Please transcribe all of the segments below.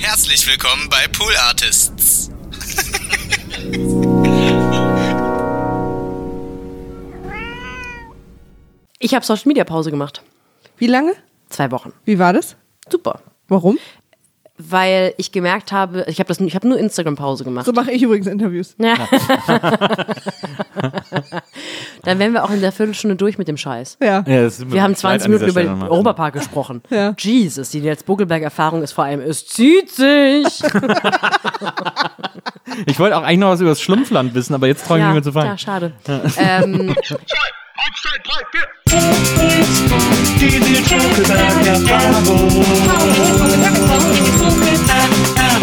Herzlich willkommen bei Pool Artists. Ich habe Social Media Pause gemacht. Wie lange? Zwei Wochen. Wie war das? Super. Warum? Weil ich gemerkt habe, ich habe das, ich habe nur Instagram Pause gemacht. So mache ich übrigens Interviews. Ja. Dann wären wir auch in der Viertelstunde durch mit dem Scheiß. Ja. Ja, Wir haben leid 20 an dieser Minuten über den. Europapark gesprochen. Ja. Jesus, die Nils Buckelberg-Erfahrung ist vor allem, es zieht sich. Ich wollte auch eigentlich noch was über das Schlumpfland wissen, aber jetzt traue ich ja, mich nicht mehr zu ja, fragen. schade. ähm, Give you a chocolate back, I'm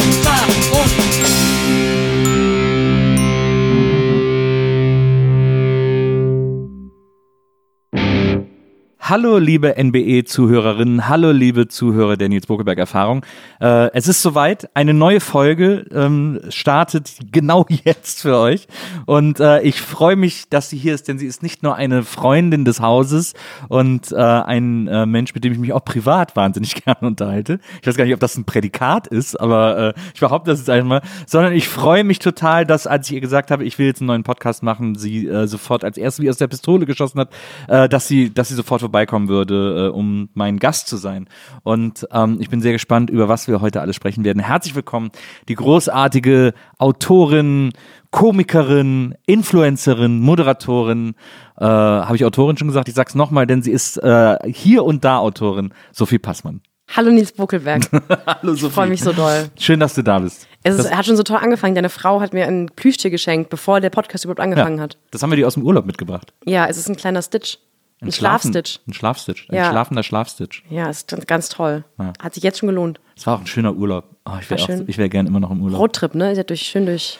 Hallo, liebe NBE-Zuhörerinnen, hallo, liebe Zuhörer der Nils Bokelberg Erfahrung. Äh, es ist soweit, eine neue Folge ähm, startet genau jetzt für euch. Und äh, ich freue mich, dass sie hier ist, denn sie ist nicht nur eine Freundin des Hauses und äh, ein äh, Mensch, mit dem ich mich auch privat wahnsinnig gerne unterhalte. Ich weiß gar nicht, ob das ein Prädikat ist, aber äh, ich behaupte das jetzt einmal, sondern ich freue mich total, dass, als ich ihr gesagt habe, ich will jetzt einen neuen Podcast machen, sie äh, sofort als erste wie aus der Pistole geschossen hat, dass sie, dass sie sofort vorbeikommen würde, äh, um mein Gast zu sein. Und ähm, ich bin sehr gespannt, über was wir heute alles sprechen werden. Herzlich willkommen, die großartige Autorin, Komikerin, Influencerin, Moderatorin. Äh, Habe ich Autorin schon gesagt? Ich sag's nochmal, denn sie ist äh, hier und da Autorin. Sophie Passmann. hallo Nils Buckelberg. Hallo Sophie. Ich freue mich so doll. Schön, dass du da bist. Es ist, hat schon so toll angefangen. Deine Frau hat mir ein Plüschtier geschenkt, bevor der Podcast überhaupt angefangen ja, hat. das haben wir dir aus dem Urlaub mitgebracht. Ja, es ist ein kleiner Stitch. Ein, Schlafen- Schlafstitch. Ein Schlafstitch. Ein Ja. schlafender Schlafstitch. Ja, ist ganz- toll. Ja. Hat sich jetzt schon gelohnt. Es war auch ein schöner Urlaub. Oh, ich wäre wär gern immer noch im Urlaub. Roadtrip, ne? Ihr seid durch, schön durch.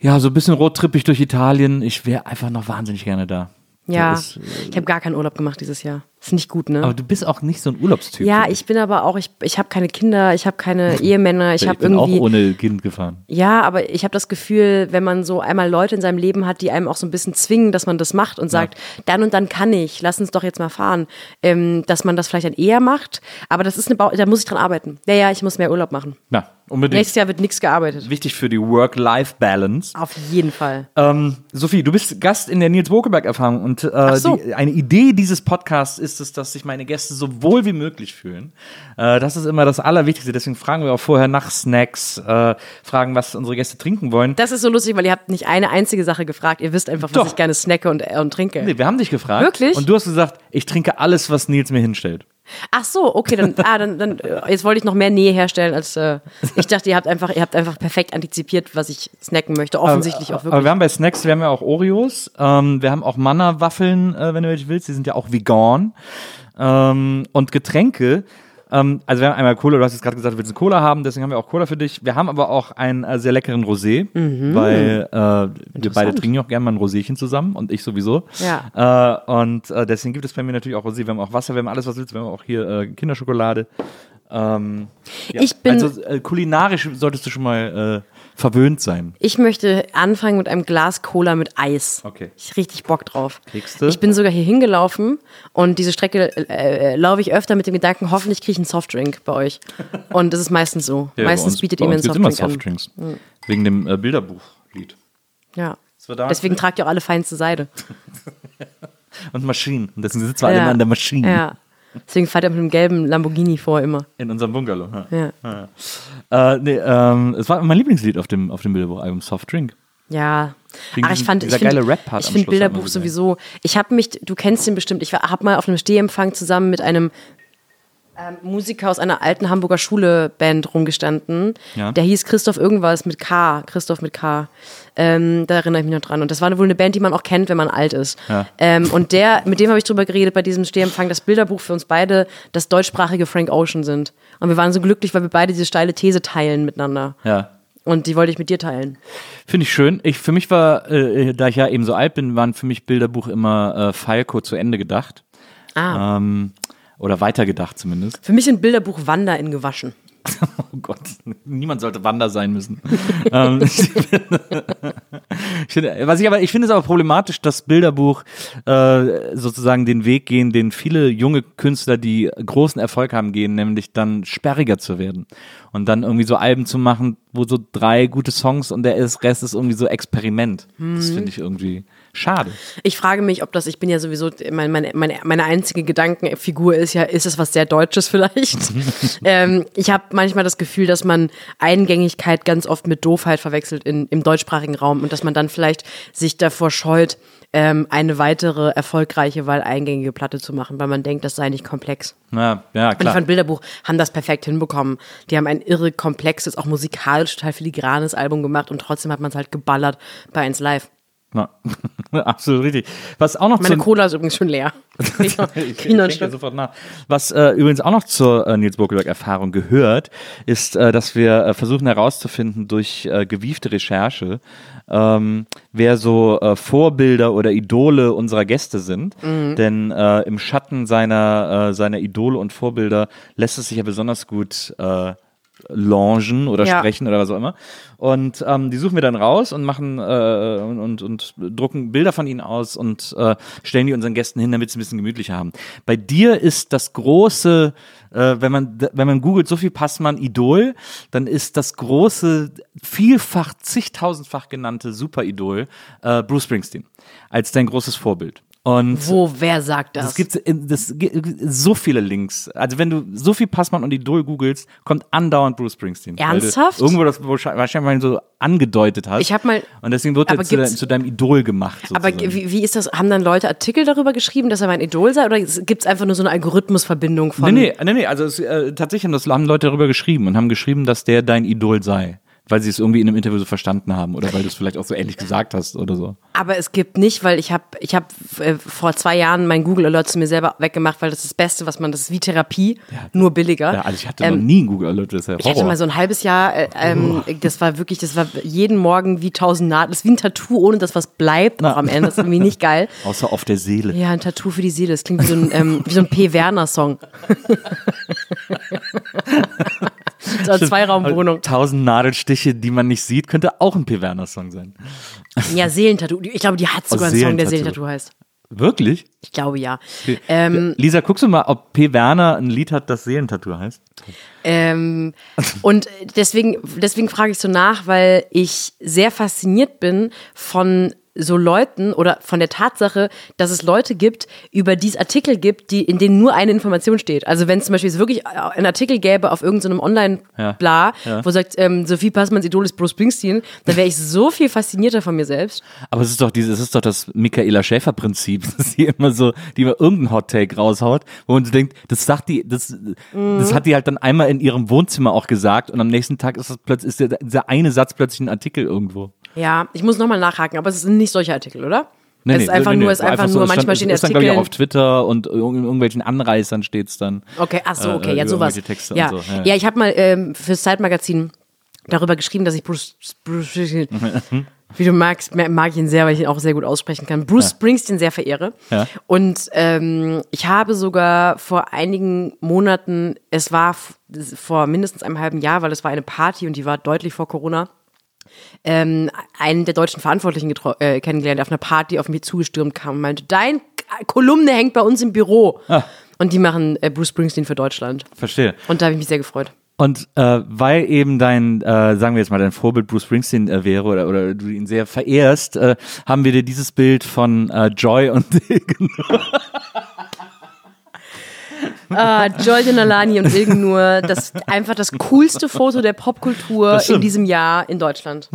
Ja, so ein bisschen roadtrippig durch Italien. Ich wäre einfach noch wahnsinnig gerne da. Ja, ist, ich habe gar keinen Urlaub gemacht dieses Jahr. Ist nicht gut, ne? aber du bist auch nicht so ein Urlaubstyp. ja, ich bin aber auch, ich, ich habe keine Kinder, ich habe keine Ehemänner, ich ich habe bin auch irgendwie. ohne Kind gefahren. Ja, aber ich habe das Gefühl, wenn man so einmal Leute in seinem Leben hat, die einem auch so ein bisschen zwingen, dass man das macht und sagt, dann und dann kann ich, lass uns doch jetzt mal fahren, ähm, dass man das vielleicht dann eher macht. Aber das ist eine, Bau da muss ich dran arbeiten. Ja, ja, ich muss mehr Urlaub machen. Ja, unbedingt. Nächstes Jahr wird nichts gearbeitet. Wichtig für die Work-Life-Balance. Auf jeden Fall. Ähm, Sophie, du bist Gast in der Nils Bokeberg-Erfahrung und äh, so. die, eine Idee dieses Podcasts ist es, dass sich meine Gäste so wohl wie möglich fühlen. Äh, das ist immer das Allerwichtigste. Deswegen fragen wir auch vorher nach Snacks, äh, fragen, was unsere Gäste trinken wollen. Das ist so lustig, weil ihr habt nicht eine einzige Sache gefragt. Ihr wisst einfach, was Doch. ich gerne snacke und, äh, und trinke. Nee, wir haben dich gefragt. Wirklich? Und du hast gesagt, ich trinke alles, was Nils mir hinstellt. Ach so, okay, dann, ah, dann, dann äh, jetzt wollte ich noch mehr Nähe herstellen, als äh, ich dachte, ihr habt einfach, ihr habt einfach perfekt antizipiert, was ich snacken möchte. Offensichtlich auch Aber wirklich. wir haben bei Snacks, wir haben ja auch Oreos, ähm, wir haben auch Manna-Waffeln, äh, wenn du welche willst, die sind ja auch vegan. Ähm, und Getränke, ähm, also wir haben einmal Cola, du hast jetzt gerade gesagt, du willst eine Cola haben, deswegen haben wir auch Cola für dich. Wir haben aber auch einen äh, sehr leckeren Rosé, Mhm. weil äh, wir beide trinken ja auch gerne mal ein Roséchen zusammen und ich sowieso. Ja. Äh, und äh, deswegen gibt es bei mir natürlich auch Rosé, wir haben auch Wasser, wir haben alles, was du willst, wir haben auch hier äh, Kinderschokolade. Ähm, ja. Ich bin- also äh, kulinarisch solltest du schon mal verwöhnt sein. Ich möchte anfangen mit einem Glas Cola mit Eis. Okay. Ich richtig Bock drauf. Kriegst du? Ich bin sogar hier hingelaufen und diese Strecke äh, äh, laufe ich öfter mit dem Gedanken, hoffentlich kriege ich einen Softdrink bei euch. Und das ist meistens so. Ja, meistens uns- bietet ihr mir einen gibt's immer Softdrink an. Softdrinks. Wegen dem äh, Bilderbuchlied. Ja. Deswegen tragt ihr auch alle feinste Seide. Und Maschinen. Und deswegen sitzen wir alle Ja. immer an der Maschine. Ja. Deswegen fahrt ihr mit einem gelben Lamborghini vor immer. In unserem Bungalow. Ja. Ja. Äh, nee, ähm, es war mein Lieblingslied auf dem, auf dem Bilderbuchalbum, Soft Drink. Ja. Wegen Ach, ich fand, ich dieser finde geile Rap-Part ich finde Bilderbuch sowieso. Ich habe mich, du kennst den bestimmt. Ich habe mal auf einem Stehempfang zusammen mit einem ähm, Musiker aus einer alten Hamburger Schule-Band rumgestanden. Ja. Der hieß Christoph irgendwas mit K. Christoph mit K. Ähm, da erinnere ich mich noch dran. Und das war wohl eine Band, die man auch kennt, wenn man alt ist. Ja. Ähm, und der, mit dem habe ich drüber geredet bei diesem Stehempfang, das Bilderbuch für uns beide das deutschsprachige Frank Ocean sind. Und wir waren so glücklich, weil wir beide diese steile These teilen miteinander. Ja. Und die wollte ich mit dir teilen. Finde ich schön. Ich, für mich war, äh, da ich ja eben so alt bin, waren für mich Bilderbuch immer äh, Falco zu Ende gedacht. Ah. Ähm, oder weitergedacht zumindest. Für mich sind Bilderbuch Wander in gewaschen. Oh Gott, niemand sollte Wander sein müssen. ähm, ich finde, was ich aber, ich finde es aber problematisch, dass Bilderbuch äh, sozusagen den Weg gehen, den viele junge Künstler, die großen Erfolg haben, gehen, nämlich dann sperriger zu werden und dann irgendwie so Alben zu machen, wo so drei gute Songs und der Rest ist irgendwie so Experiment. Das finde ich irgendwie schade. Ich frage mich, ob das, ich bin ja sowieso, mein, meine, meine, meine einzige Gedankenfigur ist ja, ist es was sehr Deutsches vielleicht? ähm, ich habe manchmal das Gefühl, dass man Eingängigkeit ganz oft mit Doofheit verwechselt in, im deutschsprachigen Raum und dass man dann vielleicht sich davor scheut, ähm, eine weitere erfolgreiche, weil eingängige Platte zu machen, weil man denkt, das sei nicht komplex. Ja, ja Und ich klar. fand Bilderbuch haben das perfekt hinbekommen. Die haben ein irre komplexes, auch musikalisch total filigranes Album gemacht und trotzdem hat man es halt geballert bei 1 Live. Ja. Absolut richtig. Was auch noch Meine Cola ist übrigens schon leer. ich, ich, ich sofort nach. Was äh, übrigens auch noch zur äh, Nils Burkelberg-Erfahrung gehört, ist, äh, dass wir äh, versuchen herauszufinden durch äh, gewiefte Recherche, ähm, wer so äh, Vorbilder oder Idole unserer Gäste sind. Mhm. Denn im Schatten seiner, seiner Idole und Vorbilder lässt es sich ja besonders gut launchen oder Ja. sprechen oder was auch immer. Und ähm, die suchen wir dann raus und machen äh, und, und, und drucken Bilder von ihnen aus und äh, stellen die unseren Gästen hin, damit sie ein bisschen gemütlicher haben. Bei dir ist das große, äh, wenn man wenn man googelt, so viel Passmann Idol, dann ist das große, vielfach, zigtausendfach genannte Superidol äh, Bruce Springsteen als dein großes Vorbild. Und Wo, wer sagt das? es gibt das gibt so viele Links. Also wenn du so viel Passmann und Idol googelst, kommt andauernd Bruce Springsteen. Ernsthaft? Irgendwo das wahrscheinlich mal so angedeutet hast. Ich hab mal- und deswegen wird er aber zu, zu deinem Idol gemacht. Aber sozusagen. wie, wie ist das? Haben dann Leute Artikel darüber geschrieben, dass er mein Idol sei? Oder gibt es einfach nur so eine Algorithmusverbindung von. Nee, nee, nee, nee, also es, äh, tatsächlich haben das haben Leute darüber geschrieben und haben geschrieben, dass der dein Idol sei. Weil sie es irgendwie in einem Interview so verstanden haben oder weil du es vielleicht auch so ähnlich gesagt hast oder so. Aber es gibt nicht, weil ich habe ich hab, äh, vor zwei Jahren mein Google Alert zu mir selber weggemacht, weil das ist das Beste, was man, das ist wie Therapie, nur billiger. Ja, also ich hatte Ähm, noch nie einen Google Alert, das ist ja Ich hatte mal so ein halbes Jahr, äh, ähm, das war wirklich, das war jeden Morgen wie tausend Nadeln, das ist wie ein Tattoo, ohne dass was bleibt auch am Ende, das ist irgendwie nicht geil. Außer auf der Seele. Ja, ein Tattoo für die Seele, das klingt wie so ein, ähm, wie so ein P. Werner-Song. Zweiraumwohnung. Tausend Nadelstiche, die man nicht sieht, könnte auch ein P. Werner-Song sein. Ja, Seelentattoo. Ich glaube, die hat sogar Oh, einen Song, der Seelentattoo. Heißt. Wirklich? Ich glaube ja. Ähm, Lisa, guckst du mal, ob P. Werner ein Lied hat, das Seelentattoo heißt? Ähm, und deswegen, deswegen frage ich so nach, weil ich sehr fasziniert bin von so Leuten oder von der Tatsache, dass es Leute gibt, über die es Artikel gibt, die, in denen nur eine Information steht. Also wenn es zum Beispiel so wirklich einen Artikel gäbe auf irgendeinem Online-Bla, Ja. wo sagt, ähm, Sophie Passmanns Idol ist Bruce Springsteen, dann wäre ich so viel faszinierter von mir selbst. Aber es ist doch dieses, es ist doch das Michaela Schäfer-Prinzip, dass sie immer so, die immer irgendeinen Hot Take raushaut, wo man so denkt, das sagt die, das, das hat die halt dann einmal in ihrem Wohnzimmer auch gesagt und am nächsten Tag ist das plötzlich, ist der, dieser eine Satz plötzlich ein Artikel irgendwo. Ja, ich muss nochmal nachhaken, aber es sind nicht solche Artikel, oder? Nee, es nee, ist einfach nee, nee, nur, es ist einfach so, nur, es manchmal stand, stehen es ist dann, glaube ich, Artikel. auch auf Twitter und in irgendwelchen Anreißern steht's dann. Okay, ach so, okay, äh, ja, sowas. Texte ja. so, ja. ja, ich habe mal ähm, fürs Zeitmagazin darüber geschrieben, dass ich Bruce, Bruce wie du magst, ma- mag ich ihn sehr, weil ich ihn auch sehr gut aussprechen kann, Bruce Springsteen sehr verehre. Ja. Und ähm, ich habe sogar vor einigen Monaten, es war vor mindestens einem halben Jahr, weil es war eine Party und die war deutlich vor Corona, ähm, einen der deutschen Verantwortlichen äh, kennengelernt, der auf einer Party auf mich zugestürmt kam und meinte, dein Kolumne hängt bei uns im Büro. Ah. Und die machen äh, Bruce Springsteen für Deutschland. Verstehe. Und da habe ich mich sehr gefreut. Und äh, weil eben dein, äh, sagen wir jetzt mal, dein Vorbild Bruce Springsteen äh, wäre oder, oder du ihn sehr verehrst, äh, haben wir dir dieses Bild von äh, Joy und Ah, Jordan Alani und Ilgen nur, das einfach das coolste Foto der Popkultur in diesem Jahr in Deutschland.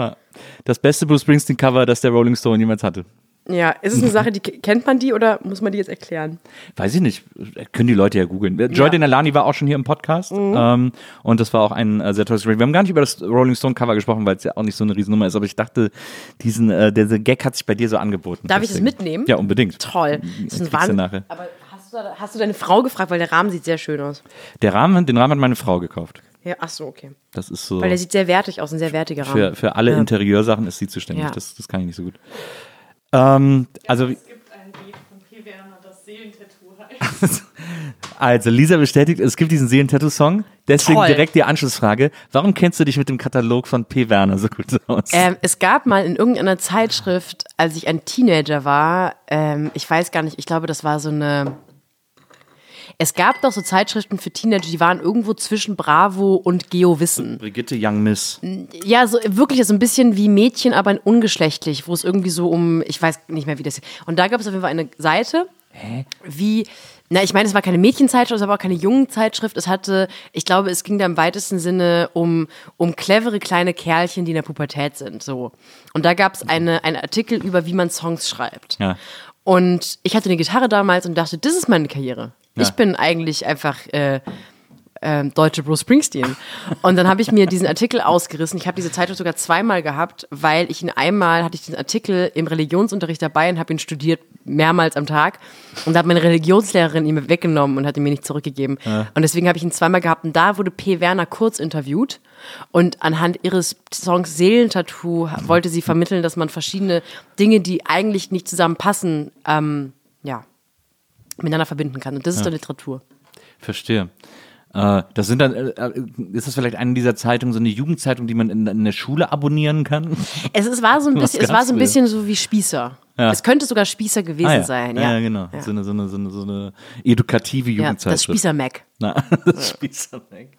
das beste Bruce Springsteen Cover, das der Rolling Stone jemals hatte. Ja, ist es eine Sache, die kennt man die oder muss man die jetzt erklären? Weiß ich nicht, können die Leute ja googeln. Joy Denalani war auch schon hier im Podcast ähm, und das war auch ein äh, sehr tolles Gespräch. Wir haben gar nicht über das Rolling Stone Cover gesprochen, weil es ja auch nicht so eine Riesennummer ist, aber ich dachte, diesen, äh, der, der Gag hat sich bei dir so angeboten. Darf ich das Deswegen. mitnehmen? Ja, unbedingt. Toll. Das ist ein Wahnsinn. Aber hast du, da- hast du deine Frau gefragt, weil der Rahmen sieht sehr schön aus. Der Rahmen, den Rahmen hat meine Frau gekauft. Ja, ach so, okay. Das ist so. Weil der sieht sehr wertig aus, ein sehr wertiger Rahmen. Für, für alle Ja. Interieursachen ist sie zuständig. Ja. Das, das kann ich nicht so gut. Ähm, also, Es gibt ein Lied von P. Werner, das Seelentattoo heißt. Also, Lisa bestätigt, es gibt diesen Seelen-Tattoo-Song. Deswegen Toll. direkt die Anschlussfrage. Warum kennst du dich mit dem Katalog von P. Werner so gut aus? Ähm, es gab mal in irgendeiner Zeitschrift, als ich ein Teenager war, ähm, ich weiß gar nicht, ich glaube, das war so eine. Es gab doch so Zeitschriften für Teenager, die waren irgendwo zwischen Bravo und Geo Wissen. Brigitte Young Miss. Ja, so wirklich so ein bisschen wie Mädchen, aber in ungeschlechtlich, wo es irgendwie so um, ich weiß nicht mehr, wie das. Und da gab es auf jeden Fall eine Seite, wie. Na, ich meine, es war keine Mädchenzeitschrift, es war auch keine Jungenzeitschrift. Es hatte, ich glaube, es ging da im weitesten Sinne um, um clevere kleine Kerlchen, die in der Pubertät sind. So. Und da gab es eine, einen Artikel über, wie man Songs schreibt. Ja. Und ich hatte eine Gitarre damals und dachte, das ist meine Karriere. Ja. Ich bin eigentlich einfach äh, ähm, deutsche Bruce Springsteen. Und dann habe ich mir diesen Artikel ausgerissen. Ich habe diese Zeitung sogar zweimal gehabt, weil ich ihn einmal hatte ich diesen Artikel im Religionsunterricht dabei und habe ihn studiert mehrmals am Tag. Und da hat meine Religionslehrerin ihn weggenommen und hat ihn mir nicht zurückgegeben. Und deswegen habe ich ihn zweimal gehabt. Und da wurde P. Werner kurz interviewt. Und anhand ihres Songs Seelentattoo wollte sie vermitteln, dass man verschiedene Dinge, die eigentlich nicht zusammenpassen, ähm, ja, miteinander verbinden kann. Und das ist doch Literatur. Verstehe. Äh, das sind dann, äh, ist das vielleicht eine dieser Zeitungen, so eine Jugendzeitung, die man in, in der Schule abonnieren kann? Es, es war so ein bisschen, es war so ein bisschen so wie Spießer. Ja. Es könnte sogar Spießer gewesen Ah, ja. sein, ja. ja. Ja, genau. Ja. So, eine, so, eine, so, eine, so eine edukative Ja, Jugendzeitschrift. das Spießer-Mac. Na, das Spießermeck.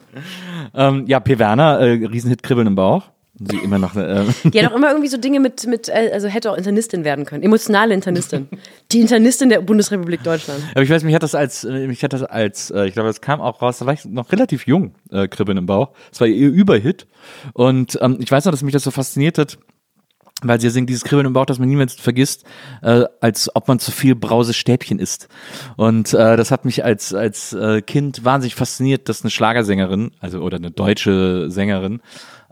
Ähm, ja, P. Werner, äh, Riesenhit Kribbeln im Bauch. Sie immer noch. Äh, Die hat auch immer irgendwie so Dinge mit, mit, äh, also hätte auch Internistin werden können. Emotionale Internistin. Die Internistin der Bundesrepublik Deutschland. aber ich weiß, mich hat das als, äh, mich hat das als, äh, ich glaube, das kam auch raus, da war ich noch relativ jung, äh, Kribbeln im Bauch. Das war ihr Überhit. Und ähm, ich weiß noch, dass mich das so fasziniert hat, weil sie ja singt dieses Kribbeln im Bauch, dass man niemals vergisst, äh, als ob man zu viel Brausestäbchen isst. Und äh, das hat mich als als äh, Kind wahnsinnig fasziniert, dass eine Schlagersängerin, also oder eine deutsche Sängerin,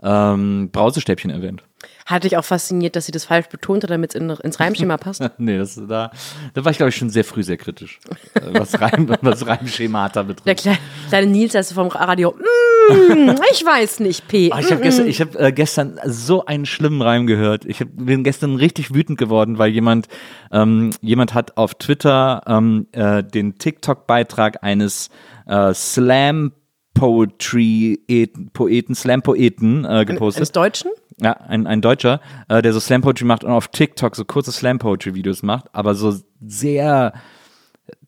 ähm, Brausestäbchen erwähnt. Hatte ich auch fasziniert, dass sie das falsch betonte, damit es in, ins Reimschema passt. nee, das da, da war ich glaube ich schon sehr früh sehr kritisch, äh, was Reim, was Reimschemata betrifft. Der kleine, kleine Nils, also vom Radio, mm, ich weiß nicht, P. Ah, ich habe gestern, ich hab, äh, gestern so einen schlimmen Reim gehört. Ich hab, bin gestern richtig wütend geworden, weil jemand, ähm, jemand hat auf Twitter ähm, äh, den TikTok-Beitrag eines äh, Slam Poetry Poeten, Slam Poeten äh, gepostet. Eines Deutschen? Ja, ein, ein Deutscher, äh, der so Slam Poetry macht und auf TikTok so kurze Slam Poetry Videos macht, aber so sehr,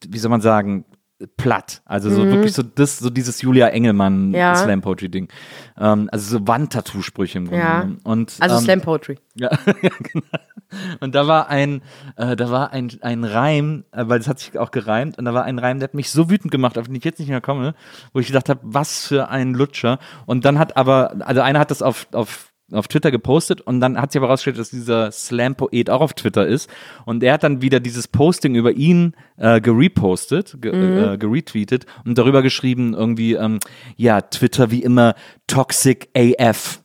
wie soll man sagen, platt. Also so wirklich so das, so dieses Julia Engelmann Mhm. Ja. Slam Poetry Ding. Ähm, also so Wandtattoo-Sprüche im Grunde. Ja. Und, Also ähm, Slam Poetry. ja, ja, genau. Und da war ein, äh, da war ein, ein Reim, äh, weil das hat sich auch gereimt, und da war ein Reim, der hat mich so wütend gemacht, auf den ich jetzt nicht mehr komme, wo ich gedacht habe, was für ein Lutscher. Und dann hat aber, also einer hat das auf, auf auf Twitter gepostet und dann hat sich aber rausgestellt, dass dieser Slam-Poet auch auf Twitter ist und er hat dann wieder dieses Posting über ihn äh, gerepostet, ge äh, geretweetet und darüber geschrieben irgendwie, ähm, ja, Twitter wie immer toxic AF.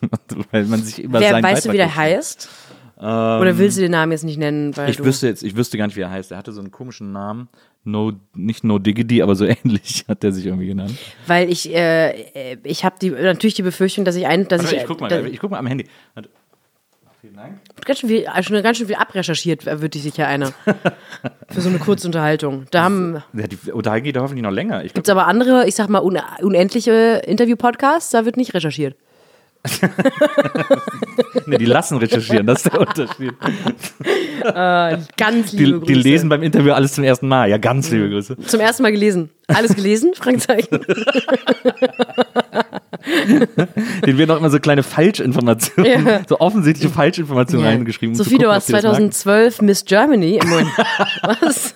Weil man sich immer Wer, weißt du, wie der Beitrag heißt? Oder willst du den Namen jetzt nicht nennen? Ich wüsste jetzt, ich wüsste gar nicht, wie er heißt. Er hatte so einen komischen Namen. No, nicht No Diggity, aber so ähnlich hat er sich irgendwie genannt. Weil ich, äh, äh, ich habe die, natürlich die Befürchtung, dass ich ein, dass Warte, ich, ich guck mal, da- ich guck mal am Handy. Warte. Vielen Dank. ganz schön viel, schon ganz schön viel abrecherchiert, wird sich sicher einer. Für so eine kurze Unterhaltung. Da haben, Ja, die Unterhaltung geht doch hoffentlich noch länger. Ich glaub, gibt's aber andere, ich sag mal, un, unendliche Interview-Podcasts, da wird nicht recherchiert. nee, die lassen recherchieren, das ist der Unterschied. Ganz Die, liebe Grüße. die lesen beim Interview alles zum ersten Mal. Ja, ganz liebe Grüße. Zum ersten Mal gelesen. Alles gelesen? Fragezeichen. Den werden auch immer so kleine Falschinformationen, Ja. so offensichtliche Falschinformationen reingeschrieben. um zu Sophie, du gucken, ob hast die das mag. 2012 Miss Germany im Moment. Was?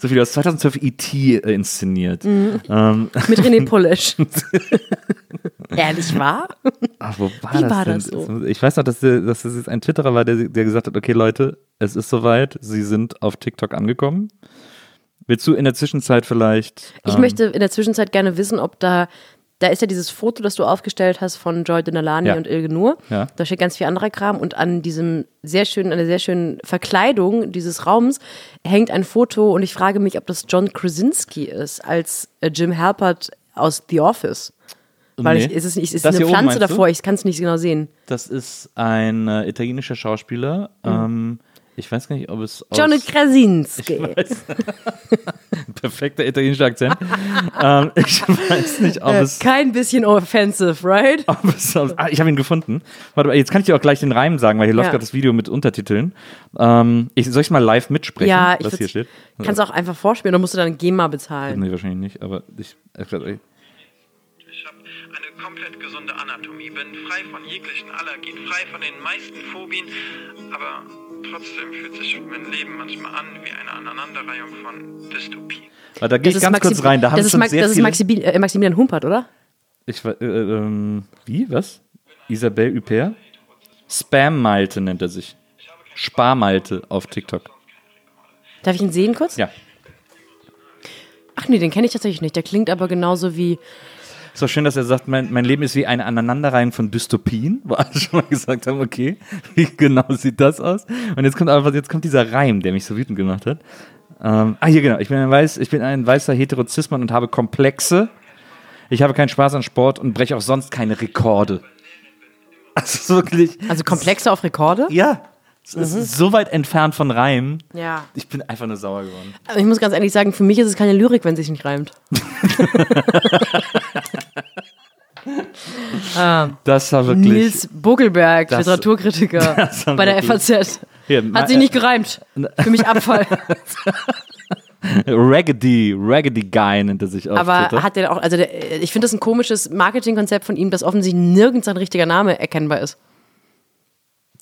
Sophie, du hast 2012 E.T. äh, inszeniert. Mhm. Ähm, Mit René Polish. Ehrlich wahr? Ach, wo war Wie das war denn? das so? Ich weiß noch, dass, der, dass das jetzt ein Twitterer war, der, der gesagt hat, okay Leute, es ist soweit, sie sind auf TikTok angekommen. Willst du in der Zwischenzeit vielleicht... Ich ähm, möchte in der Zwischenzeit gerne wissen, ob da, da ist ja dieses Foto, das du aufgestellt hast von Joy Denalani Ja. und Ilge Nur. Ja. Da steht ganz viel anderer Kram und an diesem sehr schönen, an der sehr schönen Verkleidung dieses Raums hängt ein Foto und ich frage mich, ob das John Krasinski ist, als äh, Jim Halpert aus The Office. Weil Nee. ich, ist es nicht, ist Das eine hier oben, Pflanze meinst du? davor? Ich kann es nicht genau sehen. Das ist ein äh, italienischer Schauspieler. Mhm. Ähm, Ich weiß gar nicht, ob es aus... John Krasinski. Perfekter italienischer Akzent. ähm, ich weiß nicht, ob es... Kein bisschen offensive, right? es ah, ich habe ihn gefunden. Warte mal, jetzt kann ich dir auch gleich den Reim sagen, weil hier läuft Ja. gerade das Video mit Untertiteln. Ähm, ich, soll ich mal live mitsprechen, Ja, was hier steht? Kannst auch einfach vorspielen, dann musst du dann GEMA bezahlen. Nee, wahrscheinlich nicht, aber ich... äh, Ich komplett gesunde Anatomie, bin frei von jeglichen Allergien, frei von den meisten Phobien, aber trotzdem fühlt sich mein Leben manchmal an wie eine Aneinanderreihung von Dystopien. Warte, da gehe ich ganz kurz rein. Da haben das ist, sehr das ist. Maximil äh, Maximilian Humpert, oder? Ich, äh, ähm, wie? Was? Isabelle Huppert? Spam-Malte nennt er sich. Sparmalte auf TikTok. Darf ich ihn sehen kurz? Ja. Ach nee, den kenne ich tatsächlich nicht. Der klingt aber genauso wie. Ist doch schön, dass er sagt, mein, mein Leben ist wie eine Aneinanderreihung von Dystopien, wo alle schon mal gesagt haben, okay, wie genau sieht das aus? Und jetzt kommt aber jetzt kommt dieser Reim, der mich so wütend gemacht hat. Ähm, ah, hier genau. Ich bin ein, weiß, ich bin ein weißer Heterozismann und habe Komplexe. Ich habe keinen Spaß an Sport und breche auch sonst keine Rekorde. Also wirklich. Also Komplexe auf Rekorde? Ja. Es ist so weit entfernt von Reim. Ja. Ich bin einfach nur sauer geworden. Aber ich muss ganz ehrlich sagen, für mich ist es keine Lyrik, wenn es sich nicht reimt. Das war wirklich. Nils Buckelberg, Das- Literaturkritiker das bei der FAZ. Hier, Hat sich nicht gereimt. Für mich Abfall. Raggedy, Raggedy Guy nennt er sich auf Aber Twitter. hat der auch, also der, ich finde das ein komisches Marketingkonzept von ihm, dass offensichtlich nirgends ein richtiger Name erkennbar ist.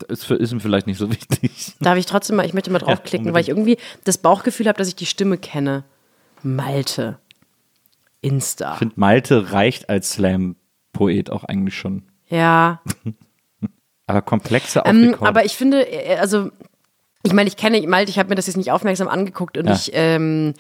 Ist, für, ist ihm vielleicht nicht so wichtig. Darf ich trotzdem mal, ich möchte mal draufklicken, weil ich irgendwie das Bauchgefühl habe, dass ich die Stimme kenne. Malte. Insta. Ich finde, Malte reicht als Slam-Poet auch eigentlich schon. Ja. Aber komplexe Ähm, aber ich finde, äh, also, ich meine, ich kenne Malte, ich habe mir das jetzt nicht aufmerksam angeguckt und Ja. ich ähm,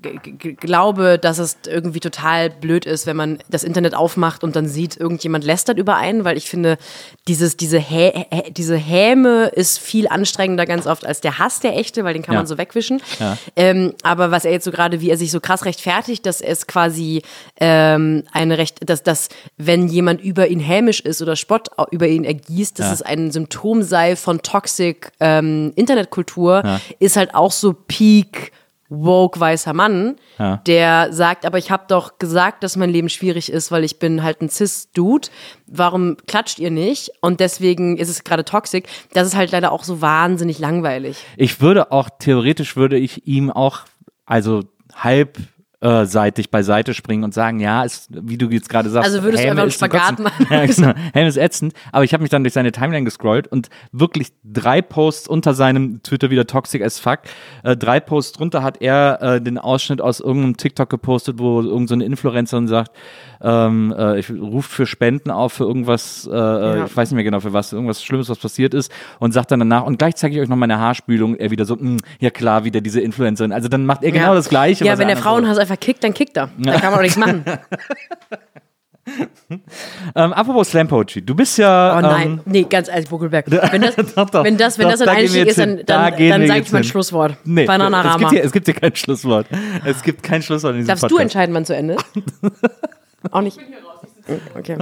glaube, dass es irgendwie total blöd ist, wenn man das Internet aufmacht und dann sieht, irgendjemand lästert über einen, weil ich finde, dieses, diese, Hä Hä- diese Häme ist viel anstrengender ganz oft als der Hass, der echte, weil den kann Ja. man so wegwischen. Ja. Ähm, aber was er jetzt so gerade, wie er sich so krass rechtfertigt, dass es quasi ähm, eine Recht, dass, dass wenn jemand über ihn hämisch ist oder Spott über ihn ergießt, dass Ja. es ein Symptom sei von Toxic ähm, Internetkultur, ist halt auch so Peak woke weißer Mann, Ja. der sagt, aber ich habe doch gesagt, dass mein Leben schwierig ist, weil ich bin halt ein Cis-Dude. Warum klatscht ihr nicht? Und deswegen ist es gerade toxic. Das ist halt leider auch so wahnsinnig langweilig. ich würde auch, theoretisch würde ich ihm auch, also halb äh, seitig beiseite springen und sagen, ja, ist, wie du jetzt gerade sagst, Also würdest du Häme einfach einen Spagat machen? Ja, genau. Helm ist ätzend, aber ich habe mich dann durch seine Timeline gescrollt und wirklich drei Posts unter seinem Twitter wieder toxic as fuck. Äh, drei Posts drunter hat er äh, den Ausschnitt aus irgendeinem TikTok gepostet, wo irgendeine so eine Influencerin sagt, ähm, äh, ich ruft für Spenden auf für irgendwas, äh, ich weiß nicht mehr genau für was, irgendwas Schlimmes, was passiert ist und sagt dann danach, und gleich zeige ich euch noch meine Haarspülung, er wieder so, "Mm, ja klar, wieder diese Influencerin. Also dann macht er genau Ja. das Gleiche. Ja, wenn der Frauenhaus einfach kickt, dann kickt er. Da kann man auch nichts machen. Ähm, apropos Slam Poetry, du bist ja. Oh nein, Ähm, nee, ganz ehrlich, Buckelberg. Wenn das, Doch, doch. wenn das, wenn Doch, das ein da Einstieg ist, dann. Da dann, dann sage ich mein hin. Schlusswort. nee, es Bananarama. gibt, hier, es gibt hier kein Schlusswort. Es gibt kein Schlusswort in diesem Darfst du Podcast. entscheiden, wann zu Ende ist? Auch nicht. Okay.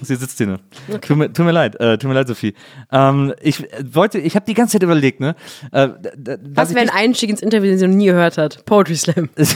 Sie sitzt hier nur. Tut, mir, tut mir leid, äh, tut mir leid, Sophie. Ähm, ich äh, wollte, ich habe die ganze Zeit überlegt, ne? Äh, Was wäre ein Einstieg ins Interview, den sie noch nie gehört hat? Poetry Slam. ich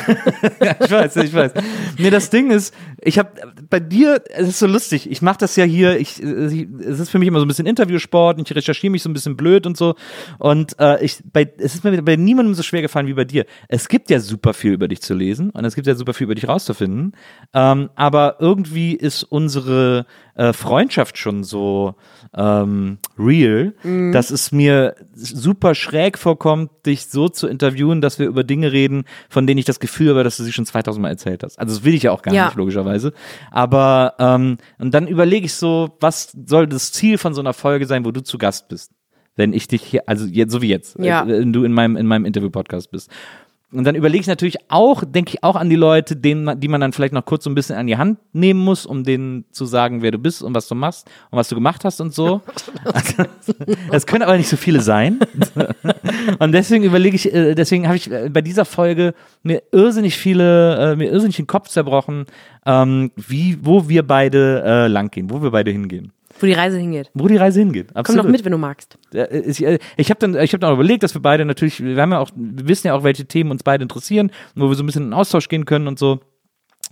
weiß, ich weiß. Nee, das Ding ist, ich habe bei dir, es ist so lustig, ich mache das ja hier, ich, äh, ich- es ist für mich immer so ein bisschen Interviewsport und ich recherchiere mich so ein bisschen blöd und so. Und äh, ich, bei, es ist mir bei niemandem so schwer gefallen wie bei dir. Es gibt ja super viel über dich zu lesen und es gibt ja super viel über dich rauszufinden. Ähm, aber irgendwie ist unsere äh, Freundschaft schon so ähm, real, dass es mir super schräg vorkommt, dich so zu interviewen, dass wir über Dinge reden, von denen ich das Gefühl habe, dass du sie schon 2000 Mal erzählt hast. Also das will ich ja auch gar Ja. nicht, logischerweise. Aber ähm, und dann überlege ich so, was soll das Ziel von so einer Folge sein, wo du zu Gast bist? Wenn ich dich hier, also jetzt, so wie jetzt, Ja. äh, wenn du in meinem, in meinem Interview-Podcast bist. Und dann überlege ich natürlich auch, denke ich auch an die Leute, denen, die man dann vielleicht noch kurz so ein bisschen an die Hand nehmen muss, um denen zu sagen, wer du bist und was du machst und was du gemacht hast und so. Es können aber nicht so viele sein. Und deswegen überlege ich, äh, deswegen habe ich äh, bei dieser Folge mir irrsinnig viele, äh, mir irrsinnig den Kopf zerbrochen, ähm, wie, wo wir beide langgehen, wo wir beide hingehen. Wo die Reise hingeht. wo die Reise hingeht. Komm Absolut. doch mit, wenn du magst. Äh, Ich, ich habe dann, ich habe dann auch überlegt, dass wir beide natürlich, wir haben ja auch, wir wissen ja auch, welche Themen uns beide interessieren, wo wir so ein bisschen in Austausch gehen können und so.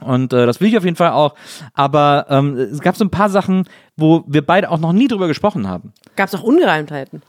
Und äh, das will ich auf jeden Fall auch. Aber ähm, es gab so ein paar Sachen, wo wir beide auch noch nie drüber gesprochen haben. Gab es auch Ungereimtheiten?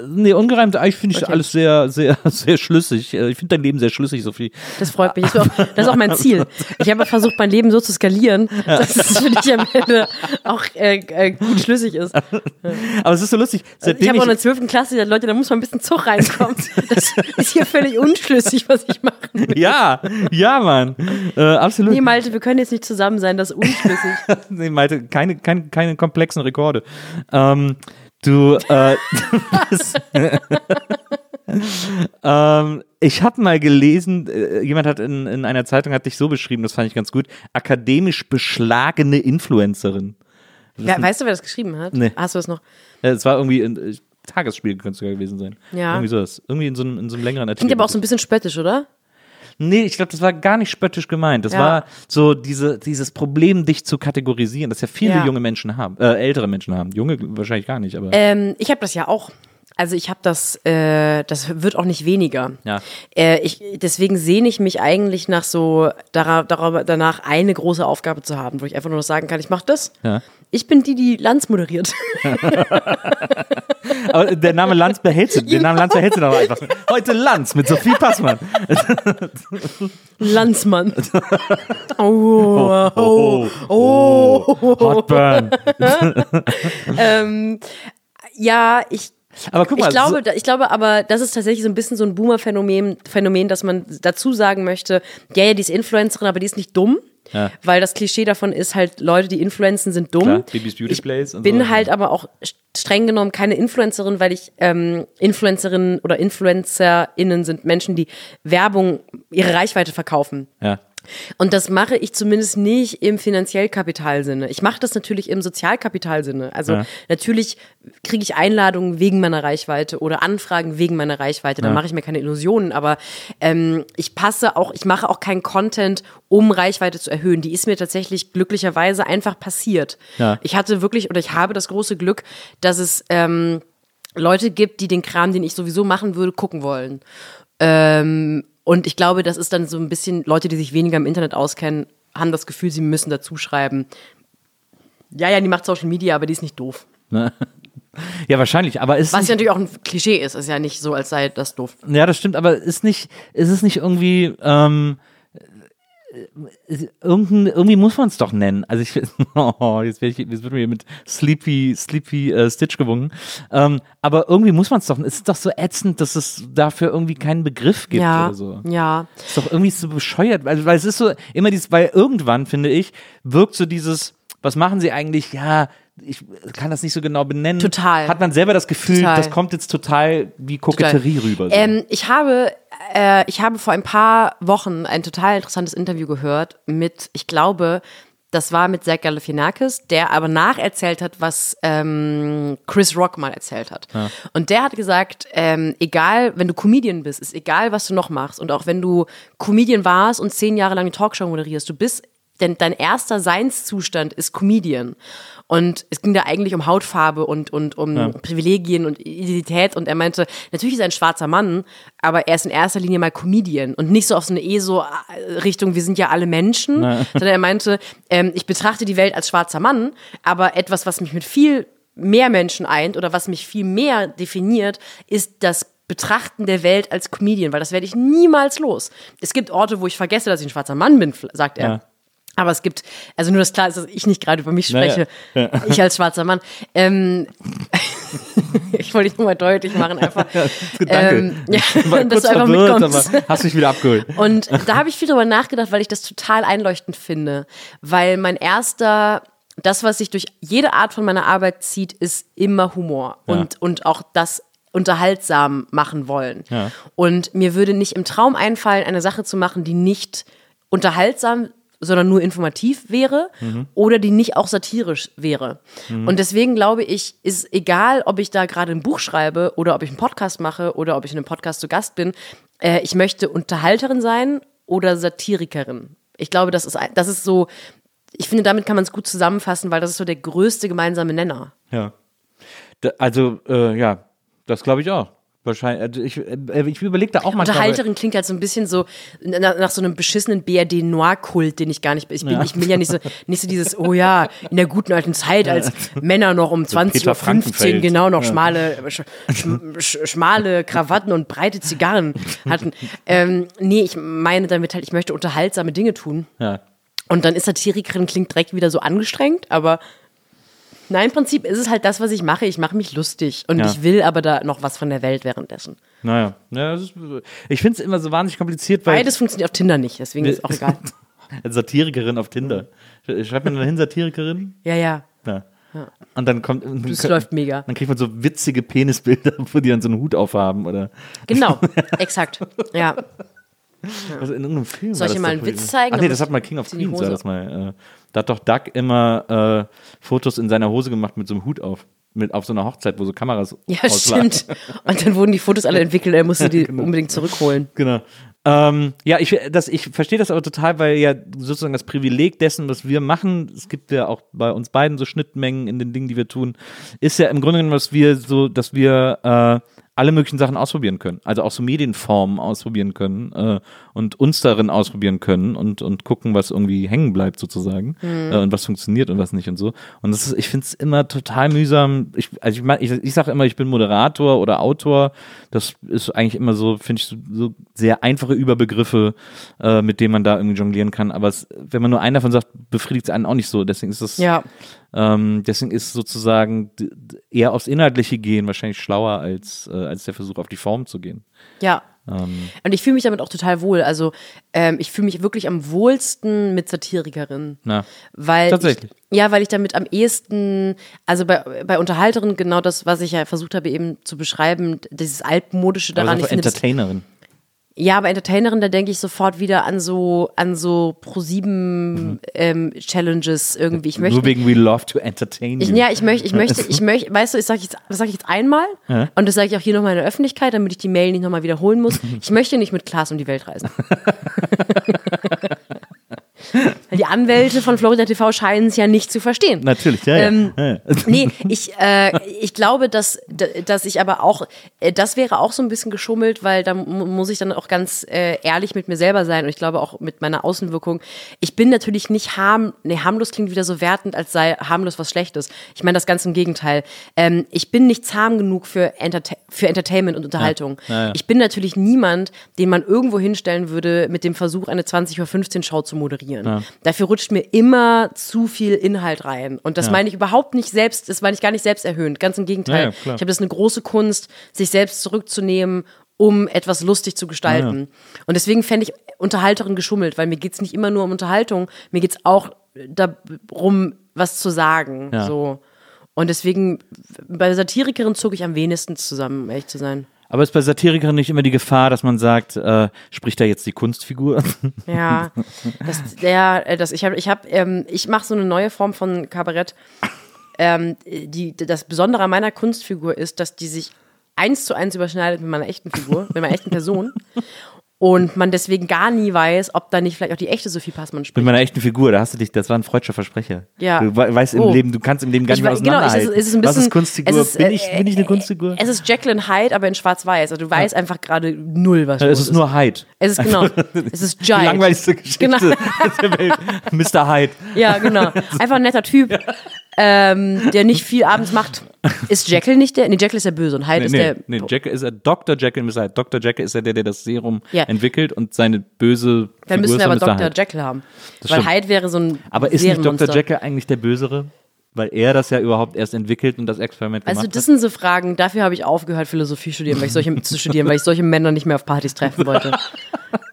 Nee, ungereimt, eigentlich finde ich Okay. alles sehr, sehr, sehr schlüssig. Äh, Ich finde dein Leben sehr schlüssig, Sophie. Das freut mich. Das ist auch, das ist auch mein Ziel. Ich habe versucht, mein Leben so zu skalieren, dass es für dich am Ende auch äh, äh, gut schlüssig ist. Aber es ist so lustig. Ich Seitdem habe ich, auch in der 12. Klasse gesagt, Leute, da muss mal ein bisschen Zug reinkommen. Das ist hier völlig unschlüssig, was ich mache. ja, ja, Mann. Äh, absolut. Nee, Malte, wir können jetzt nicht zusammen sein, das ist unschlüssig. nee, Malte, keine, keine, keine komplexen Rekorde. Ähm, du, äh, das, ähm, ich habe mal gelesen, äh, jemand hat in, in einer Zeitung hat dich so beschrieben, das fand ich ganz gut, akademisch beschlagene Influencerin. Ja, weißt du, wer das geschrieben hat? Nee. Hast du das noch? Es war irgendwie in äh, Tagesspiel könnte es sogar gewesen sein. Ja. Irgendwie sowas. Irgendwie in so einem, in so einem längeren Artikel. Klingt aber auch so ein bisschen spöttisch, oder? Nee, ich glaube, das war gar nicht spöttisch gemeint. Das Ja. war so diese, dieses Problem, dich zu kategorisieren, das ja viele Ja. junge Menschen haben, äh, ältere Menschen haben. Junge wahrscheinlich gar nicht, aber. Ähm, ich habe das ja auch. Also ich habe das, äh, das wird auch nicht weniger. Ja. Äh, ich, deswegen sehne ich mich eigentlich nach so dara- danach eine große Aufgabe zu haben, wo ich einfach nur noch sagen kann, ich mache das. Ja. Ich bin die, die Lanz moderiert. Aber der Name Lanz behältst du, den Namen Lanz behältst du doch einfach. Heute Lanz mit Sophie Passmann. Landsmann. Oh, oh, oh, Hotburn. Ähm, ja, ich Aber guck mal, Ich glaube, so, ich glaube aber, das ist tatsächlich so ein bisschen so ein Boomer-Phänomen, Phänomen, dass man dazu sagen möchte, ja, ja, die ist Influencerin, aber die ist nicht dumm. Ja. Weil das Klischee davon ist halt, Leute, die influenzen, sind dumm. Klar, Bibis Beauty ich Place und bin so. halt aber auch streng genommen keine Influencerin, weil ich ähm, Influencerinnen oder InfluencerInnen sind Menschen, die Werbung, ihre Reichweite verkaufen. ja. Und das mache ich zumindest nicht im Finanziellkapitalsinne. Ich mache das natürlich im Sozialkapitalsinne. Also Ja. natürlich kriege ich Einladungen wegen meiner Reichweite oder Anfragen wegen meiner Reichweite. Da mache ich mir keine Illusionen. Aber ähm, ich passe auch, ich mache auch keinen Content, um Reichweite zu erhöhen. Die ist mir tatsächlich glücklicherweise einfach passiert. Ja. Ich hatte wirklich oder ich habe das große Glück, dass es ähm, Leute gibt, die den Kram, den ich sowieso machen würde, gucken wollen. Ähm, und ich glaube, das ist dann so ein bisschen, Leute, die sich weniger im Internet auskennen, haben das Gefühl, sie müssen dazu schreiben. Ja, ja, die macht Social Media, aber die ist nicht doof. ja, wahrscheinlich. Aber ist Was ja natürlich auch ein Klischee ist. Ist ja nicht so, als sei das doof. ja, das stimmt. Aber ist nicht, ist es nicht irgendwie, ähm, äh, irgendein, irgendwie muss man es doch nennen. Also ich, oh, jetzt, ich, jetzt wird mir mit Sleepy, Sleepy äh, Stitch gewungen. Ähm, aber irgendwie muss man es doch. Es ist doch so ätzend, dass es dafür irgendwie keinen Begriff gibt ja, oder so. ja. ist doch irgendwie so bescheuert, weil, weil es ist so immer dieses, weil irgendwann, finde ich, wirkt so dieses, was machen sie eigentlich? Ja, ich kann das nicht so genau benennen. Total. Hat man selber das Gefühl, Total. das kommt jetzt total wie Koketterie rüber. So. Ähm, ich habe, äh, ich habe vor ein paar Wochen ein total interessantes Interview gehört mit, ich glaube, das war mit Zach Galifianakis, der aber nacherzählt hat, was ähm, Chris Rock mal erzählt hat. Und der hat gesagt, ähm, egal, wenn du Comedian bist, ist egal, was du noch machst. Und auch wenn du Comedian warst und zehn Jahre lang eine Talkshow moderierst, du bist denn dein erster Seinszustand ist Comedian. Und es ging da eigentlich um Hautfarbe und, und um Privilegien und Identität. Und er meinte, natürlich ist er ein schwarzer Mann, aber er ist in erster Linie mal Comedian und nicht so auf so eine ESO-Richtung, wir sind ja alle Menschen, sondern er meinte, ähm, ich betrachte die Welt als schwarzer Mann, aber etwas, was mich mit viel mehr Menschen eint oder was mich viel mehr definiert, ist das Betrachten der Welt als Comedian, weil das werde ich niemals los. Es gibt Orte, wo ich vergesse, dass ich ein schwarzer Mann bin, sagt er. Ja. Aber es gibt, also nur das klar ist, dass ich nicht gerade über mich Naja, spreche. ja. Ich als schwarzer Mann. Ähm, ich wollte dich nur mal deutlich machen, einfach. Danke. Ähm, ja, dass du einfach verwirrt, mitkommst. aber hast mich wieder abgeholt. Und da habe ich viel drüber nachgedacht, weil ich das total einleuchtend finde. Weil mein erster, das, was sich durch jede Art von meiner Arbeit zieht, ist immer Humor. Ja. Und, und auch das unterhaltsam machen wollen. Ja. Und mir würde nicht im Traum einfallen, eine Sache zu machen, die nicht unterhaltsam sondern nur informativ wäre oder die nicht auch satirisch wäre. Und deswegen glaube ich, ist egal, ob ich da gerade ein Buch schreibe oder ob ich einen Podcast mache oder ob ich in einem Podcast zu Gast bin, äh, ich möchte Unterhalterin sein oder Satirikerin. Ich glaube, das ist, das ist so, ich finde, damit kann man es gut zusammenfassen, weil das ist so der größte gemeinsame Nenner. Ja. Da, also, äh, ja, das glaube ich auch. Wahrscheinlich, also ich, äh, ich überlege da auch manchmal. Unterhalterin klingt halt so ein bisschen so nach, nach so einem beschissenen BRD-Noir-Kult, den ich gar nicht ich bin. Ich will ja nicht so, nicht so dieses, oh ja, in der guten alten Zeit, als Männer noch um 20.15 Peter Uhr genau noch schmale, sch, sch, schmale Krawatten und breite Zigarren hatten. Ähm, nee, ich meine damit halt, ich möchte unterhaltsame Dinge tun. Ja. Und dann ist Satirikerin klingt direkt wieder so angestrengt, aber nein, im Prinzip ist es halt das, was ich mache. Ich mache mich lustig und Ja. ich will aber da noch was von der Welt währenddessen. Naja, ja, ist, ich finde es immer so wahnsinnig kompliziert, weil Beides funktioniert auf Tinder nicht, deswegen ist auch egal. Satirikerin auf Tinder. Schreibt man dann hin Satirikerin? Ja, ja. Ja. Und dann kommt. Das läuft mega. Dann kriegt man so witzige Penisbilder, wo die dann so einen Hut aufhaben oder Genau, exakt. Ja. also in irgendeinem Film. Soll ich dir mal einen Witz zeigen? Ach nee, Dann das hat mal King of Queens, das mal. Äh, da hat doch Doug immer äh, Fotos in seiner Hose gemacht mit so einem Hut auf. Mit, auf so einer Hochzeit, wo so Kameras Ja, auslagen. stimmt. Und dann wurden die Fotos alle entwickelt, er musste die unbedingt zurückholen. Genau. Ähm, ja, ich, das, ich verstehe das aber total, weil ja sozusagen das Privileg dessen, was wir machen, es gibt ja auch bei uns beiden so Schnittmengen in den Dingen, die wir tun, ist ja im Grunde genommen, dass wir so, dass wir äh, alle möglichen Sachen ausprobieren können. Also auch so Medienformen ausprobieren können äh, und uns darin ausprobieren können und, und gucken, was irgendwie hängen bleibt sozusagen äh, und was funktioniert und was nicht und so. Und das ist, ich finde es immer total mühsam. Ich, also ich, mein, ich, ich sage immer, ich bin Moderator oder Autor. Das ist eigentlich immer so, finde ich, so, so sehr einfache Überbegriffe, äh, mit denen man da irgendwie jonglieren kann. Aber es, wenn man nur einen davon sagt, befriedigt es einen auch nicht so. Deswegen ist das Ja. Ähm, deswegen ist sozusagen eher aufs Inhaltliche gehen wahrscheinlich schlauer als, äh, als der Versuch auf die Form zu gehen. Ja. Ähm, Und ich fühle mich damit auch total wohl. Also ähm, ich fühle mich wirklich am wohlsten mit Satirikerin. na, Weil Tatsächlich. Ich, ja, weil ich damit am ehesten, also bei, bei Unterhalterin genau das, was ich ja versucht habe eben zu beschreiben, dieses altmodische aber daran. so Ich finde Entertainerin. Ja, bei Entertainerin, da denke ich sofort wieder an so an so Pro7 ähm, Challenges irgendwie. Ich möchte Nur wegen We Love to Entertain ich, You. ja, ich möchte, ich möchte, ich möchte, weißt du, ich sage jetzt, das sage ich jetzt einmal und das sage ich auch hier nochmal in der Öffentlichkeit, damit ich die Mail nicht nochmal wiederholen muss. Ich möchte nicht mit Klaas um die Welt reisen. Die Anwälte von Florida TV scheinen es ja nicht zu verstehen. Natürlich, ja, ja. Ähm, ja, ja. Nee, ich, äh, ich glaube, dass, dass ich aber auch, äh, das wäre auch so ein bisschen geschummelt, weil da mu- muss ich dann auch ganz äh, ehrlich mit mir selber sein und ich glaube auch mit meiner Außenwirkung. Ich bin natürlich nicht harm, nee, harmlos klingt wieder so wertend, als sei harmlos was Schlechtes. Ich meine das ganz im Gegenteil. Ähm, ich bin nicht zahm genug für, Enterta für Entertainment und Unterhaltung. Ich bin natürlich niemand, den man irgendwo hinstellen würde mit dem Versuch, eine 20.15 Uhr Show zu moderieren. Dafür rutscht mir immer zu viel Inhalt rein. Und das meine ich überhaupt nicht selbst, das meine ich gar nicht selbsterhöhend. Ganz im Gegenteil. Ja, ja, ich habe das eine große Kunst, sich selbst zurückzunehmen, um etwas lustig zu gestalten. Und deswegen fände ich Unterhalterin geschummelt, weil mir geht's nicht immer nur um Unterhaltung, mir geht's auch darum, was zu sagen. Ja. So. Und deswegen, bei Satirikerin zog ich am wenigsten zusammen, um ehrlich zu sein. Aber ist bei Satirikern nicht immer die Gefahr, dass man sagt, äh, spricht da jetzt die Kunstfigur? Ja, das, der, äh, das, ich ich ähm, ich mache so eine neue Form von Kabarett. Ähm, die, das Besondere an meiner Kunstfigur ist, dass die sich eins zu eins überschneidet mit meiner echten Figur, mit meiner echten Person. Und man deswegen gar nie weiß, ob da nicht vielleicht auch die echte Sophie Passmann Mit spricht. meiner echten Figur, da hast du dich, das war ein freudscher Versprecher. Ja. Du we- weißt im Oh. Leben, du kannst im Leben gar Ich nicht mehr wei- genau, es ist, auseinanderhalten. es ist ein bisschen, Was ist Kunstfigur? es ist, bin, ich, äh, bin ich eine Kunstfigur? Es ist Jacqueline Hyde, aber in Schwarz-Weiß. Also du weißt einfach gerade null, was Ja, es ist nur Hyde. Es ist genau. Es ist Die Jai. langweiligste Geschichte Genau. der Welt. Mr. Hyde. Ja, genau. Einfach ein netter Typ, ähm, der nicht viel abends macht. Ist Jekyll nicht der? Nee, Jekyll ist der Böse und Hyde Nee, ist nee, der. nee, Jack ist er, Dr. Jekyll Mr. Hyde. Dr. Jekyll ist ja der, der das Serum Ja. entwickelt und seine böse Dann Figur müssen ist wir aber. Dr. Hyde. Jekyll haben. Das Weil stimmt. Hyde wäre so ein Aber ist nicht Dr. Jekyll eigentlich der Bösere? Weil er das ja überhaupt erst entwickelt und das Experiment Also gemacht das sind so Fragen, dafür habe ich aufgehört, Philosophie studieren, weil ich solche, zu studieren, weil ich solche Männer nicht mehr auf Partys treffen wollte.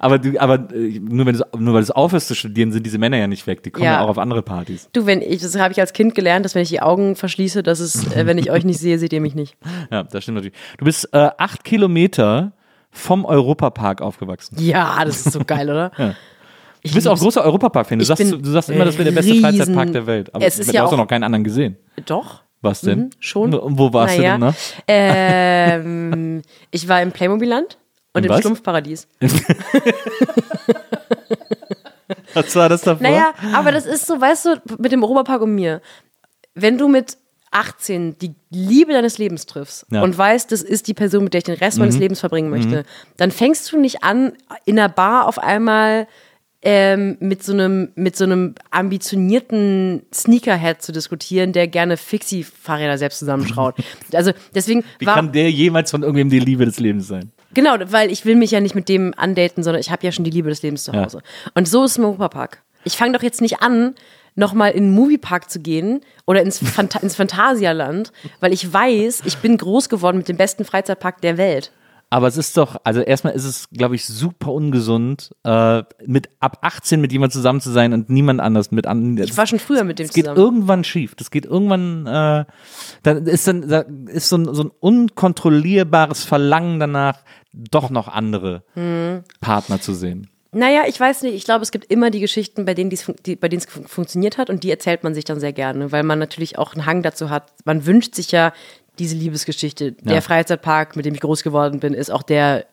Aber, du, aber äh, nur, wenn du, nur weil du es aufhörst zu studieren, sind diese Männer ja nicht weg. Die kommen ja, Ja. auch auf andere Partys. Du, wenn ich, das habe ich als Kind gelernt, dass wenn ich die Augen verschließe, dass es, äh, wenn ich euch nicht sehe, seht ihr mich nicht. Ja, das stimmt natürlich. Du bist äh, acht Kilometer vom Europapark aufgewachsen. Ja, das ist so geil, oder? Du bist auch großer Europapark-Fan. Du Ich sagst, du sagst immer, das wäre der beste Freizeitpark der Welt. Aber Es ist du ja hast auch- noch keinen anderen gesehen. Doch. Was denn? Mhm, schon. Und wo warst naja, du denn, ne? Ähm, ich war im Playmobil-Land und Im was? Schlumpfparadies. Was war das davor? Naja, aber das ist so, weißt du, mit dem Europapark und mir, wenn du mit 18 die Liebe deines Lebens triffst Ja. und weißt, das ist die Person, mit der ich den Rest meines Lebens verbringen möchte, dann fängst du nicht an, in einer Bar auf einmal ähm, mit so einem mit so einem ambitionierten Sneakerhead zu diskutieren, der gerne Fixie-Fahrräder selbst zusammenschraut. Also deswegen Wie war kann der jemals von irgendwem die Liebe des Lebens sein? Genau, weil ich will mich ja nicht mit dem andaten, sondern ich habe ja schon die Liebe des Lebens zu Ja. Hause. Und so ist es im Europapark. Ich fange doch jetzt nicht an, nochmal in den Moviepark zu gehen oder ins, Phanta ins Phantasialand, weil ich weiß, ich bin groß geworden mit dem besten Freizeitpark der Welt. Aber es ist doch, also erstmal ist es, glaube ich, super ungesund, äh, mit ab 18 mit jemandem zusammen zu sein und niemand anders mit an. Ich war schon früher mit dem Das geht zusammen. irgendwann schief. Das geht irgendwann, äh, dann ist dann da ist so ein, so ein unkontrollierbares Verlangen danach, doch noch andere Hm. Partner zu sehen. Naja, ich weiß nicht. Ich glaube, es gibt immer die Geschichten, bei denen, die's fun- die, bei denen es fun- funktioniert hat und die erzählt man sich dann sehr gerne, weil man natürlich auch einen Hang dazu hat. Man wünscht sich ja diese Liebesgeschichte. Der Ja. Freizeitpark, mit dem ich groß geworden bin, ist auch der,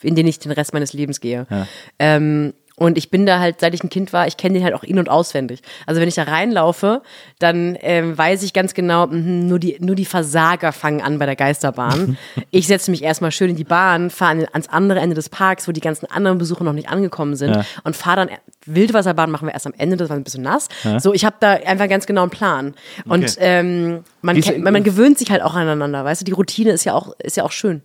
in den ich den Rest meines Lebens gehe. Ja. Ähm, und ich bin da halt, seit ich ein Kind war, ich kenne den halt auch in- und auswendig. Also wenn ich da reinlaufe, dann ähm, weiß ich ganz genau, mhm, nur, die, nur die Versager fangen an bei der Geisterbahn. ich setze mich erstmal schön in die Bahn, fahre an, ans andere Ende des Parks, wo die ganzen anderen Besucher noch nicht angekommen sind Ja. und fahre dann, Wildwasserbahn machen wir erst am Ende, das war ein bisschen nass. So, ich habe da einfach ganz genau einen Plan. Und Okay. ähm, man, kennt, man, man gewöhnt sich halt auch aneinander, weißt du, die Routine ist ja auch, ist ja auch schön.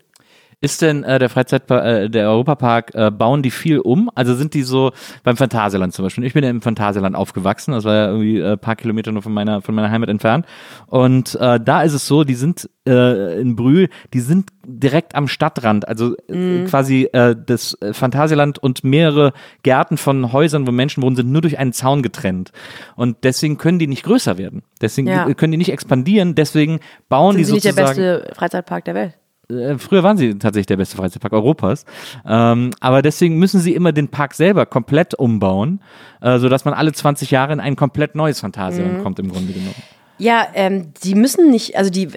Ist denn äh, der Freizeitpark, äh, der Europapark, äh, bauen die viel um? Also sind die so beim Phantasialand zum Beispiel? Ich bin ja im Phantasialand aufgewachsen, das war ja irgendwie äh, ein paar Kilometer nur von meiner, von meiner Heimat entfernt. Und äh, da ist es so, die sind äh, in Brühl, die sind direkt am Stadtrand, also äh, quasi äh, das äh, Phantasialand und mehrere Gärten von Häusern, wo Menschen wohnen, sind nur durch einen Zaun getrennt. Und deswegen können die nicht größer werden. Deswegen Ja. können die nicht expandieren, deswegen bauen Sind die sie nicht der sozusagen. beste Freizeitpark der Welt? Äh, früher waren sie tatsächlich der beste Freizeitpark Europas. Ähm, aber deswegen müssen sie immer den Park selber komplett umbauen, äh, sodass man alle 20 Jahre in ein komplett neues Phantasialand kommt, im Grunde genommen. Ja, ähm, die müssen nicht, also die,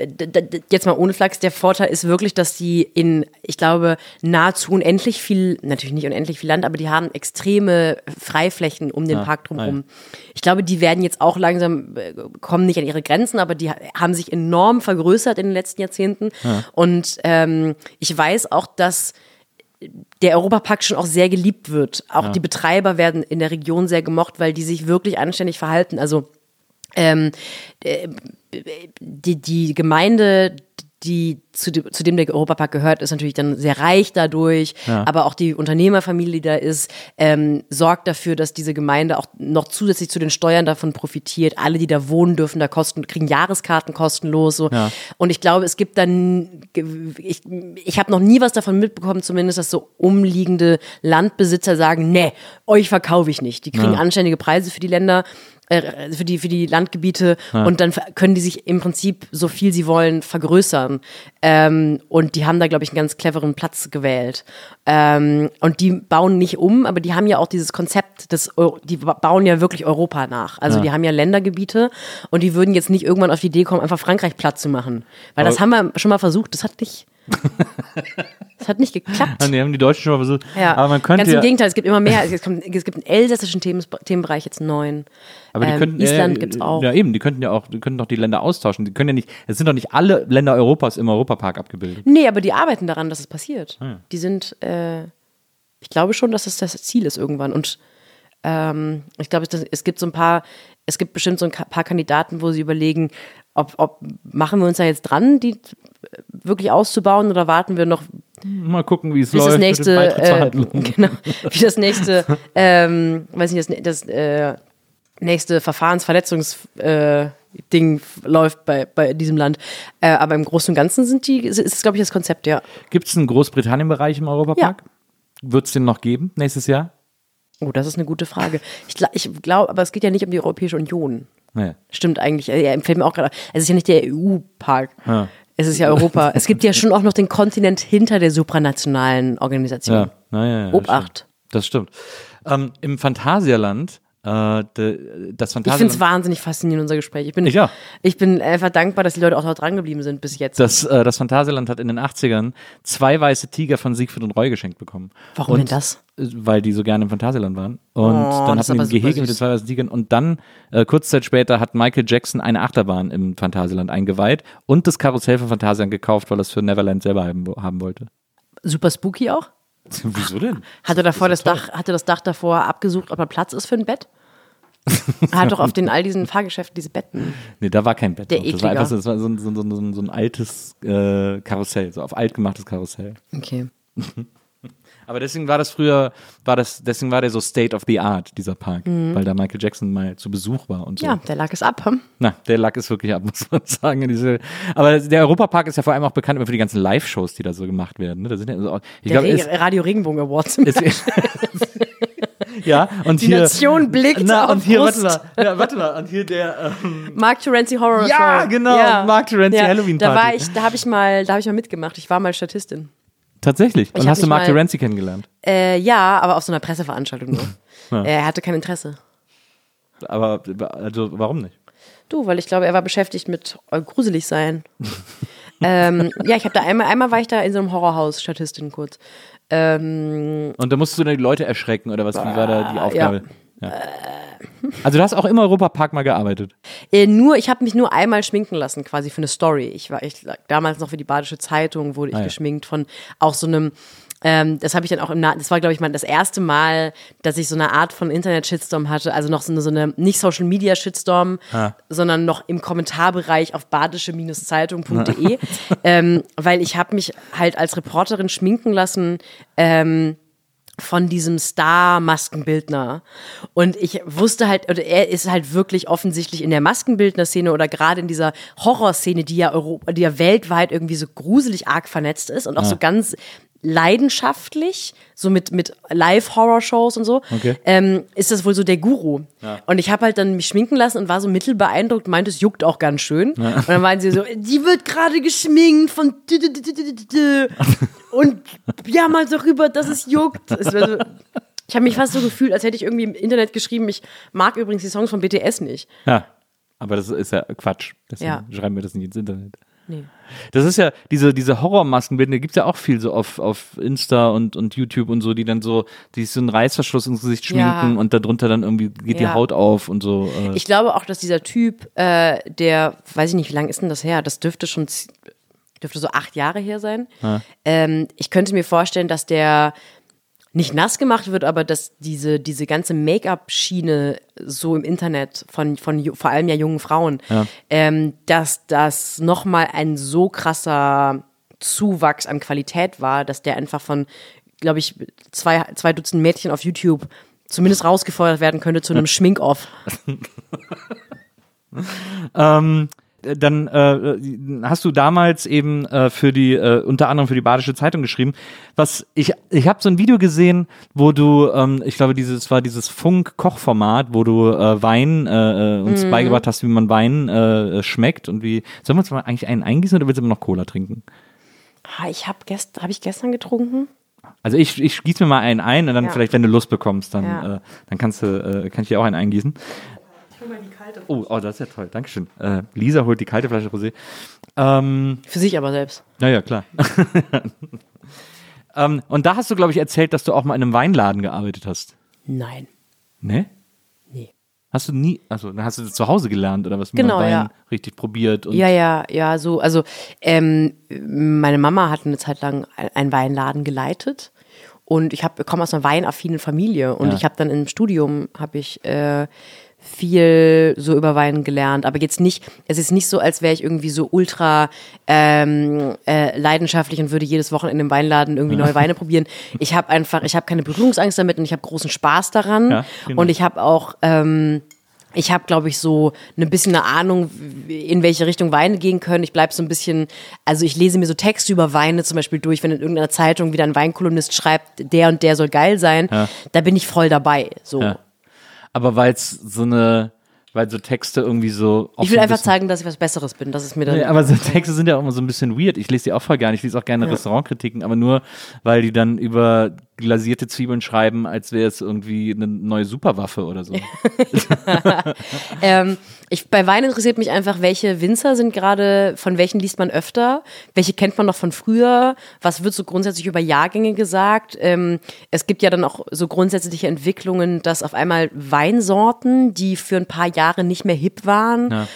jetzt mal ohne Flachs, der Vorteil ist wirklich, dass die in, ich glaube, nahezu unendlich viel, natürlich nicht unendlich viel Land, aber die haben extreme Freiflächen um den Park drumherum. Ich glaube, die werden jetzt auch langsam, äh, kommen nicht an ihre Grenzen, aber die ha- haben sich enorm vergrößert in den letzten Jahrzehnten. Und ähm, ich weiß auch, dass der Europapark schon auch sehr geliebt wird. Auch die Betreiber werden in der Region sehr gemocht, weil die sich wirklich anständig verhalten. Also ähm, äh, die, die Gemeinde, die zu, dem- zu dem der Europapark gehört, ist natürlich dann sehr reich dadurch, aber auch die Unternehmerfamilie, die da ist, ähm, sorgt dafür, dass diese Gemeinde auch noch zusätzlich zu den Steuern davon profitiert. Alle, die da wohnen, dürfen da kosten, kriegen Jahreskarten kostenlos. So. Und ich glaube, es gibt dann, ich, ich habe noch nie was davon mitbekommen, zumindest, dass so umliegende Landbesitzer sagen, nee, euch verkaufe ich nicht. Die kriegen anständige Preise für die Länder äh, für die, für die Landgebiete und dann können die sich im Prinzip so viel sie wollen vergrößern. Ähm, und die haben da, glaube ich, einen ganz cleveren Platz gewählt. Ähm, und die bauen nicht um, aber die haben ja auch dieses Konzept, des, die ba- bauen ja wirklich Europa nach. Also die haben ja Ländergebiete und die würden jetzt nicht irgendwann auf die Idee kommen, einfach Frankreich platt zu machen. Weil das haben wir schon mal versucht, das hat nicht, das hat nicht geklappt. Die haben die Deutschen schon mal versucht. Ja, Aber man könnte ganz im ja, Gegenteil, es gibt immer mehr. Es, kommt, es gibt einen elsässischen Themen, Themenbereich, jetzt einen neuen. aber die ähm, könnten, Island äh, gibt's auch. Ja, eben, die könnten ja auch, die könnten doch die Länder austauschen. Die können ja nicht, es sind doch nicht alle Länder Europas im Europapark abgebildet. Nee, aber die arbeiten daran, dass es passiert. Ah, Die sind, äh, ich glaube schon, dass es das Ziel ist irgendwann. Und ähm, ich glaube, es, es gibt so ein paar, es gibt bestimmt so ein paar Kandidaten, wo sie überlegen, ob, ob machen wir uns da jetzt dran, die wirklich auszubauen oder warten wir noch, Mal gucken, wie es läuft. das nächste, äh, genau, wie das nächste, ähm, weiß nicht, das, das äh, nächste Verfahrensverletzungs äh, Ding läuft bei, bei diesem Land. Äh, aber im Großen und Ganzen sind die, ist es, glaube ich, das Konzept, ja. Gibt es einen Großbritannien-Bereich im Europapark? Wird es den noch geben nächstes Jahr? Oh, das ist eine gute Frage. Ich, ich glaube, aber es geht ja nicht um die Europäische Union. Nee. Stimmt eigentlich. Äh, Ja, fällt mir auch gerade. Es ist ja nicht der EU-Park. Ja. Es ist ja Europa. es gibt ja schon auch noch den Kontinent hinter der supranationalen Organisation. Ja, naja. Ja, Obacht. Das stimmt. Das stimmt. Ähm, Im Phantasialand, äh, de, das Ich finde Phantasialand. es wahnsinnig faszinierend, unser Gespräch. Ich bin, Ich auch. ich bin einfach dankbar, dass die Leute auch noch dran geblieben sind bis jetzt. Das, äh, das Phantasialand hat in den 80ern zwei weiße Tiger von Siegfried und Roy geschenkt bekommen. Warum und, denn das? äh, Weil die so gerne im Phantasialand waren. Und Oh, dann das hat man ist ein Gehege mit den zwei weißen Tigern. Und dann, äh, kurz Zeit später, hat Michael Jackson eine Achterbahn im Phantasialand eingeweiht und das Karussell von Phantasialand gekauft, weil er es für Neverland selber haben, haben wollte. Super spooky auch. Wieso denn? Hatte davor das, Dach, hatte das Dach davor abgesucht, ob da Platz ist für ein Bett? Er hat doch auf den all diesen Fahrgeschäften diese Betten. Nee, da war kein Bett. Der drauf. das war einfach so, das war so, ein- so, so, so ein altes äh, Karussell, so auf alt gemachtes Karussell. Okay. Aber deswegen war das früher, war das, deswegen war der so State of the Art, dieser Park, weil da Michael Jackson mal zu Besuch war und so. Mhm. Ja, der lag es ab. Hm? Na, der Lack ist wirklich ab, muss man sagen. Diese, aber der Europapark ist ja vor allem auch bekannt immer für die ganzen Live-Shows, die da so gemacht werden. Ne? Da sind ja so, ich Der glaube, Re es, Radio Regenbogen Awards. es, ja, und Die hier. Nation blickt na, auf und hier, Brust. warte mal, ja, warte mal, und hier der, ähm, Mark Terenzi Horror Ja, Show. genau, Mark Terenzi Halloween Da war Party. ich, da habe ich mal, da habe ich mal mitgemacht. Ich war mal Statistin. tatsächlich. Und hast du Mark Terenzi kennengelernt? Äh, ja, aber auf so einer Presseveranstaltung nur. Er hatte kein Interesse. Aber, also, warum nicht? Du, weil ich glaube, er war beschäftigt mit äh, gruselig sein. ähm, ja, ich habe da einmal, einmal war ich da in so einem Horrorhaus, Statistin kurz. Ähm, Und da musstest du dann die Leute erschrecken oder was? Wie war da die Aufgabe? Ja. Äh. Also du hast auch im Europapark mal gearbeitet. Äh, nur, ich habe mich nur einmal schminken lassen, quasi für eine Story. Ich war, ich damals noch für die Badische Zeitung wurde ich Ah, ja. geschminkt von auch so einem. Ähm, das habe ich dann auch im Na das war glaube ich mal das erste Mal, dass ich so eine Art von Internet-Shitstorm hatte, also noch so eine, so eine nicht Social Media Shitstorm, Ah. sondern noch im Kommentarbereich auf badische-zeitung.de, ähm, weil ich habe mich halt als Reporterin schminken lassen. Ähm, von diesem Star-Maskenbildner. Und ich wusste halt, oder er ist halt wirklich offensichtlich in der Maskenbildner-Szene oder gerade in dieser Horrorszene, die ja Europa, die ja weltweit irgendwie so gruselig arg vernetzt ist und auch so ganz leidenschaftlich, so mit, mit Live-Horror-Shows und so, Okay. ähm, ist das wohl so der Guru. Und ich habe halt dann mich schminken lassen und war so mittelbeeindruckt, meinte, es juckt auch ganz schön. Und dann waren sie so, die wird gerade geschminkt von und ja mal darüber, dass es juckt. Es so, ich habe mich fast so gefühlt, als hätte ich irgendwie im Internet geschrieben, ich mag übrigens die Songs von BTS nicht. Ja. Aber das ist ja Quatsch. Deswegen Ja. schreiben wir das nicht ins Internet. Nee. Das ist ja, diese, diese Horrormaskenbilder, die gibt's ja auch viel so auf, auf Insta und, und YouTube und so, die dann so, die so einen Reißverschluss ins Gesicht schminken Ja. und darunter dann irgendwie geht die Ja. Haut auf und so. Äh. Ich glaube auch, dass dieser Typ, äh, der, weiß ich nicht, wie lange ist denn das her? Das dürfte schon, dürfte so acht Jahre her sein. Ähm, ich könnte mir vorstellen, dass der nicht nass gemacht wird, aber dass diese, diese ganze Make-up-Schiene so im Internet von, von vor allem ja jungen Frauen, ähm, dass das nochmal ein so krasser Zuwachs an Qualität war, dass der einfach von, glaube ich, zwei, zwei Dutzend Mädchen auf YouTube zumindest rausgefeuert werden könnte zu einem Schmink-Off. Ähm, dann äh, hast du damals eben äh, für die äh, unter anderem für die Badische Zeitung geschrieben. Was ich ich habe so ein Video gesehen, wo du ähm, ich glaube dieses war dieses Funk Kochformat, wo du äh, Wein äh, äh, uns Mhm. beigebracht hast, wie man Wein äh, schmeckt und wie sollen wir uns mal eigentlich einen eingießen oder willst du immer noch Cola trinken? Ah, Ich habe gest hab ich gestern getrunken. Also ich, ich gieße mir mal einen ein und dann Ja. vielleicht, wenn du Lust bekommst, dann, Ja. äh, dann kannst du, äh, kann ich dir auch einen eingießen. Oh, oh, das ist ja toll. Dankeschön. Äh, Lisa holt die kalte Flasche Rosé. Ähm, Für sich aber selbst. naja, klar. ähm, und da hast du, glaube ich, erzählt, dass du auch mal in einem Weinladen gearbeitet hast. Nein. Ne? Nee. Hast du nie, also dann hast du das zu Hause gelernt oder was? Genau, Wein ja. richtig probiert und Ja, ja, ja, so, also ähm, meine Mama hat eine Zeit lang ein- einen Weinladen geleitet und ich habe komme aus einer weinaffinen Familie und Ja. ich habe dann im Studium habe ich äh, viel so über Wein gelernt, aber jetzt nicht, es ist nicht so, als wäre ich irgendwie so ultra ähm, äh, leidenschaftlich und würde jedes Wochenende im Weinladen irgendwie neue Weine probieren. Ich habe einfach, ich habe keine Berührungsangst damit und ich habe großen Spaß daran Ja, genau. und ich habe auch ähm, ich habe, glaube ich, so ein bisschen eine Ahnung, in welche Richtung Weine gehen können. Ich bleibe so ein bisschen, also ich lese mir so Texte über Weine zum Beispiel durch, wenn in irgendeiner Zeitung wieder ein Weinkolumnist schreibt, der und der soll geil sein, Ja. da bin ich voll dabei. So. Ja. Aber weil es so eine, weil so Texte irgendwie so. Ich will ein einfach zeigen, dass ich was Besseres bin. Das ist mir dann. Nee, aber so Texte sind ja auch immer so ein bisschen weird. Ich lese die auch voll gerne. Ich lese auch gerne Restaurantkritiken, aber nur, weil die dann über glasierte Zwiebeln schreiben, als wäre es irgendwie eine neue Superwaffe oder so. Ähm, ich, bei Wein interessiert mich einfach, welche Winzer sind gerade, von welchen liest man öfter, welche kennt man noch von früher, was wird so grundsätzlich über Jahrgänge gesagt. Ähm, es gibt ja dann auch so grundsätzliche Entwicklungen, dass auf einmal Weinsorten, die für ein paar Jahre nicht mehr hip waren, Ja.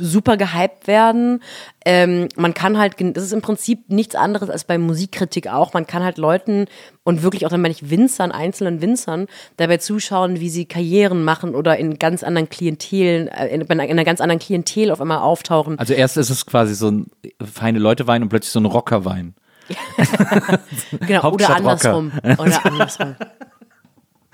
super gehypt werden. Ähm, man kann halt, das ist im Prinzip nichts anderes als bei Musikkritik auch. Man kann halt Leuten und wirklich auch dann meine ich Winzern, einzelnen Winzern, dabei zuschauen, wie sie Karrieren machen oder in ganz anderen Klientelen, äh, in, in einer ganz anderen Klientel auf einmal auftauchen. Also erst ist es quasi so ein feine Leute-Wein und plötzlich so ein Rockerwein. Genau, oder andersrum. Oder andersrum.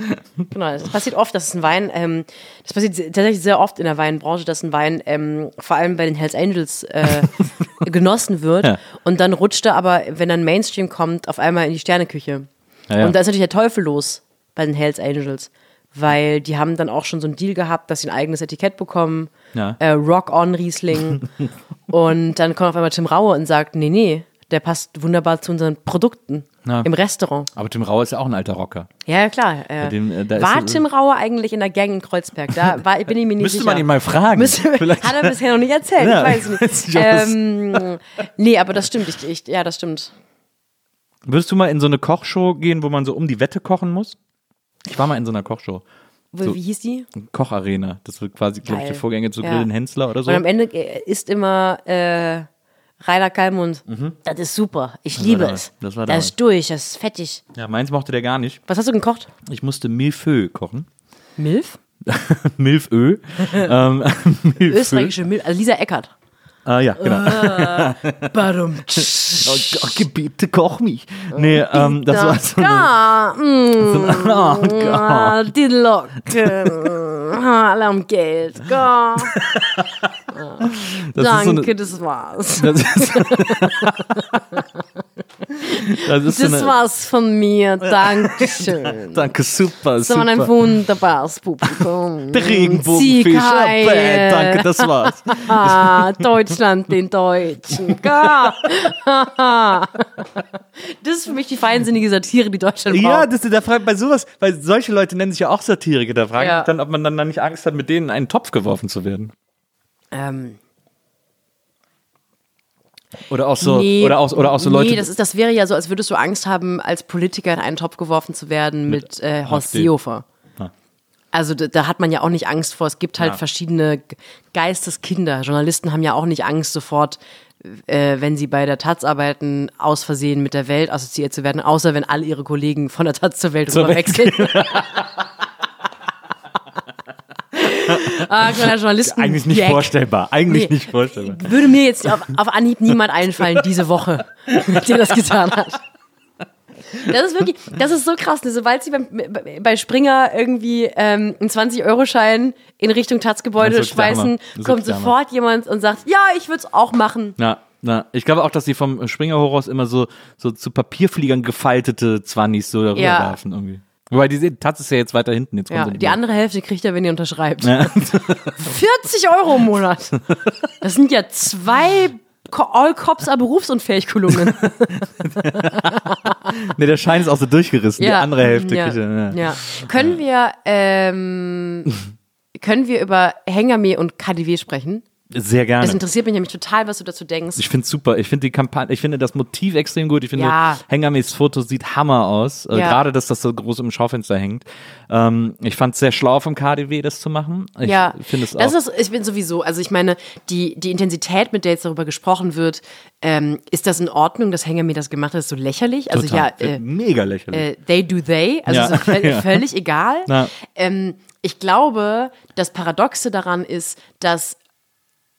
Genau, das passiert oft, dass ein Wein, ähm, das passiert tatsächlich sehr oft in der Weinbranche, dass ein Wein ähm, vor allem bei den Hells Angels äh, genossen wird Ja. und dann rutscht er aber, wenn dann Mainstream kommt, auf einmal in die Sterneküche. Ja, ja. Und da ist natürlich der Teufel los bei den Hells Angels, weil die haben dann auch schon so einen Deal gehabt, dass sie ein eigenes Etikett bekommen, äh, Rock on Riesling und dann kommt auf einmal Tim Raue und sagt, nee, nee, der passt wunderbar zu unseren Produkten Ja. im Restaurant. Aber Tim Rauer ist ja auch ein alter Rocker. Ja, klar. Äh, dem, äh, war Tim Raue eigentlich in der Gang in Kreuzberg? Da war, bin ich mir nicht Müsste sicher. man ihn mal fragen. Müsste, hat er bisher noch nicht erzählt, Ja, ich weiß nicht. ähm, nee, aber das stimmt. Ich, ich, ja, das stimmt. Würdest du mal in so eine Kochshow gehen, wo man so um die Wette kochen muss? Ich war mal in so einer Kochshow. Wo, So. Wie hieß die? Kocharena. Das wird quasi, glaube ich, Geil. der Vorgänger zu Ja. Grillen Hensler oder so. Und am Ende äh, ist immer äh, Rainer Kalmund. Das ist super. Ich liebe Mhm. damals. es. Das war das ist durch, das ist fettig. Ja, meins mochte der gar nicht. Was hast du gekocht? Ich musste Milfö kochen. Milf? Milfö. ähm, Milfö. Österreichische Milf. Also Lisa Eckert. Ah ja, genau. Badum. Oh, Gott, bitte koch mich. Nee, ähm, das war so eine, Ja, mm, Oh Gott. ah, die Locken. Ah, Alle am Geld. Gott. das ist so Danke, eine, das war's. das ist, das Das eine, war's von mir. Dankeschön. Danke, super, Das war ein wunderbares Publikum. Der Regenbogenfisch. Bäh, heil. danke, das war's. Ah, Deutschland den Deutschen. Das ist für mich die feinsinnige Satire, die Deutschland braucht. Ja, das, da fragt bei sowas, weil solche Leute nennen sich ja auch Satiriker, da frage Ja. ich dann, ob man dann, dann nicht Angst hat, mit denen in einen Topf geworfen zu werden. ähm, Oder auch so, nee, oder auch, oder auch so Leute. Nee, das, ist, das wäre ja so, als würdest du Angst haben, als Politiker in einen Topf geworfen zu werden mit, äh, Horst. Seehofer. Also da, da hat man ja auch nicht Angst vor. Es gibt halt Ja. verschiedene Geisteskinder. Journalisten haben ja auch nicht Angst, sofort, äh, wenn sie bei der Taz arbeiten, aus Versehen mit der Welt assoziiert zu werden, außer wenn alle ihre Kollegen von der Taz zur Welt Zur Welt. rüberwechseln. ah, kleiner Journalisten. eigentlich nicht vorstellbar. Eigentlich Nee. nicht vorstellbar. Würde mir jetzt auf, auf Anhieb niemand einfallen diese Woche, der das getan hat. Das ist wirklich, das ist so krass. ne? Sobald sie beim, bei Springer irgendwie ähm, einen 20-Euro-Schein in Richtung Taz-Gebäude schmeißen, kommt sofort jemand und sagt, ja, ich würde es auch machen. Na, na, ich glaube auch, dass die vom Springer Horrors immer so, so zu Papierfliegern gefaltete Zwannis so darüber Ja. werfen irgendwie. Wobei die Taz ist ja jetzt weiter hinten. Jetzt Ja, die andere Hälfte kriegt er, wenn ihr unterschreibt. 40 Euro im Monat. Das sind ja zwei All Cops are berufsunfähig Kolumnen. Nee, der Schein ist auch so durchgerissen. Die andere Hälfte ja. kriegt er. Ja. Ja. Können wir ähm, können wir über Hengame und KDW sprechen? Sehr gerne. Das interessiert mich nämlich total, was du dazu denkst. Ich finde super. Ich finde die Kampagne, ich finde das Motiv extrem gut. Ich finde, Ja. Hengames Foto sieht Hammer aus. Äh, Ja. Gerade, dass das so groß im Schaufenster hängt. Ähm, ich fand es sehr schlau vom KDW, das zu machen. Ich ja, finde es auch. das ist, ich bin sowieso, also ich meine, die, die Intensität, mit der jetzt darüber gesprochen wird, ähm, ist das in Ordnung, dass Hengame das gemacht hat, ist so lächerlich? Also total, ja, äh, mega lächerlich. äh, they do they, also Ja. auch völlig, völlig egal. Ähm, ich glaube, das Paradoxe daran ist, dass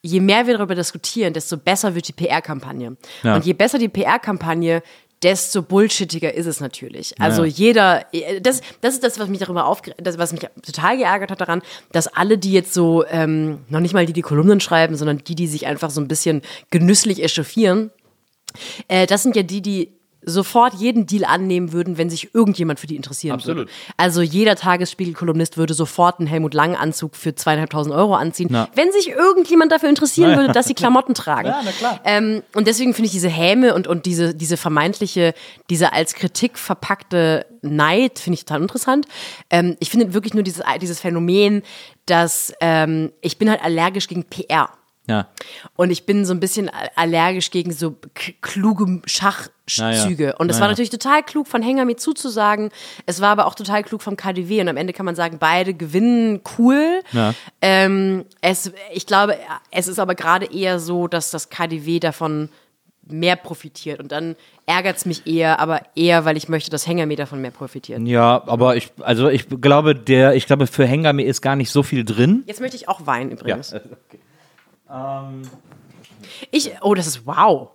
je mehr wir darüber diskutieren, desto besser wird die PR-Kampagne. Ja. Und je besser die PR-Kampagne, desto bullshittiger ist es natürlich. Also Ja. jeder, das, das ist das, was mich darüber aufge das, was mich total geärgert hat daran, dass alle, die jetzt so, ähm, noch nicht mal die, die Kolumnen schreiben, sondern die, die sich einfach so ein bisschen genüsslich echauffieren, äh, das sind ja die, die sofort jeden Deal annehmen würden, wenn sich irgendjemand für die interessieren Absolut. würde. Also jeder Tagesspiegel-Kolumnist würde sofort einen Helmut Lang-Anzug für zweieinhalbtausend Euro anziehen, Na. wenn sich irgendjemand dafür interessieren würde, dass sie Klamotten tragen. Ja, na klar. Ähm, und deswegen finde ich diese Häme und, und diese, diese vermeintliche, diese als Kritik verpackte Neid, finde ich total interessant. Ähm, ich finde wirklich nur dieses, dieses Phänomen, dass ähm, ich bin halt allergisch gegen PR. Ja. Und ich bin so ein bisschen allergisch gegen so kluge Schachzüge. Naja. Und es war Naja. natürlich total klug von Hänger mir zuzusagen. Es war aber auch total klug vom KDW. Und am Ende kann man sagen, beide gewinnen cool. Ja. Ähm, es, ich glaube, es ist aber gerade eher so, dass das KDW davon mehr profitiert. Und dann ärgert es mich eher, aber eher, weil ich möchte, dass mir davon mehr profitiert. Ja, aber ich, also ich glaube, der, ich glaube, für Hengame ist gar nicht so viel drin. Jetzt möchte ich auch Wein übrigens. Ja. Ich, oh, das ist wow.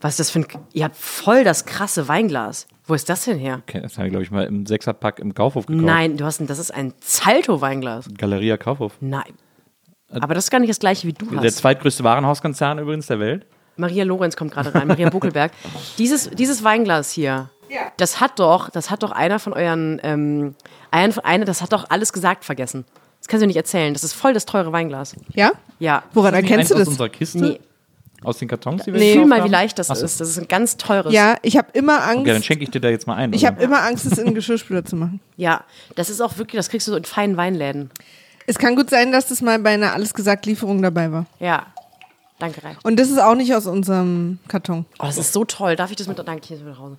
Was ist das für ein, ihr habt voll das krasse Weinglas. Wo ist das denn her? Okay, das habe ich, glaube ich, mal im Sechserpack im Kaufhof gekauft. Nein, du hast ein, das ist ein Zalto-Weinglas. Galeria Kaufhof. Nein. Aber das ist gar nicht das gleiche, wie du Der hast. zweitgrößte Warenhauskonzern übrigens der Welt. Maria Lorenz kommt gerade rein, Maria Buckelberg. Dieses, dieses Weinglas hier, das hat doch, das hat doch einer von euren, ähm, einer, das hat doch alles gesagt vergessen. Das kannst du nicht erzählen. Das ist voll das teure Weinglas. Ja? Ja. Woran erkennst du Eins aus das? unserer Kiste? Nee. Aus den Kartons, die wir Fühl gekauft mal, wie leicht das Ach so. ist. Das ist ein ganz teures. Ja, ich habe immer Okay, dann Angst. schenke ich dir da jetzt mal ein. Ich habe immer Angst, es in den Geschirrspüler zu machen. Ja, das ist auch wirklich, das kriegst du so in feinen Weinläden. Es kann gut sein, dass das mal bei einer Alles gesagt Lieferung dabei war. Ja. Danke, Reich. Und das ist auch nicht aus unserem Karton. Oh, das ist so toll. Darf ich das mit? Danke, hier ist mit nach Hause.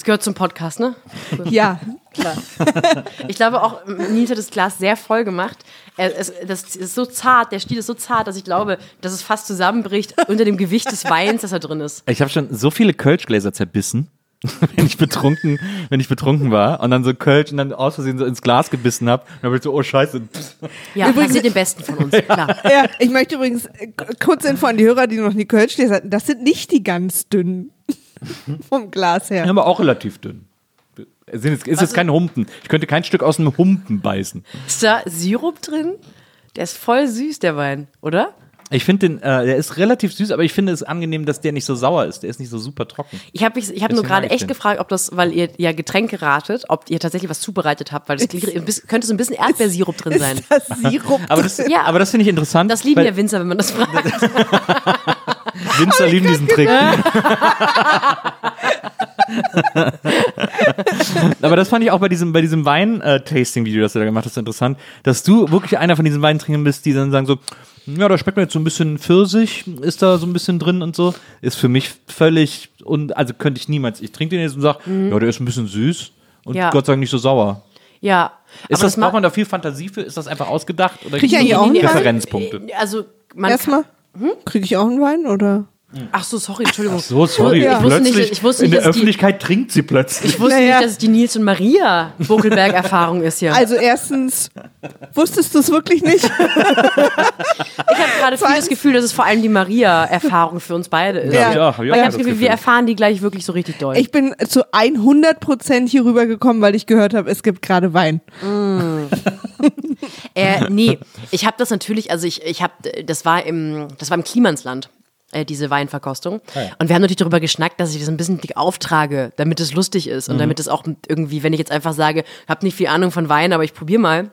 Das gehört zum Podcast, ne? Ja, Klar. Ich glaube auch, Nils hat das Glas sehr voll gemacht. Er, es, das ist so zart, der Stiel ist so zart, dass ich glaube, dass es fast zusammenbricht unter dem Gewicht des Weins, das da drin ist. Ich habe schon so viele Kölschgläser zerbissen, wenn ich betrunken, wenn ich betrunken war und dann so Kölsch und dann aus Versehen so ins Glas gebissen habe. Und dann bin ich so, oh Scheiße. Ja, Übrigens- passiert den Besten von uns, klar. ja, ich möchte übrigens äh, kurz Info an die Hörer, die noch nie Kölsch lesen hatten. Das sind nicht die ganz dünnen. Vom Glas her. Aber auch relativ dünn. Es sind jetzt- ist jetzt kein Humpen. Ich könnte kein Stück aus einem Humpen beißen. Ist da Sirup drin? Der ist voll süß, der Wein, oder? Ich finde den, äh, der ist relativ süß, aber ich finde es angenehm, dass der nicht so sauer ist. Der ist nicht so super trocken. Ich habe ich hab nur gerade ich echt den. gefragt, ob das, weil ihr ja Getränke ratet, ob ihr tatsächlich was zubereitet habt, weil das bisschen- könnte so ein bisschen Erdbeersirup drin sein. Ist das Sirup Aber das, Ja. aber das finde ich interessant. Das lieben ja Winzer, wenn man das fragt. Winzer lieben diesen Trick. Aber das fand ich auch bei diesem, bei diesem Wein-Tasting-Video, das du da gemacht hast, interessant, dass du wirklich einer von diesen Weintrinkern bist, die dann sagen so, ja, da schmeckt mir jetzt so ein bisschen Pfirsich, ist da so ein bisschen drin und so. Ist für mich völlig, und also könnte ich niemals, ich trinke den jetzt und sage, ja, der ist ein bisschen süß und Mhm. Ja. Gott sei Dank nicht so sauer. Ja. Ist aber das, braucht macht- man da viel Fantasie für? Ist das einfach ausgedacht? Oder einen Wein? Referenzpunkte? Also, man Erstmal. Kriege ich auch einen Wein oder? Ach so, sorry, Entschuldigung. So, sorry, Ich wusste nicht, plötzlich ich wusste in der dass die, Öffentlichkeit trinkt sie plötzlich. ich wusste Naja. nicht, dass es die Nils und Maria Buckelberg-Erfahrung ist hier. Also erstens, wusstest du es wirklich nicht? ich habe gerade viel das Gefühl, dass es vor allem die Maria-Erfahrung für uns beide ist. Ja. Hab ich auch, hab ich auch Weil ich habe das Gefühl, Gefühl. wir erfahren die gleich wirklich so richtig doll. Ich bin zu 100% hier rübergekommen, weil ich gehört habe, es gibt gerade Wein. Äh, nee, ich habe das natürlich, also ich, ich habe, das war im, das war im Klimansland. Äh, diese Weinverkostung. ja. Und wir haben natürlich darüber geschnackt, dass ich das ein bisschen dick auftrage, damit es lustig ist und damit es auch irgendwie, wenn ich jetzt einfach sage, habe nicht viel Ahnung von Wein, aber ich probiere mal.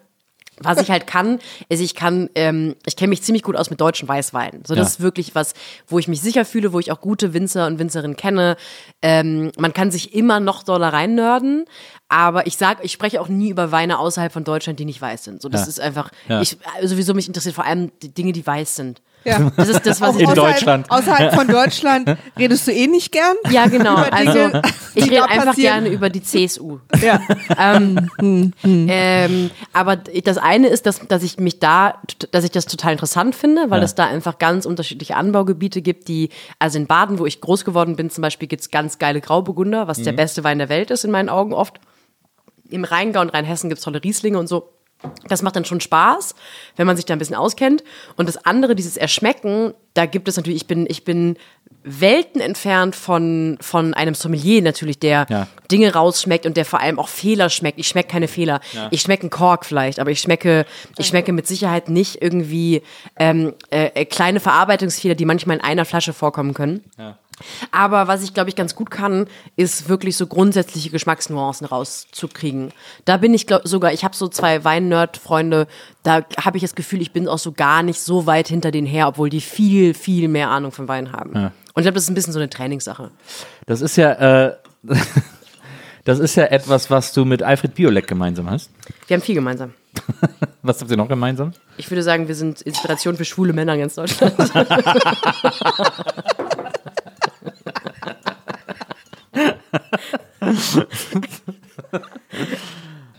Was ich halt kann, ist, ich kann, ähm, ich kenne mich ziemlich gut aus mit deutschen Weißweinen. So, das Ja. ist wirklich was, wo ich mich sicher fühle, wo ich auch gute Winzer und Winzerinnen kenne. Ähm, man kann sich immer noch doller reinnörden, aber ich sag, ich spreche auch nie über Weine außerhalb von Deutschland, die nicht weiß sind. So, das Ja. ist einfach, Ja. ich, sowieso mich interessiert vor allem die Dinge, die weiß sind. Ja. Das ist das, was ich In außerhalb, Deutschland. Außerhalb von Deutschland redest du eh nicht gern. Ja, genau. Also ich rede einfach passieren. gerne über die CSU. Ja. Ähm, aber das eine ist, dass, dass ich mich da, dass ich das total interessant finde, weil Ja. es da einfach ganz unterschiedliche Anbaugebiete gibt, die, also in Baden, wo ich groß geworden bin, zum Beispiel gibt's ganz geile Grauburgunder, was der beste Wein der Welt ist in meinen Augen oft. Im Rheingau und Rheinhessen gibt's tolle Rieslinge und so. Das macht dann schon Spaß, wenn man sich da ein bisschen auskennt. Und das andere, dieses Erschmecken, da gibt es natürlich, ich bin, ich bin Welten entfernt von, von einem Sommelier natürlich, der Ja. Dinge rausschmeckt und der vor allem auch Fehler schmeckt. Ich schmecke keine Fehler. Ich schmecke einen Kork vielleicht, aber ich schmecke, ich schmecke mit Sicherheit nicht irgendwie ähm, äh, äh, kleine Verarbeitungsfehler, die manchmal in einer Flasche vorkommen können. Aber was ich, glaube ich, ganz gut kann, ist wirklich so grundsätzliche Geschmacksnuancen rauszukriegen. Da bin ich glaub, sogar, ich habe so zwei Wein-Nerd-Freunde, da habe ich das Gefühl, ich bin auch so gar nicht so weit hinter denen her, obwohl die viel, viel mehr Ahnung von Wein haben. Und ich glaube, das ist ein bisschen so eine Trainingssache. Das ist ja, äh, das ist ja etwas, was du mit Alfred Biolek gemeinsam hast. Wir haben viel gemeinsam. Was habt ihr noch gemeinsam? Ich würde sagen, wir sind Inspiration für schwule Männer in ganz Deutschland.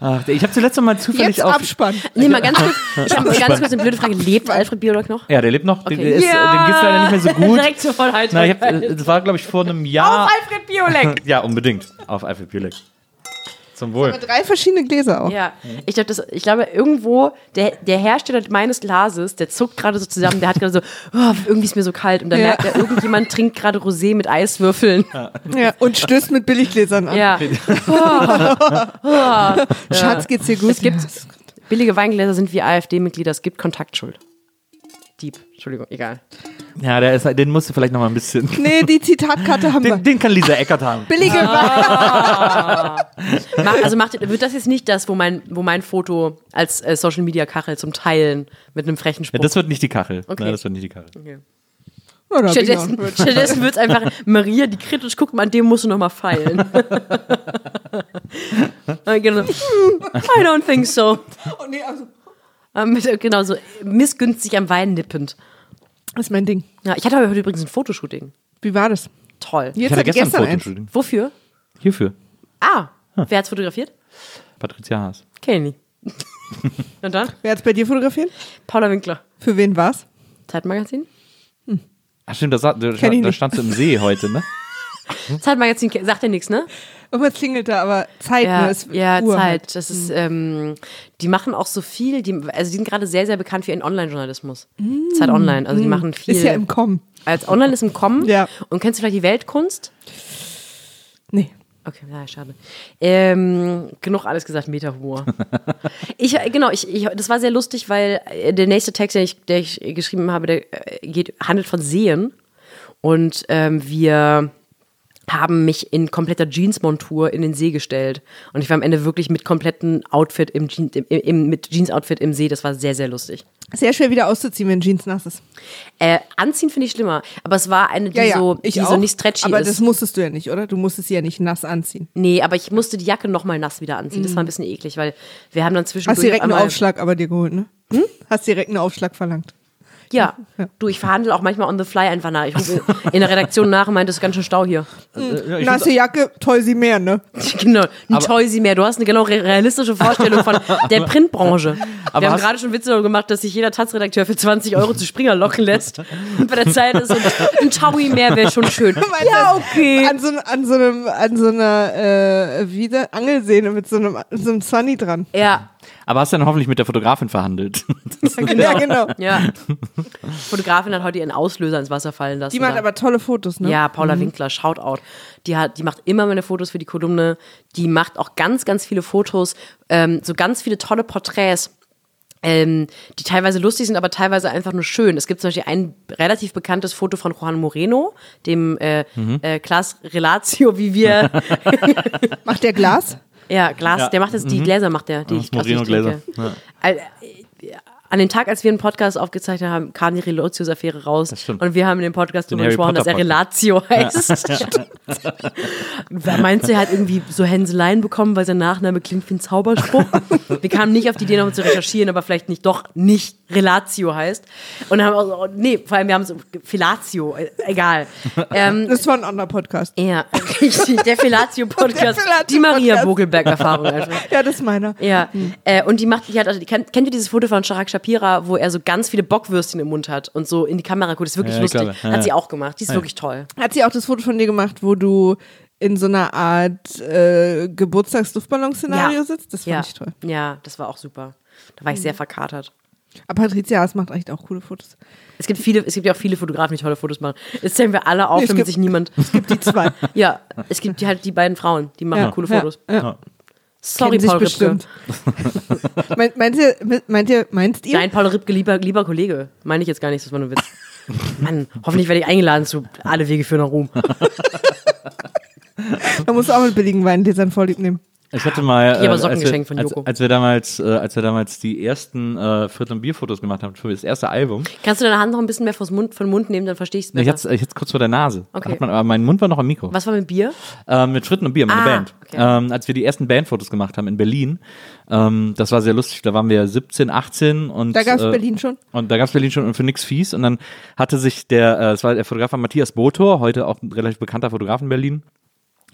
Ach, ich habe zuletzt noch mal zufällig Jetzt auf. Abspann. Nee, mal ganz kurz, ich habe ganz kurz eine blöde Frage. Lebt Alfred Biolek noch? Ja, der lebt noch. Okay. Der ist, Ja. Dem geht's leider nicht mehr so gut. Direkt zur Vollheit. Na, ich hab, äh, das war, glaube ich, vor einem Jahr. Auf Alfred Biolek! Ja, unbedingt. Auf Alfred Biolek. Zum Wohl. Aber drei verschiedene Gläser auch. Ja, ich glaube, ich glaube irgendwo, der, der Hersteller meines Glases, der zuckt gerade so zusammen, der hat gerade so, oh, irgendwie ist mir so kalt und dann Ja. merkt er, irgendjemand trinkt gerade Rosé mit Eiswürfeln. Ja, und stößt mit Billiggläsern an. Ja, Schatz, geht's dir gut? Es gibt- billige Weingläser sind wie AfD-Mitglieder, es gibt Kontaktschuld. Dieb, Entschuldigung, egal. Ja, der ist, den musst du vielleicht noch mal ein bisschen. Nee, die Zitatkarte haben wir. Den, den kann Lisa Eckert haben. Billige Mach, also macht, wird das jetzt nicht das, wo mein, wo mein Foto als äh, Social-Media-Kachel zum Teilen mit einem frechen Ja, Spruch. das wird nicht die Kachel. Okay. Nein, das wird nicht die Kachel. Oder Stattdessen, stattdessen wird es einfach Maria, die kritisch guckt, an dem musst du noch mal feilen. I don't think so. Oh, nee, also, mit- Genau, so missgünstig am Wein nippend. das ist mein Ding. Ja, ich hatte heute übrigens ein Fotoshooting. Wie war das? Toll. Jetzt Ich hatte gestern, gestern ein eins. Fotoshooting. Wofür? Hierfür. Ah, wer hat's fotografiert? Patricia Haas. Kenny. Und dann? Wer hat's bei dir fotografiert? Paula Winkler. Für wen war's? Zeitmagazin? Ach stimmt, da, da, da standst du im See heute, ne? Zeitmagazin sagt ja nichts, ne? Irgendwas klingelt da, aber Zeit, Ja, ne? Ist ja Uhr Zeit. halt. Das ist, ähm, die machen auch so viel, die, also die sind gerade sehr, sehr bekannt für ihren Online-Journalismus. Zeit Online. Also die machen viel. Ist ja im Kommen. als Online ist im Kommen. Ja. Und kennst du vielleicht die Weltkunst? Nee. Okay, na, schade. Ähm, genug alles gesagt, Meta-Humor. ich, genau, ich, ich, das war sehr lustig, weil äh, der nächste Text, den ich, der ich geschrieben habe, der äh, geht, handelt von Seen. Und ähm, wir haben mich in kompletter Jeans-Montur in den See gestellt. Und ich war am Ende wirklich mit komplettem Outfit im, Jeans, im, im, mit Jeans-Outfit im See. Das war sehr, sehr lustig. Sehr schwer wieder auszuziehen, wenn Jeans nass ist. Äh, anziehen finde ich schlimmer. Aber es war eine, die, Ja, ja, so, die auch. so nicht stretchy Aber ist. das musstest du ja nicht, oder? Du musstest sie ja nicht nass anziehen. Nee, aber ich musste die Jacke nochmal nass wieder anziehen. Das war ein bisschen eklig, weil wir haben dann zwischendurch Hast direkt einen Aufschlag aber dir geholt, ne? Hm? Hast direkt einen Aufschlag verlangt. Ja. du, ich verhandle auch manchmal on the fly einfach nach. Ich rufe in der Redaktion nach und meinte, es ist ganz schön Stau hier. Nasse Jacke, toll sie mehr, ne? genau, ein Toysy mehr. Du hast eine genau re- realistische Vorstellung von der Printbranche. Aber wir haben gerade schon Witze darüber gemacht, dass sich jeder Taz-Redakteur für 20 Euro zu Springer locken lässt. Und bei der Zeit ist ein, ein Taui mehr wäre schon schön. Ja, okay. An so, an so einem, an so einer, äh, wie der Angelsehne mit so einem, so einem Sunny dran. Ja, Aber hast du dann hoffentlich mit der Fotografin verhandelt? Ja, genau. ja. Fotografin hat heute ihren Auslöser ins Wasser fallen lassen. Die macht da. aber tolle Fotos, ne? Ja, Paula Winkler, Shoutout. Die, hat, die macht immer meine Fotos für die Kolumne. Die macht auch ganz, ganz viele Fotos, ähm, so ganz viele tolle Porträts. Ähm, die teilweise lustig sind, aber teilweise einfach nur schön. Es gibt zum Beispiel ein relativ bekanntes Foto von Juan Moreno, dem äh, äh, Klaas Relatio, wie wir, Macht der Glas? Ja, Glas, Ja. der macht jetzt, die Gläser macht der, die Ja, ich, aus Moreno-Gläser. Ja. Al- äh, An dem Tag, als wir einen Podcast aufgezeichnet haben, kam die Relatius-Affäre raus. Und wir haben in dem Podcast Den darüber gesprochen, dass er Relatio heißt. Meinst du, er hat irgendwie so Hänseleien bekommen, weil sein Nachname klingt wie ein Zauberspruch? wir kamen nicht auf die Idee, noch zu recherchieren, aber vielleicht nicht doch nicht Relatio heißt. Und haben auch so, nee, vor allem wir haben so Filatio, äh, egal. Ähm, Das war ein anderer Podcast. ja, richtig, der Filatio-Podcast, die Maria Bogelberg-Erfahrung einfach. Ja, das ist meiner. Ja, äh, und die macht, die hat, also, die, kennt, kennt ihr dieses Foto von Sharak Shapira, wo er so ganz viele Bockwürstchen im Mund hat und so in die Kamera guckt? Das ist wirklich Ja, lustig. Ja, Hat ja. sie auch gemacht. Die ist wirklich toll. Hat sie auch das Foto von dir gemacht, wo du in so einer Art äh, Geburtstagsluftballon-Szenario Ja. sitzt? Das fand Ja. ich toll. ja, das war auch super. Da war ich sehr verkatert. Aber Patricia Haas macht echt auch coole Fotos. Es gibt viele, es gibt ja auch viele Fotografen, die tolle Fotos machen. Jetzt zählen wir alle auf, Nee, es damit gibt- sich niemand. Es gibt die zwei. Ja, es gibt die, halt die beiden Frauen, die machen Ja, coole ja, Fotos. Ja. Sorry, Paul Ripke. bestimmt. meint, meint, ihr, meint ihr, meinst ihr? Nein, Paul Ripke, lieber, lieber Kollege. Meine ich jetzt gar nicht, das war nur ein Witz. Mann, hoffentlich werde ich eingeladen zu Alle Wege führen nach Ruhm. Da musst du auch mit billigen Weingläsern vorlieb nehmen. Ich hatte mal, äh, Socken als, wir, geschenkt von als, Joko. als wir damals, äh, als wir damals die ersten äh, Viertel- und Bierfotos gemacht haben für das erste Album, Kannst du deine Hand noch ein bisschen mehr vors Mund, Mund nehmen, dann verstehe ich es besser. ich hatte kurz vor der Nase. Okay. Hat man, aber mein Mund war noch am Mikro. Was war mit Bier? Ähm, mit Fritten und Bier, meine Ah, Band. okay. Ähm, als wir die ersten Bandfotos gemacht haben in Berlin, ähm, das war sehr lustig. Da waren wir 17, 18 und Da gab's äh, Berlin schon. Und da gab's Berlin schon und für nix fies. Und dann hatte sich der, äh, es war der Fotograf Matthias Botor, heute auch ein relativ bekannter Fotograf in Berlin.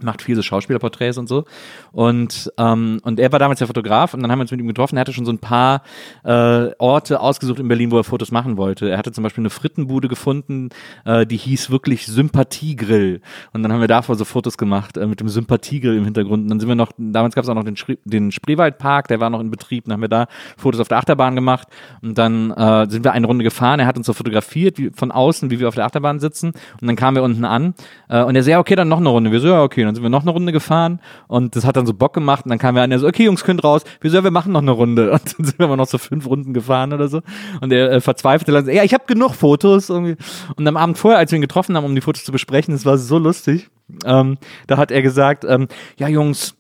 Macht viel so Schauspielerporträts und so. Und, ähm, und er war damals der Fotograf und dann haben wir uns mit ihm getroffen. Er hatte schon so ein paar äh, Orte ausgesucht in Berlin, wo er Fotos machen wollte. Er hatte zum Beispiel eine Frittenbude gefunden, äh, die hieß wirklich Sympathiegrill. Und dann haben wir davor so Fotos gemacht äh, mit dem Sympathiegrill im Hintergrund. Und dann sind wir noch, damals gab es auch noch den, Schri den Spreewaldpark, der war noch in Betrieb. Dann haben wir da Fotos auf der Achterbahn gemacht. Und dann äh, sind wir eine Runde gefahren. Er hat uns so fotografiert wie, von außen, wie wir auf der Achterbahn sitzen. Und dann kamen wir unten an. Äh, und er ja, okay, dann noch eine Runde. Wir so, ja, okay. Dann sind wir noch eine Runde gefahren. Und das hat dann so Bock gemacht. Und dann kamen wir an, er so, okay, Jungs, könnt raus. Wir so, ja, wir machen noch eine Runde. Und dann sind wir aber noch so fünf Runden gefahren oder so. Und er äh, verzweifelte dann ja, ich habe genug Fotos. Irgendwie. Und am Abend vorher, als wir ihn getroffen haben, um die Fotos zu besprechen, das war so lustig. Ähm, da hat er gesagt, ähm, ja, Jungs,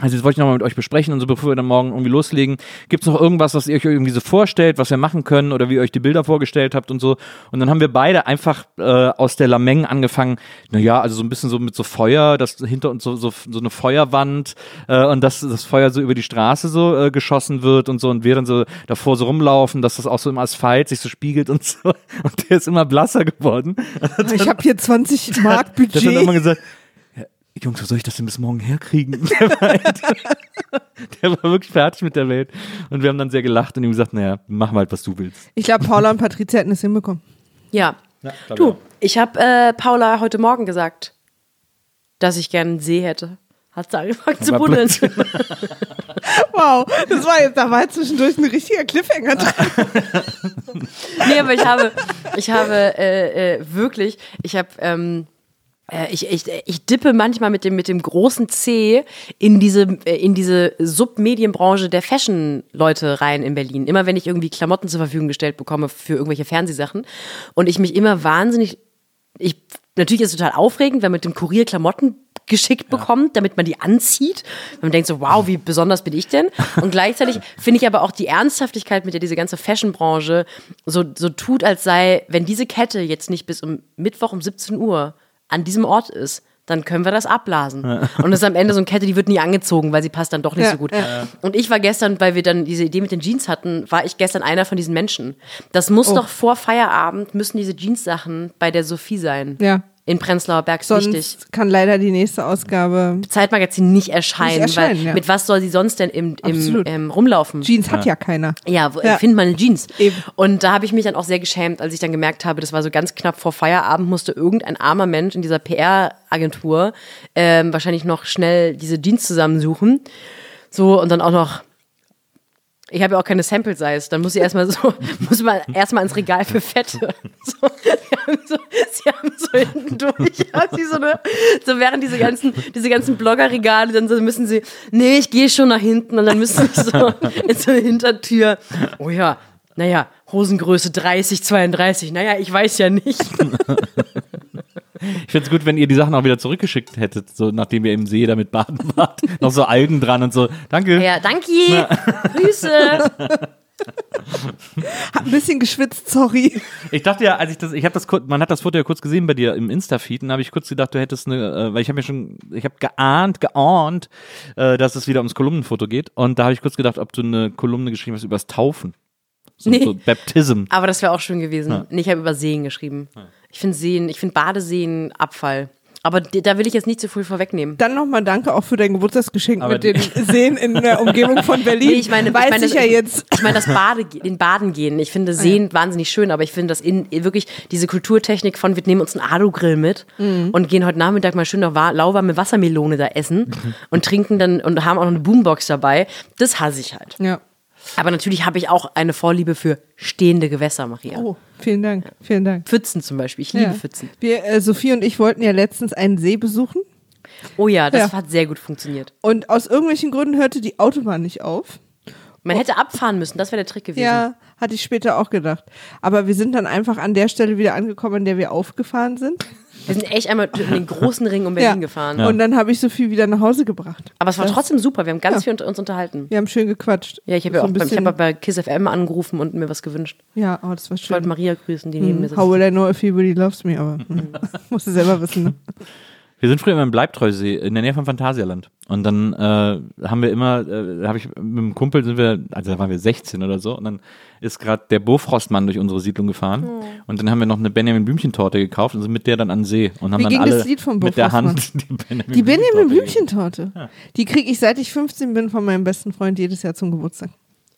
also jetzt wollte ich nochmal mit euch besprechen und so, bevor wir dann morgen irgendwie loslegen. Gibt es noch irgendwas, was ihr euch irgendwie so vorstellt, was wir machen können oder wie ihr euch die Bilder vorgestellt habt und so? Und dann haben wir beide einfach äh, aus der Lameng angefangen, naja, also so ein bisschen so mit so Feuer, das hinter uns so, so, so eine Feuerwand äh, und dass das Feuer so über die Straße so äh, geschossen wird und so und wir dann so davor so rumlaufen, dass das auch so im Asphalt sich so spiegelt und so. Und der ist immer blasser geworden. Ich habe hier 20 Mark Der hat Budget. immer gesagt, Jungs, wo soll ich das denn bis morgen herkriegen? Der war, halt- der war wirklich fertig mit der Welt. Und wir haben dann sehr gelacht und ihm gesagt, naja, mach mal halt, was du willst. Ich glaube, Paula und Patricia hätten es hinbekommen. Ja. glaub du, ich habe äh, Paula heute Morgen gesagt, dass ich gerne einen See hätte. Hat sie angefangen zu buddeln. Wow, das war jetzt, da war jetzt zwischendurch ein richtiger Cliffhanger drin. nee, aber ich habe, ich habe äh, äh, wirklich, ich habe, ähm, äh, ich, ich, ich dippe manchmal mit dem, mit dem großen C in diese, äh, in diese Submedienbranche der Fashion-Leute rein in Berlin. Immer wenn ich irgendwie Klamotten zur Verfügung gestellt bekomme für irgendwelche Fernsehsachen und ich mich immer wahnsinnig, ich, natürlich ist es total aufregend, wenn man mit dem Kurier Klamotten geschickt bekommt, damit man die anzieht. Man denkt so, wow, wie besonders bin ich denn? Und gleichzeitig finde ich aber auch die Ernsthaftigkeit, mit der diese ganze Fashion-Branche so, so tut, als sei, wenn diese Kette jetzt nicht bis um Mittwoch um 17 Uhr an diesem Ort ist, dann können wir das abblasen. Und das ist am Ende so eine Kette, die wird nie angezogen, weil sie passt dann doch nicht Ja, so gut. ja. Und ich war gestern, weil wir dann diese Idee mit den Jeans hatten, war ich gestern einer von diesen Menschen. Das muss Oh. doch vor Feierabend, müssen diese Jeans-Sachen bei der Sophie sein. Ja. In Prenzlauer Berg Sonst wichtig. kann leider die nächste Ausgabe. Zeitmagazin nicht erscheinen, Nicht erscheinen, weil ja. mit was soll sie sonst denn im, im Absolut. ähm, rumlaufen? Jeans hat ja keiner. Ja, wo Ja. findet man eine Jeans? Eben. Und da habe ich mich dann auch sehr geschämt, als ich dann gemerkt habe, das war so ganz knapp vor Feierabend, musste irgendein armer Mensch in dieser PR-Agentur ähm, wahrscheinlich noch schnell diese Jeans zusammensuchen. So, und dann auch noch. Ich habe ja auch keine Sample Size, dann muss ich erstmal so, muss man erstmal ins Regal für Fette. So, sie, haben so, sie haben so hinten durch, sie so eine, so während diese ganzen, diese ganzen Bloggerregale, dann so müssen sie, nee, ich gehe schon nach hinten und dann müssen sie so in so eine Hintertür. Oh ja, naja, Hosengröße 30, 32, naja, ich weiß ja nicht. Ich find's gut, wenn ihr die Sachen auch wieder zurückgeschickt hättet, so nachdem ihr im See damit baden wart. Noch so Algen dran und so. Danke. Ja, danke, Grüße. Hat ein bisschen geschwitzt, sorry. Ich dachte ja, als ich das, ich habe das kurz, man hat das Foto ja kurz gesehen bei dir im Insta-Feed, und da habe ich kurz gedacht, du hättest eine, äh, weil ich habe mir schon, ich habe geahnt, geahnt, äh, dass es wieder ums Kolumnenfoto geht. Und da habe ich kurz gedacht, ob du eine Kolumne geschrieben hast übers Taufen. So, Nee. so Baptism. Aber das wäre auch schön gewesen. Nee, ich habe über Seen geschrieben. Ich finde Seen, ich finde Badeseen Abfall. Aber da will ich jetzt nicht zu viel vorwegnehmen. Dann nochmal danke auch für dein Geburtstagsgeschenk Aber mit den Seen in der Umgebung von Berlin. Nee, ich meine, Weiß ich meine, ich ja das- jetzt. Ich meine, das Bade, den Baden gehen. Ich finde Seen wahnsinnig schön, aber ich finde das in, wirklich diese Kulturtechnik von, wir nehmen uns einen Alu-Grill mit Mhm. und gehen heute Nachmittag mal schön noch wa- lauwarme Wassermelone da essen und trinken dann und haben auch noch eine Boombox dabei. Das hasse ich halt. Ja. Aber natürlich habe ich auch eine Vorliebe für stehende Gewässer, Maria. Oh, vielen Dank. Vielen Dank. Pfützen zum Beispiel. Ich liebe Ja. Pfützen. Wir, äh, Sophie und ich wollten ja letztens einen See besuchen Oh ja, das Ja. hat sehr gut funktioniert. und aus irgendwelchen Gründen hörte die Autobahn nicht auf. Man hätte abfahren müssen, das wäre der Trick gewesen. Ja, hatte ich später auch gedacht. Aber wir sind dann einfach an der Stelle wieder angekommen, an der wir aufgefahren sind. Wir sind echt einmal in den großen Ring um Berlin gefahren. Und dann habe ich Sophie wieder nach Hause gebracht. Aber es war Das- trotzdem super, wir haben ganz Ja. viel unter- uns unterhalten. Wir haben schön gequatscht. Ja, ich habe ja So auch ein beim, ich hab bei Kiss FM angerufen und mir was gewünscht. Ja, oh, das war Ich wollte schön. Maria grüßen, die neben mir Hm, sitzt. How will I know if everybody loves me? Aber hm, musst du selber wissen. Ne? Wir sind früher immer im Bleibtreusee in der Nähe von Phantasialand. Und dann äh, haben wir immer, äh, habe ich mit einem Kumpel sind wir, also da waren wir 16 oder so, und dann ist gerade der Bofrostmann durch unsere Siedlung gefahren. Oh. Und dann haben wir noch eine Benjamin Blümchen-Torte gekauft und sind mit der dann an den See. Und haben Wie dann alle das Lied von mit der? Hand die Benjamin, Die Benjamin Blümchen-Torte Blümchentorte. Die kriege ich seit ich 15 bin von meinem besten Freund jedes Jahr zum Geburtstag.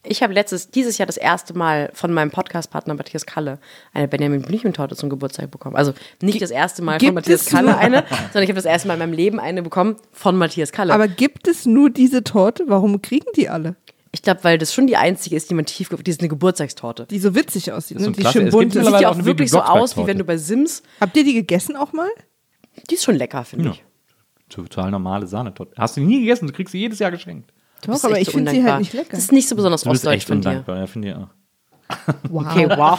Ich habe letztes, dieses Jahr das erste Mal von meinem Podcast-Partner Matthias Kalle eine Benjamin Blümchen-Torte zum Geburtstag bekommen. Also nicht das erste Mal gibt von Matthias Kalle nur- eine, sondern ich habe das erste Mal in meinem Leben eine bekommen von Matthias Kalle. Aber gibt es nur diese Torte? Warum kriegen die alle? ich glaube, weil das schon die einzige ist, die man tief, die ist eine Geburtstagtorte. Die so witzig aussieht. ist so Ne? Die schön bunt. Die sieht ja auch wirklich so aus, wie wenn du bei Sims. Habt ihr die gegessen auch mal? Die ist schon lecker, finde Ja. ich. Total normale Sahnetorte. Hast du nie gegessen, du kriegst sie jedes Jahr geschenkt. Doch, aber ich so finde sie halt nicht lecker. Das ist nicht so besonders Du bist ostdeutsch echt von dir. ja, finde ich auch. Wow. Okay, wow.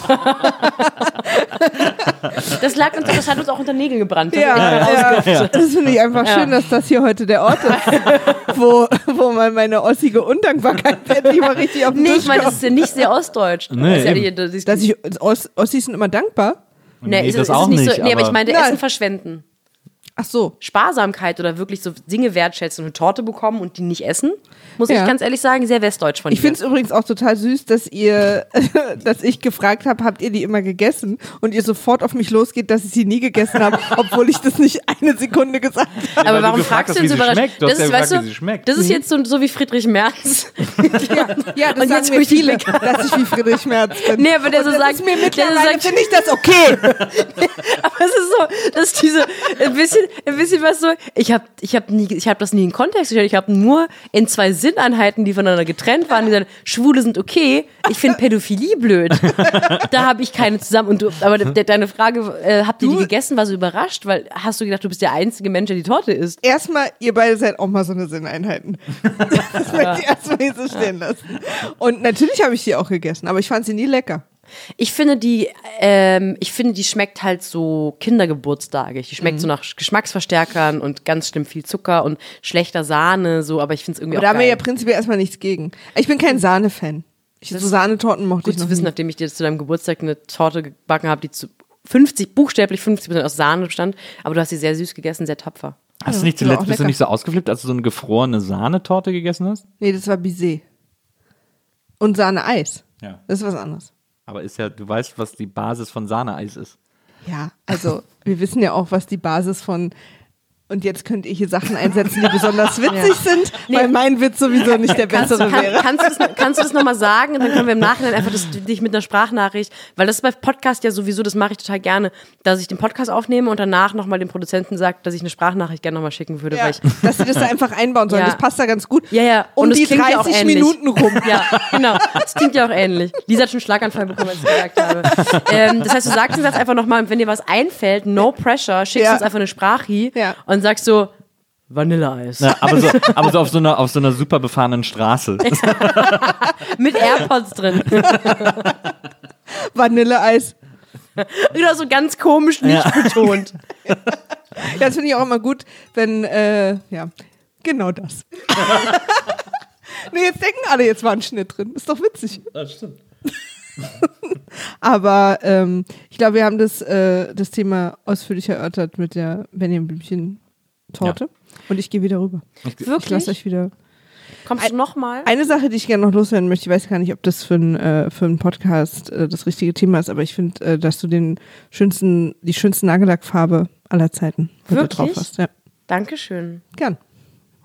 das lag uns, das hat uns auch unter Nägeln gebrannt. Das Ja, echt ja, das finde ich einfach schön, dass das hier heute der Ort ist, wo, wo mal meine ossige Undankbarkeit endlich mal richtig auf den Nee, Tisch ich meine, das ist ja nicht sehr ostdeutsch. Nee, das ja, eben. das Dass ich, Oss, Ossis sind immer dankbar. nee, Nee, ist, das ist auch nicht nicht, so. Nee, aber ich aber- meine, Nein. Essen verschwenden. Ach so. Sparsamkeit oder wirklich so Dinge wertschätzen und eine Torte bekommen und die nicht essen, muss Ja. ich ganz ehrlich sagen, sehr westdeutsch von Ich dir. finde es übrigens auch total süß, dass ihr, dass ich gefragt habe, habt ihr die immer gegessen? Und ihr sofort auf mich losgeht, dass ich sie nie gegessen habe, obwohl ich das nicht eine Sekunde gesagt habe. aber weil du warum gefragt fragst du denn wie so sie überrascht? Du Das ja ist, weißt du, wie sie schmeckt. das ist jetzt so, so wie Friedrich Merz. Ja, ja das Und sagen jetzt mir viele, dass ich wie Friedrich Merz bin. Nee, aber der Und so sagt- ist mir mittlerweile sagt- finde ich das okay. Aber es ist so, dass diese ein bisschen, ein bisschen was so. Ich habe, ich nie, ich habe das nie in Kontext gestellt. Ich habe nur in zwei Sinneinheiten, die voneinander getrennt waren, gesagt, Schwule sind okay. Ich finde Pädophilie blöd. da habe ich keine zusammen. Und du, aber de, deine Frage, äh, habt ihr die gegessen? War so überrascht, weil hast du gedacht, du bist der einzige Mensch, der die Torte isst? Erstmal, ihr beide seid auch mal so eine Sinneinheiten. Das möchte ich erstmal hier so stehen lassen. Und natürlich habe ich sie auch gegessen, aber ich fand sie nie lecker. Ich finde die, ähm, ich finde die schmeckt halt so kindergeburtstagig. Die schmeckt so nach Geschmacksverstärkern und ganz schlimm viel Zucker und schlechter Sahne, so. Aber ich finde es irgendwie Aber da haben wir ja prinzipiell erstmal nichts gegen. Ich bin kein Sahne-Fan. Ich, so Sahnetorten mochte Gut ich noch zu wissen, nie. nachdem ich dir zu deinem Geburtstag eine Torte gebacken habe, die zu 50, buchstäblich 50 Prozent aus Sahne bestand, aber du hast sie sehr süß gegessen, sehr tapfer. Hast du nicht zuletzt, bist du nicht so ausgeflippt, als du so eine gefrorene Sahnetorte gegessen hast? Nee, das war Bisee. Und Sahne-Eis. Ja. Das ist was anderes. Aber ist ja, du weißt, was die Basis von Sahneeis ist. Ja, also wir wissen ja auch, was die Basis von und jetzt könnt ihr hier Sachen einsetzen, die besonders witzig sind, weil mein Witz sowieso nicht der Kannst, bessere kann, wäre. kannst, du das, kannst du das nochmal sagen? Und dann können wir im Nachhinein einfach das, dich mit einer Sprachnachricht, weil das ist bei Podcast ja sowieso, das mache ich total gerne, dass ich den Podcast aufnehme und danach nochmal dem Produzenten sage, dass ich eine Sprachnachricht gerne nochmal schicken würde. Ja, Weil ich, dass sie das da einfach einbauen sollen. Ja. Das passt da ganz gut. ja, ja. Um es die klingt ja auch 30 ähnlich. Minuten rum. Ja, genau. Das klingt ja auch ähnlich. Lisa hat schon einen Schlaganfall bekommen, als ich gesagt habe. Ähm, das heißt, du sagst uns jetzt einfach nochmal, und wenn dir was einfällt, no pressure, schickst Ja. uns einfach eine Sprachi Ja. Und sagst so, Vanilleeis. Ja, aber, so, aber so auf so einer, auf so einer super befahrenen Straße. Mit AirPods drin. Vanilleeis. Oder so ganz komisch nicht betont. Ja, das finde ich auch immer gut, wenn, äh, ja, genau das. nee, jetzt denken alle, jetzt war ein Schnitt drin. Ist doch witzig. Das stimmt. Aber ähm, ich glaube, wir haben das, äh, das Thema ausführlich erörtert mit der Benjamin Blümchen-Torte. Und ich gehe wieder rüber. Ich Wirklich? lasse euch wieder. Kommst du nochmal? Eine Sache, die ich gerne noch loswerden möchte, ich weiß gar nicht, ob das für, ein, äh, für einen Podcast äh, das richtige Thema ist, aber ich finde, äh, dass du den schönsten, die schönste Nagellackfarbe aller Zeiten Wirklich? drauf hast. Ja, Dankeschön. gern.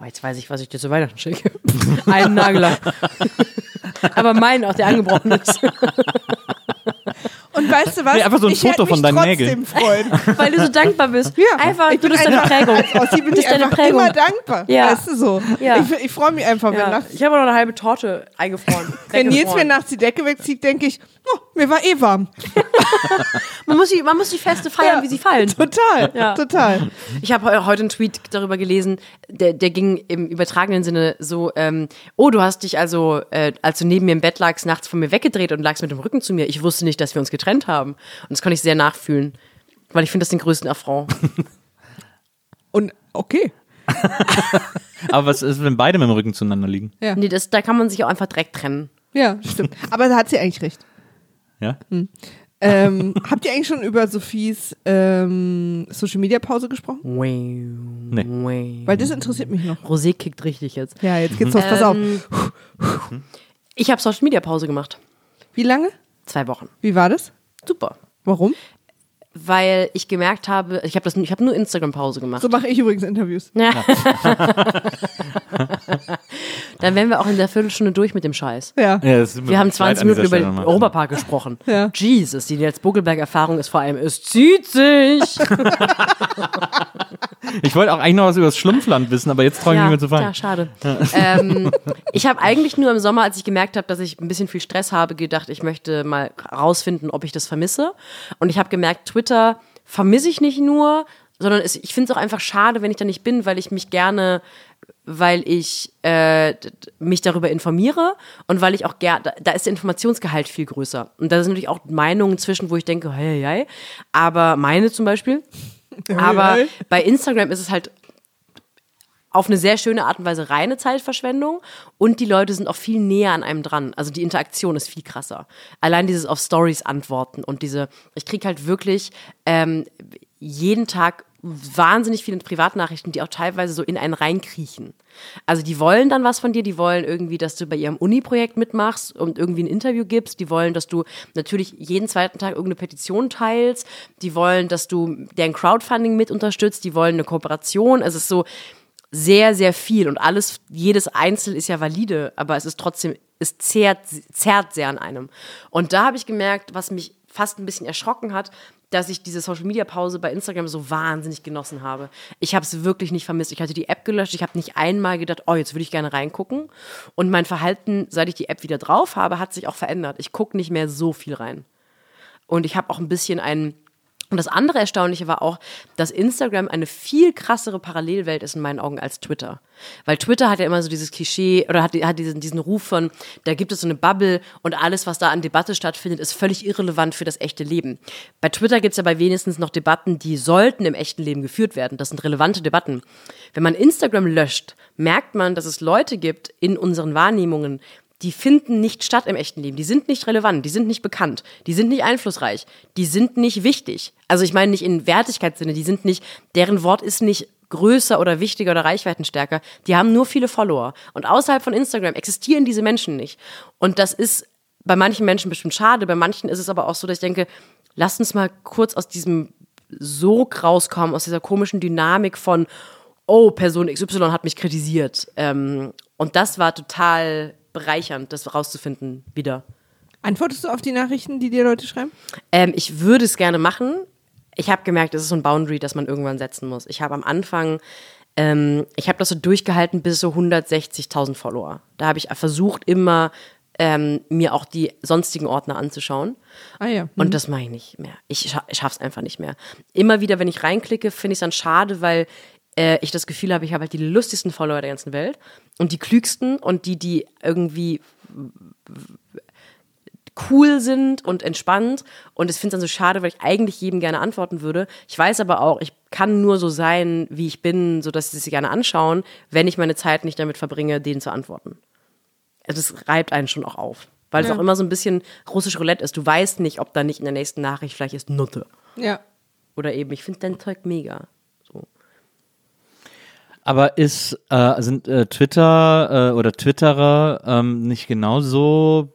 Oh, jetzt weiß ich, was ich dir zu Weihnachten schicke. Einen Nagellack. Aber meinen auch, der angebrochen ist. Und weißt du was? Nee, einfach so ein ich Foto von mich deinen trotzdem Nägeln. freuen. Weil du so dankbar bist. Ja, einfach, ich du bist deine Prägung. Ossi bin Du bist ich deine einfach Prägung. immer dankbar. Ja. Weißt du so? Ja. Ich, ich freue mich einfach, wenn, Ja. nachts, Ich habe noch eine halbe Torte eingefroren. wenn Nils mir nachts die Decke wegzieht, denke ich, Oh, mir war eh warm. Man muss die, man muss die Feste feiern, Ja. wie sie fallen. Total, Ja. total. Ich habe heu- heute einen Tweet darüber gelesen, der, der ging im übertragenen Sinne so, ähm, oh, du hast dich also, äh, als du neben mir im Bett lagst, nachts von mir weggedreht und lagst mit dem Rücken zu mir. Ich wusste nicht, dass wir uns getrennt haben. Und das konnte ich sehr nachfühlen, weil ich finde das den größten Affront. Und okay. Aber was ist, wenn beide mit dem Rücken zueinander liegen? Ja. Nee, das, da kann man sich auch einfach direkt trennen. Ja, stimmt. Aber da hat sie eigentlich recht. Ja? Ähm, habt ihr eigentlich schon über Sophies ähm, Social Media Pause gesprochen? Nee. Weil das interessiert mich noch. Rosé kickt richtig jetzt. Ja, jetzt geht's los. Pass auf. Ähm, Ich habe Social Media Pause gemacht. Wie lange? Zwei Wochen. Wie war das? Super. Warum? Weil ich gemerkt habe, ich habe das, ich habe nur Instagram Pause gemacht. So mache ich übrigens Interviews. Ja. Dann wären wir auch in der Viertelstunde durch mit dem Scheiß. Ja. Ja, Wir haben leid 20 an Minuten über den. Europapark gesprochen. Ja. Jesus, die Nils Bogelberg-Erfahrung ist vor allem, es zieht sich. Ich wollte auch eigentlich noch was über das Schlumpfland wissen, aber jetzt traue ich mich nicht mehr zu ja, fragen. schade. Ähm, ich habe eigentlich nur im Sommer, als ich gemerkt habe, dass ich ein bisschen viel Stress habe, gedacht, ich möchte mal rausfinden, ob ich das vermisse. Und ich habe gemerkt, Twitter vermisse ich nicht nur, sondern es, ich finde es auch einfach schade, wenn ich da nicht bin, weil ich mich gerne weil ich äh, mich darüber informiere und weil ich auch gerne, da, da ist der Informationsgehalt viel größer. Und da sind natürlich auch Meinungen zwischen, wo ich denke, hey, hey, aber meine zum Beispiel. Aber bei Instagram ist es halt auf eine sehr schöne Art und Weise reine Zeitverschwendung und die Leute sind auch viel näher an einem dran. Also die Interaktion ist viel krasser. Allein dieses auf Stories antworten und diese, ich kriege halt wirklich ähm, jeden Tag wahnsinnig viele Privatnachrichten, die auch teilweise so in einen reinkriechen. Also die wollen dann was von dir, die wollen irgendwie, dass du bei ihrem Uni-Projekt mitmachst und irgendwie ein Interview gibst, die wollen, dass du natürlich jeden zweiten Tag irgendeine Petition teilst, die wollen, dass du deren Crowdfunding mit unterstützt, die wollen eine Kooperation. Es ist so, sehr, sehr viel und alles, jedes Einzel ist ja valide, aber es ist trotzdem, es zerrt, zerrt sehr an einem. Und da habe ich gemerkt, was mich fast ein bisschen erschrocken hat, dass ich diese Social Media Pause bei Instagram so wahnsinnig genossen habe. Ich habe es wirklich nicht vermisst. Ich hatte die App gelöscht. Ich habe nicht einmal gedacht, oh, jetzt würde ich gerne reingucken. Und mein Verhalten, seit ich die App wieder drauf habe, hat sich auch verändert. Ich gucke nicht mehr so viel rein. Und ich habe auch ein bisschen einen. Und das andere Erstaunliche war auch, dass Instagram eine viel krassere Parallelwelt ist in meinen Augen als Twitter. Weil Twitter hat ja immer so dieses Klischee oder hat, hat diesen, diesen Ruf von, da gibt es so eine Bubble und alles, was da an Debatte stattfindet, ist völlig irrelevant für das echte Leben. Bei Twitter gibt es ja bei wenigstens noch Debatten, die sollten im echten Leben geführt werden. Das sind relevante Debatten. Wenn man Instagram löscht, merkt man, dass es Leute gibt in unseren Wahrnehmungen, die finden nicht statt im echten Leben. Die sind nicht relevant, die sind nicht bekannt, die sind nicht einflussreich, die sind nicht wichtig. Also ich meine nicht in Wertigkeitssinne, die sind nicht, deren Wort ist nicht größer oder wichtiger oder reichweitenstärker. Die haben nur viele Follower. Und außerhalb von Instagram existieren diese Menschen nicht. Und das ist bei manchen Menschen bestimmt schade, bei manchen ist es aber auch so, dass ich denke, lasst uns mal kurz aus diesem Sog rauskommen, aus dieser komischen Dynamik von, oh, Person XY hat mich kritisiert. Ähm, und das war total bereichernd, das rauszufinden wieder. Antwortest du auf die Nachrichten, die dir Leute schreiben? Ähm, ich würde es gerne machen. Ich habe gemerkt, es ist so ein Boundary, das man irgendwann setzen muss. Ich habe am Anfang, ähm, ich habe das so durchgehalten bis so 160.000 Follower. Da habe ich versucht, immer ähm, mir auch die sonstigen Ordner anzuschauen. Ah ja. Und das mache ich nicht mehr. Ich scha schaff's einfach nicht mehr. Immer wieder, wenn ich reinklicke, finde ich es dann schade, weil äh, ich das Gefühl habe, ich habe halt die lustigsten Follower der ganzen Welt und die klügsten und die, die irgendwie cool sind und entspannt. Und ich finde es dann so schade, weil ich eigentlich jedem gerne antworten würde. Ich weiß aber auch, ich kann nur so sein, wie ich bin, sodass sie sich gerne anschauen, wenn ich meine Zeit nicht damit verbringe, denen zu antworten. Also das reibt einen schon auch auf. Weil es auch immer so ein bisschen russisch Roulette ist. Du weißt nicht, ob da nicht in der nächsten Nachricht vielleicht ist Nutte. Ja. Oder eben, ich finde dein Zeug mega. Aber ist, äh, sind äh, Twitter äh, oder Twitterer ähm, nicht genauso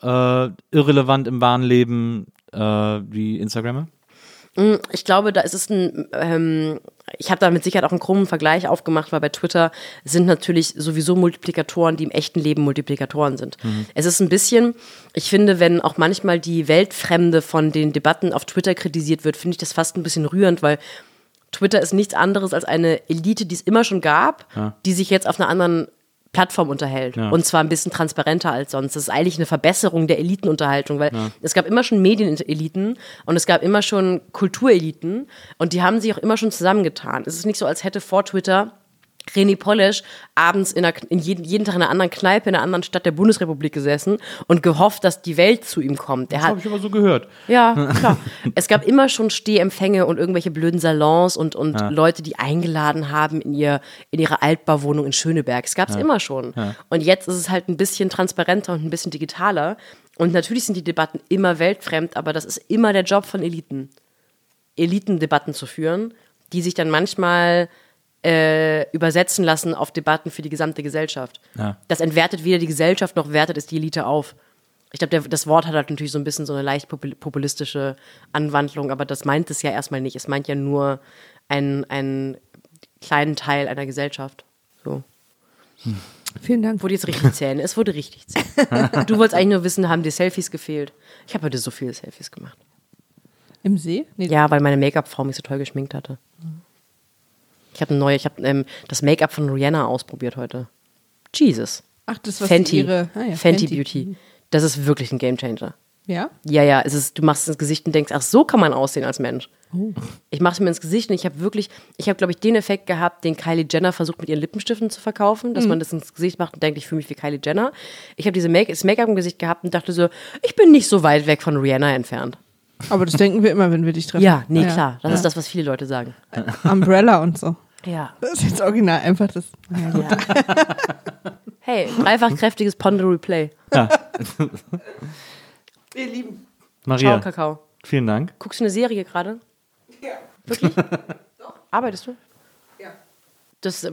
äh, irrelevant im wahren Leben äh, wie Instagrammer? Ich glaube, da ist es ein, ähm, ich habe da mit Sicherheit auch einen krummen Vergleich aufgemacht, weil bei Twitter sind natürlich sowieso Multiplikatoren, die im echten Leben Multiplikatoren sind. Es ist ein bisschen, ich finde, wenn auch manchmal die Weltfremde von den Debatten auf Twitter kritisiert wird, finde ich das fast ein bisschen rührend, weil Twitter ist nichts anderes als eine Elite, die es immer schon gab, die sich jetzt auf einer anderen Plattform unterhält. Und zwar ein bisschen transparenter als sonst. Das ist eigentlich eine Verbesserung der Elitenunterhaltung, weil es gab immer schon Medieneliten und es gab immer schon Kultureliten und die haben sich auch immer schon zusammengetan. Es ist nicht so, als hätte vor Twitter René Polish abends in, einer, in jeden, jeden Tag in einer anderen Kneipe in einer anderen Stadt der Bundesrepublik gesessen und gehofft, dass die Welt zu ihm kommt. Er Das habe ich aber so gehört. ja, klar. es gab immer schon Stehempfänge und irgendwelche blöden Salons und, und Leute, die eingeladen haben in, ihr, in ihre Altbauwohnung in Schöneberg. Es gab es immer schon. Und jetzt ist es halt ein bisschen transparenter und ein bisschen digitaler. Und natürlich sind die Debatten immer weltfremd, aber das ist immer der Job von Eliten. Elitendebatten zu führen, die sich dann manchmal äh, übersetzen lassen auf Debatten für die gesamte Gesellschaft. Ja. Das entwertet weder die Gesellschaft noch wertet es die Elite auf. Ich glaube, das Wort hat halt natürlich so ein bisschen so eine leicht popul- populistische Anwandlung, aber das meint es ja erstmal nicht. Es meint ja nur einen, einen kleinen Teil einer Gesellschaft. So. Vielen Dank. Wurde jetzt richtig zählen. Es wurde richtig zählen. Du wolltest eigentlich nur wissen, haben dir Selfies gefehlt? Ich habe heute so viele Selfies gemacht. Im See? Nee, Ja, weil meine Make-up-Frau mich so toll geschminkt hatte. Ich habe eine neue, ich habe ähm, das Make-up von Rihanna ausprobiert heute. Jesus. Ach, das was Fenty. ihre ah, ja, Fenty Beauty. Das ist wirklich ein Gamechanger. Ja? Ja, ja, es ist, du machst es ins Gesicht und denkst, ach, so kann man aussehen als Mensch. Oh. Ich mache es mir ins Gesicht und ich habe wirklich, ich habe, glaube ich, den Effekt gehabt, den Kylie Jenner versucht mit ihren Lippenstiften zu verkaufen, Mhm. dass man das ins Gesicht macht und denkt, ich fühle mich wie Kylie Jenner. Ich habe diese Make das Make-up im Gesicht gehabt und dachte so, ich bin nicht so weit weg von Rihanna entfernt. Aber das denken wir immer, wenn wir dich treffen. Ja, nee, Ah, klar. Das ist das, was viele Leute sagen. Umbrella und so. Ja. Das ist jetzt original einfach das. Ja, gut. Hey, dreifach kräftiges Ponderoy Play. Wir lieben. Maria, Ciao, Kakao. vielen Dank. Guckst du eine Serie gerade? Ja. Wirklich? Arbeitest du? Ja. Das ist,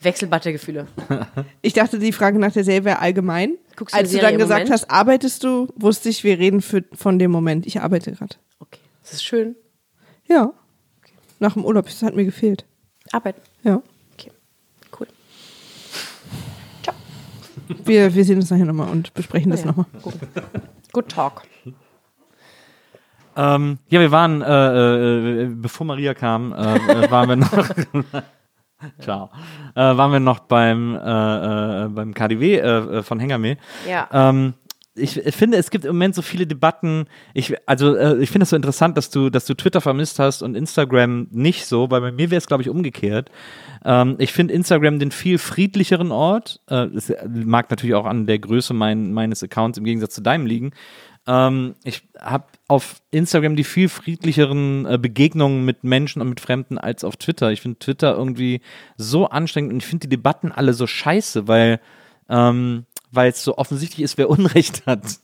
Wechselbattergefühle. Ich dachte, die Frage nach der Serie wäre allgemein. Guckst du Als du dann gesagt Moment? hast, arbeitest du, wusste ich, wir reden für, von dem Moment. Ich arbeite gerade. Okay, das ist schön. Ja. Nach dem Urlaub, das hat mir gefehlt. Arbeit. Ja. Okay, cool. Wir, wir sehen uns nachher nochmal und besprechen das ja. nochmal. Good talk. Ähm, ja, wir waren, äh, äh, bevor Maria kam, äh, äh, waren wir noch. Ciao. Äh, waren wir noch beim, äh, äh, beim KDW äh, äh, von Hengame. Ja. Ähm, ich finde, es gibt im Moment so viele Debatten. Ich, also, äh, ich finde es so interessant, dass du, dass du Twitter vermisst hast und Instagram nicht so, weil bei mir wäre es, glaube ich, umgekehrt. Ähm, ich finde Instagram den viel friedlicheren Ort. Äh, das mag natürlich auch an der Größe mein, meines Accounts im Gegensatz zu deinem liegen. Ähm, ich habe auf Instagram die viel friedlicheren äh, Begegnungen mit Menschen und mit Fremden als auf Twitter. Ich finde Twitter irgendwie so anstrengend und ich finde die Debatten alle so scheiße, weil ähm, weil es so offensichtlich ist, wer Unrecht hat.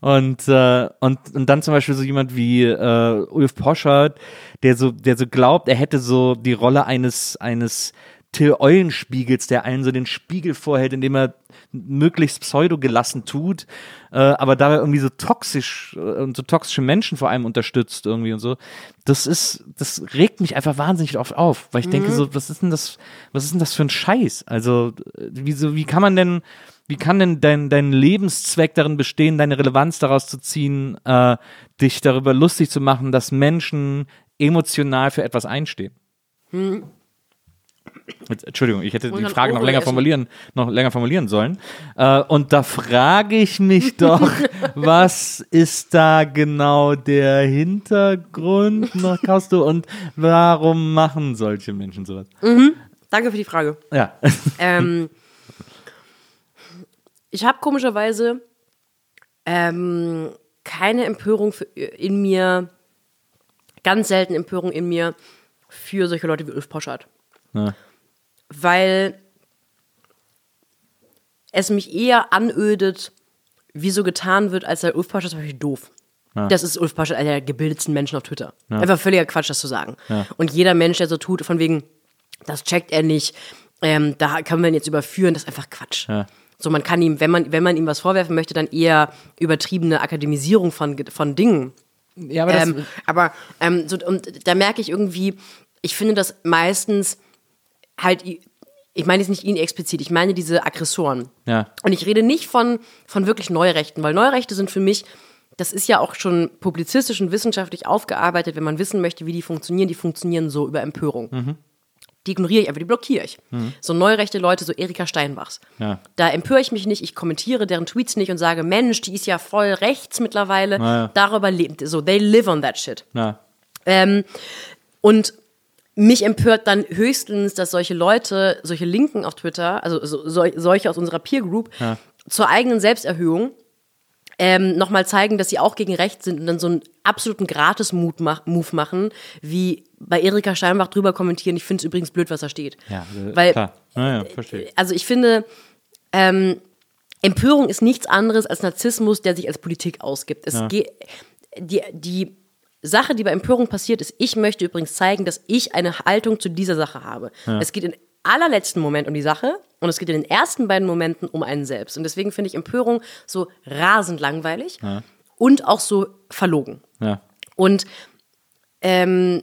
Und, äh, und, und dann zum Beispiel so jemand wie äh, Ulf Poschardt, der so, der so glaubt, er hätte so die Rolle eines, eines Till Eulenspiegels, der einen so den Spiegel vorhält, indem er möglichst pseudogelassen tut, äh, aber dabei irgendwie so toxisch äh, und so toxische Menschen vor allem unterstützt irgendwie und so. Das ist, das regt mich einfach wahnsinnig oft auf, weil ich denke so, was ist denn das, was ist denn das für ein Scheiß? Also, äh, wie, so, wie kann man denn, wie kann denn dein, dein Lebenszweck darin bestehen, deine Relevanz daraus zu ziehen, äh, dich darüber lustig zu machen, dass Menschen emotional für etwas einstehen? Jetzt, Entschuldigung, ich hätte die Frage noch länger formulieren, noch länger formulieren sollen. Äh, und da frage ich mich doch, was ist da genau der Hintergrund nach Castro und warum machen solche Menschen sowas? Danke für die Frage. Ja. ähm, ich habe komischerweise ähm, keine Empörung für, in mir, ganz selten Empörung in mir für solche Leute wie Ulf Poschardt. Ja. Weil es mich eher anödet, wie so getan wird, als sei Ulf Poschardt zum Beispiel doof. Das ist Ulf Poschardt, einer der gebildetsten Menschen auf Twitter. Einfach völliger Quatsch, das zu sagen. Und jeder Mensch, der so tut, von wegen, das checkt er nicht, ähm, da kann man ihn jetzt überführen, das ist einfach Quatsch. Ja. So, man kann ihm, wenn man, wenn man ihm was vorwerfen möchte, dann eher übertriebene Akademisierung von, von Dingen. Ja, aber das, Ähm, aber ähm, so, und da merke ich irgendwie, ich finde das meistens halt, ich meine jetzt nicht ihn explizit, ich meine diese Aggressoren. Ja. Und ich rede nicht von, von wirklich Neurechten, weil Neurechte sind für mich, das ist ja auch schon publizistisch und wissenschaftlich aufgearbeitet, wenn man wissen möchte, wie die funktionieren, die funktionieren so über Empörung. die ignoriere ich einfach, die blockiere ich. So neurechte Leute, so Erika Steinbachs. Ja. Da empöre ich mich nicht, ich kommentiere deren Tweets nicht und sage, Mensch, die ist ja voll rechts mittlerweile. Ja. Darüber lebt, so, they live on that shit. Ähm, und mich empört dann höchstens, dass solche Leute, solche Linken auf Twitter, also so, so, solche aus unserer Peer Group, zur eigenen Selbsterhöhung ähm, nochmal zeigen, dass sie auch gegen rechts sind und dann so einen absoluten Gratis-Move mach, Move machen, wie bei Erika Steinbach drüber kommentieren. Ich finde es übrigens blöd, was da steht. Ja, äh, Weil, klar. Ja, ja, verstehe. also ich finde, ähm, Empörung ist nichts anderes als Narzissmus, der sich als Politik ausgibt. Es Ja. geht, die, die Sache, die bei Empörung passiert, ist, ich möchte übrigens zeigen, dass ich eine Haltung zu dieser Sache habe. Es geht im allerletzten Moment um die Sache und es geht in den ersten beiden Momenten um einen selbst. Und deswegen finde ich Empörung so rasend langweilig und auch so verlogen. Ja. Und ähm,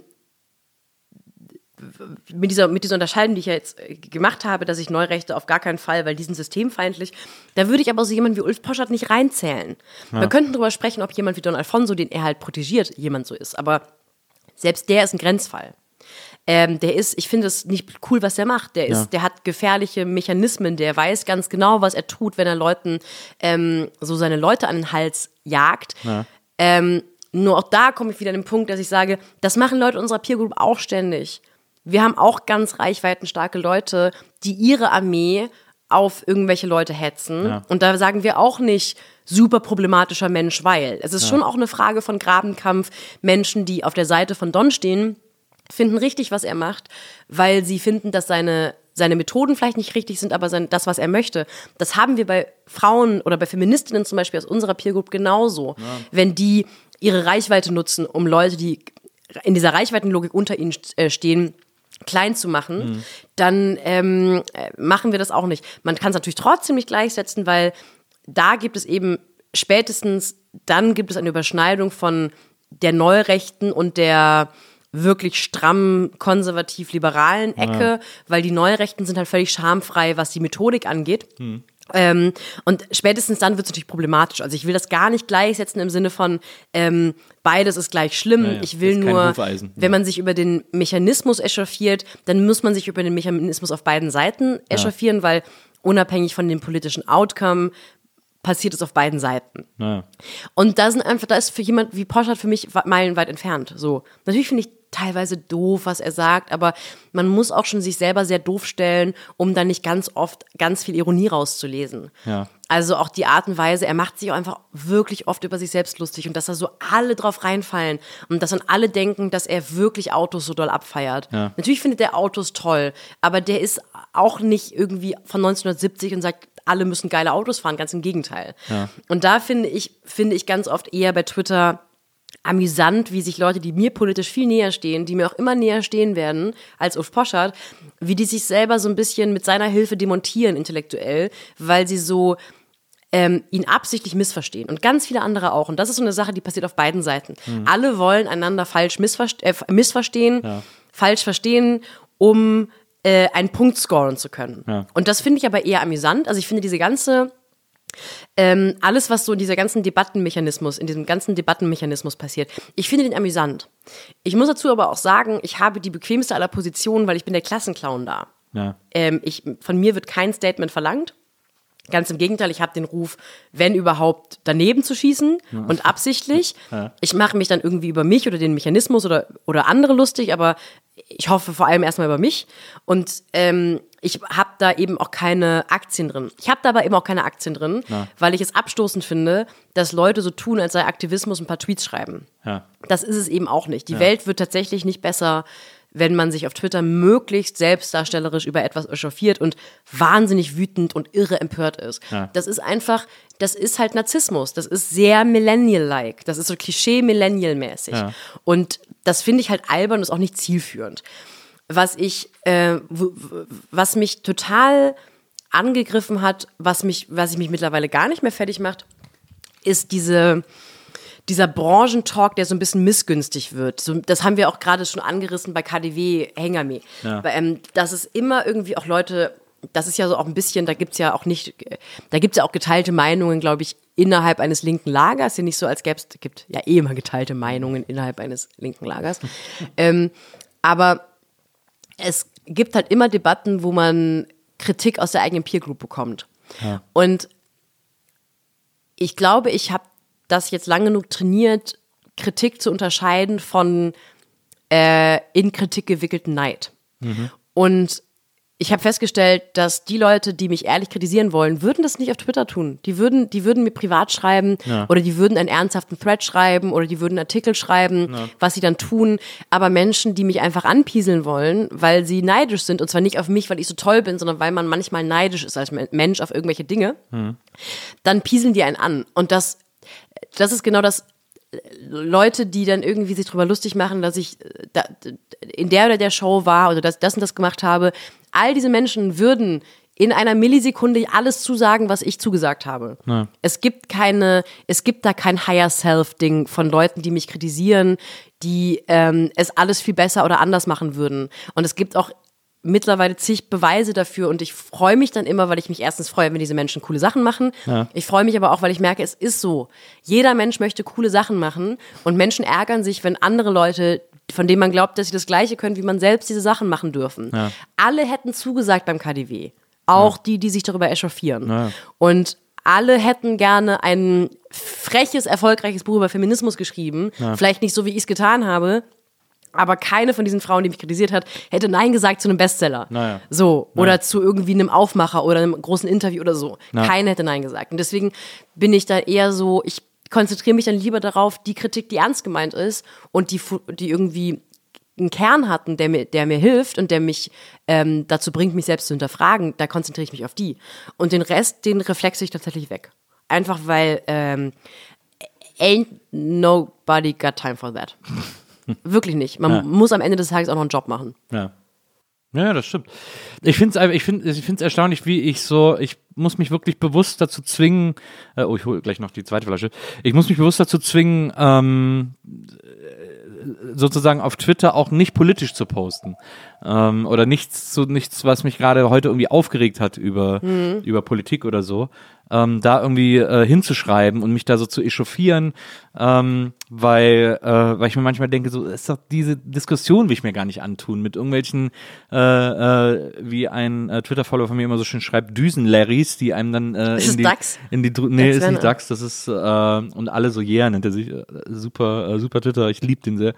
mit dieser, mit dieser Unterscheidung, die ich ja jetzt äh, gemacht habe, dass ich Neurechte auf gar keinen Fall, weil die sind systemfeindlich, da würde ich aber so jemanden wie Ulf Poschert nicht reinzählen. Wir könnten darüber sprechen, ob jemand wie Don Alfonso, den er halt protegiert, jemand so ist. Aber selbst der ist ein Grenzfall. Ähm, der ist, ich finde es nicht cool, was er macht. Der ist, Ja. der hat gefährliche Mechanismen, der weiß ganz genau, was er tut, wenn er Leuten ähm, so seine Leute an den Hals jagt. Ähm, nur auch da komme ich wieder an den Punkt, dass ich sage, das machen Leute unserer Peer Group auch ständig. Wir haben auch ganz reichweitenstarke Leute, die ihre Armee auf irgendwelche Leute hetzen. Ja. Und da sagen wir auch nicht super problematischer Mensch, weil. Es ist schon auch eine Frage von Grabenkampf. Menschen, die auf der Seite von Don stehen, finden richtig, was er macht, weil sie finden, dass seine, seine Methoden vielleicht nicht richtig sind, aber sein, das, was er möchte. Das haben wir bei Frauen oder bei Feministinnen zum Beispiel aus unserer Peer Group genauso. Wenn die ihre Reichweite nutzen, um Leute, die in dieser Reichweitenlogik unter ihnen äh, stehen, klein zu machen, dann ähm, äh, machen wir das auch nicht. Man kann es natürlich trotzdem nicht gleichsetzen, weil da gibt es eben spätestens, dann gibt es eine Überschneidung von der Neurechten und der wirklich stramm konservativ-liberalen Ecke, weil die Neurechten sind halt völlig schamfrei, was die Methodik angeht. Ähm, und spätestens dann wird es natürlich problematisch. Also ich will das gar nicht gleichsetzen im Sinne von ähm, beides ist gleich schlimm. Ja, ja, ich will nur, wenn man sich über den Mechanismus echauffiert, dann muss man sich über den Mechanismus auf beiden Seiten echauffieren, weil unabhängig von dem politischen Outcome passiert es auf beiden Seiten. Ja. Und da sind einfach, da ist für jemand wie Poschardt für mich meilenweit entfernt. So. Natürlich finde ich teilweise doof, was er sagt, aber man muss auch schon sich selber sehr doof stellen, um dann nicht ganz oft ganz viel Ironie rauszulesen. Ja. Also auch die Art und Weise, er macht sich auch einfach wirklich oft über sich selbst lustig und dass da so alle drauf reinfallen und dass dann alle denken, dass er wirklich Autos so doll abfeiert. Ja. Natürlich findet er Autos toll, aber der ist auch nicht irgendwie von 1970 und sagt, alle müssen geile Autos fahren, ganz im Gegenteil. Und da finde ich, finde ich ganz oft eher bei Twitter amüsant, wie sich Leute, die mir politisch viel näher stehen, die mir auch immer näher stehen werden als Ulf Poschardt, wie die sich selber so ein bisschen mit seiner Hilfe demontieren intellektuell, weil sie so ähm, ihn absichtlich missverstehen und ganz viele andere auch. Und das ist so eine Sache, die passiert auf beiden Seiten. Alle wollen einander falsch missverste äh, missverstehen, falsch verstehen, um äh, einen Punkt scoren zu können. Ja. Und das finde ich aber eher amüsant. Also ich finde diese ganze ähm, alles, was so in dieser ganzen Debattenmechanismus, in diesem ganzen Debattenmechanismus passiert, ich finde den amüsant. Ich muss dazu aber auch sagen, ich habe die bequemste aller Positionen, weil ich bin der Klassenclown da. Ja. Ähm, ich, von mir wird kein Statement verlangt. Ganz im Gegenteil, ich habe den Ruf, wenn überhaupt, daneben zu schießen und absichtlich. Ich mache mich dann irgendwie über mich oder den Mechanismus oder, oder andere lustig, aber ich hoffe vor allem erstmal über mich. Und ähm, ich habe da eben auch keine Aktien drin. Ich habe da aber eben auch keine Aktien drin, weil ich es abstoßend finde, dass Leute so tun, als sei Aktivismus ein paar Tweets schreiben. Ja. Das ist es eben auch nicht. Die Welt wird tatsächlich nicht besser, wenn man sich auf Twitter möglichst selbstdarstellerisch über etwas echauffiert und wahnsinnig wütend und irre empört ist. Ja. Das ist einfach, das ist halt Narzissmus. Das ist sehr Millennial-like. Das ist so Klischee-Millennial-mäßig. Ja. Und das finde ich halt albern und ist auch nicht zielführend. Was ich, äh, was mich total angegriffen hat, was mich, was ich mich mittlerweile gar nicht mehr fertig macht, ist diese, dieser Branchentalk, der so ein bisschen missgünstig wird. So, das haben wir auch gerade schon angerissen bei KDW Hengame. Ja. Ähm, dass es immer irgendwie auch Leute, das ist ja so auch ein bisschen, da gibt's ja auch nicht, da gibt's ja auch geteilte Meinungen, glaube ich, innerhalb eines linken Lagers. Ja nicht so, als gäbe es, gibt ja eh immer geteilte Meinungen innerhalb eines linken Lagers. ähm, aber es gibt halt immer Debatten, wo man Kritik aus der eigenen Peer Group bekommt. Und ich glaube, ich habe das jetzt lang genug trainiert, Kritik zu unterscheiden von äh, in Kritik gewickelten Neid. Und ich habe festgestellt, dass die Leute, die mich ehrlich kritisieren wollen, würden das nicht auf Twitter tun. Die würden, die würden mir privat schreiben oder die würden einen ernsthaften Thread schreiben oder die würden einen Artikel schreiben, was sie dann tun. Aber Menschen, die mich einfach anpieseln wollen, weil sie neidisch sind, und zwar nicht auf mich, weil ich so toll bin, sondern weil man manchmal neidisch ist als Men- Mensch auf irgendwelche Dinge, dann pieseln die einen an. Und das, das ist genau das, Leute, die dann irgendwie sich drüber lustig machen, dass ich äh, da, in der oder der Show war oder das, das und das gemacht habe. All diese Menschen würden in einer Millisekunde alles zusagen, was ich zugesagt habe. Es gibt keine, es gibt da kein Higher Self-Ding von Leuten, die mich kritisieren, die ähm, es alles viel besser oder anders machen würden. Und es gibt auch mittlerweile zig Beweise dafür und ich freue mich dann immer, weil ich mich erstens freue, wenn diese Menschen coole Sachen machen. Ich freue mich aber auch, weil ich merke, es ist so. Jeder Mensch möchte coole Sachen machen und Menschen ärgern sich, wenn andere Leute, von denen man glaubt, dass sie das Gleiche können, wie man selbst diese Sachen machen dürfen. Alle hätten zugesagt beim KDW. Auch die, die sich darüber echauffieren. Und alle hätten gerne ein freches, erfolgreiches Buch über Feminismus geschrieben. Vielleicht nicht so, wie ich es getan habe, aber keine von diesen Frauen, die mich kritisiert hat, hätte Nein gesagt zu einem Bestseller. Naja. So. Oder zu irgendwie einem Aufmacher oder einem großen Interview oder so. Keine hätte Nein gesagt. Und deswegen bin ich da eher so, ich konzentriere mich dann lieber darauf, die Kritik, die ernst gemeint ist und die, die irgendwie einen Kern hatten, der mir, der mir hilft und der mich ähm, dazu bringt, mich selbst zu hinterfragen, da konzentriere ich mich auf die. Und den Rest, den reflexe ich tatsächlich weg. Einfach weil ähm, ain't nobody got time for that. Wirklich nicht. Man Ja. muss am Ende des Tages auch noch einen Job machen. Ja. Ja, das stimmt. Ich finde es ich find, ich find's erstaunlich, wie ich so, ich muss mich wirklich bewusst dazu zwingen, äh, oh, ich hole gleich noch die zweite Flasche, ich muss mich bewusst dazu zwingen, ähm, äh, sozusagen auf Twitter auch nicht politisch zu posten. Ähm, oder nichts, zu, nichts, was mich gerade heute irgendwie aufgeregt hat über, über Politik oder so. Ähm, da irgendwie äh, hinzuschreiben und mich da so zu echauffieren, ähm, weil, äh, weil ich mir manchmal denke, so ist doch diese Diskussion will ich mir gar nicht antun mit irgendwelchen, äh, äh, wie ein äh, Twitter-Follower von mir immer so schön schreibt, Düsen-Larrys, die einem dann äh, Ist in die, Dax? in die nee, ist nicht. Dax, das ist äh, und alle so yeah nennt er sich, äh, super, äh, super Twitter, ich liebe den sehr.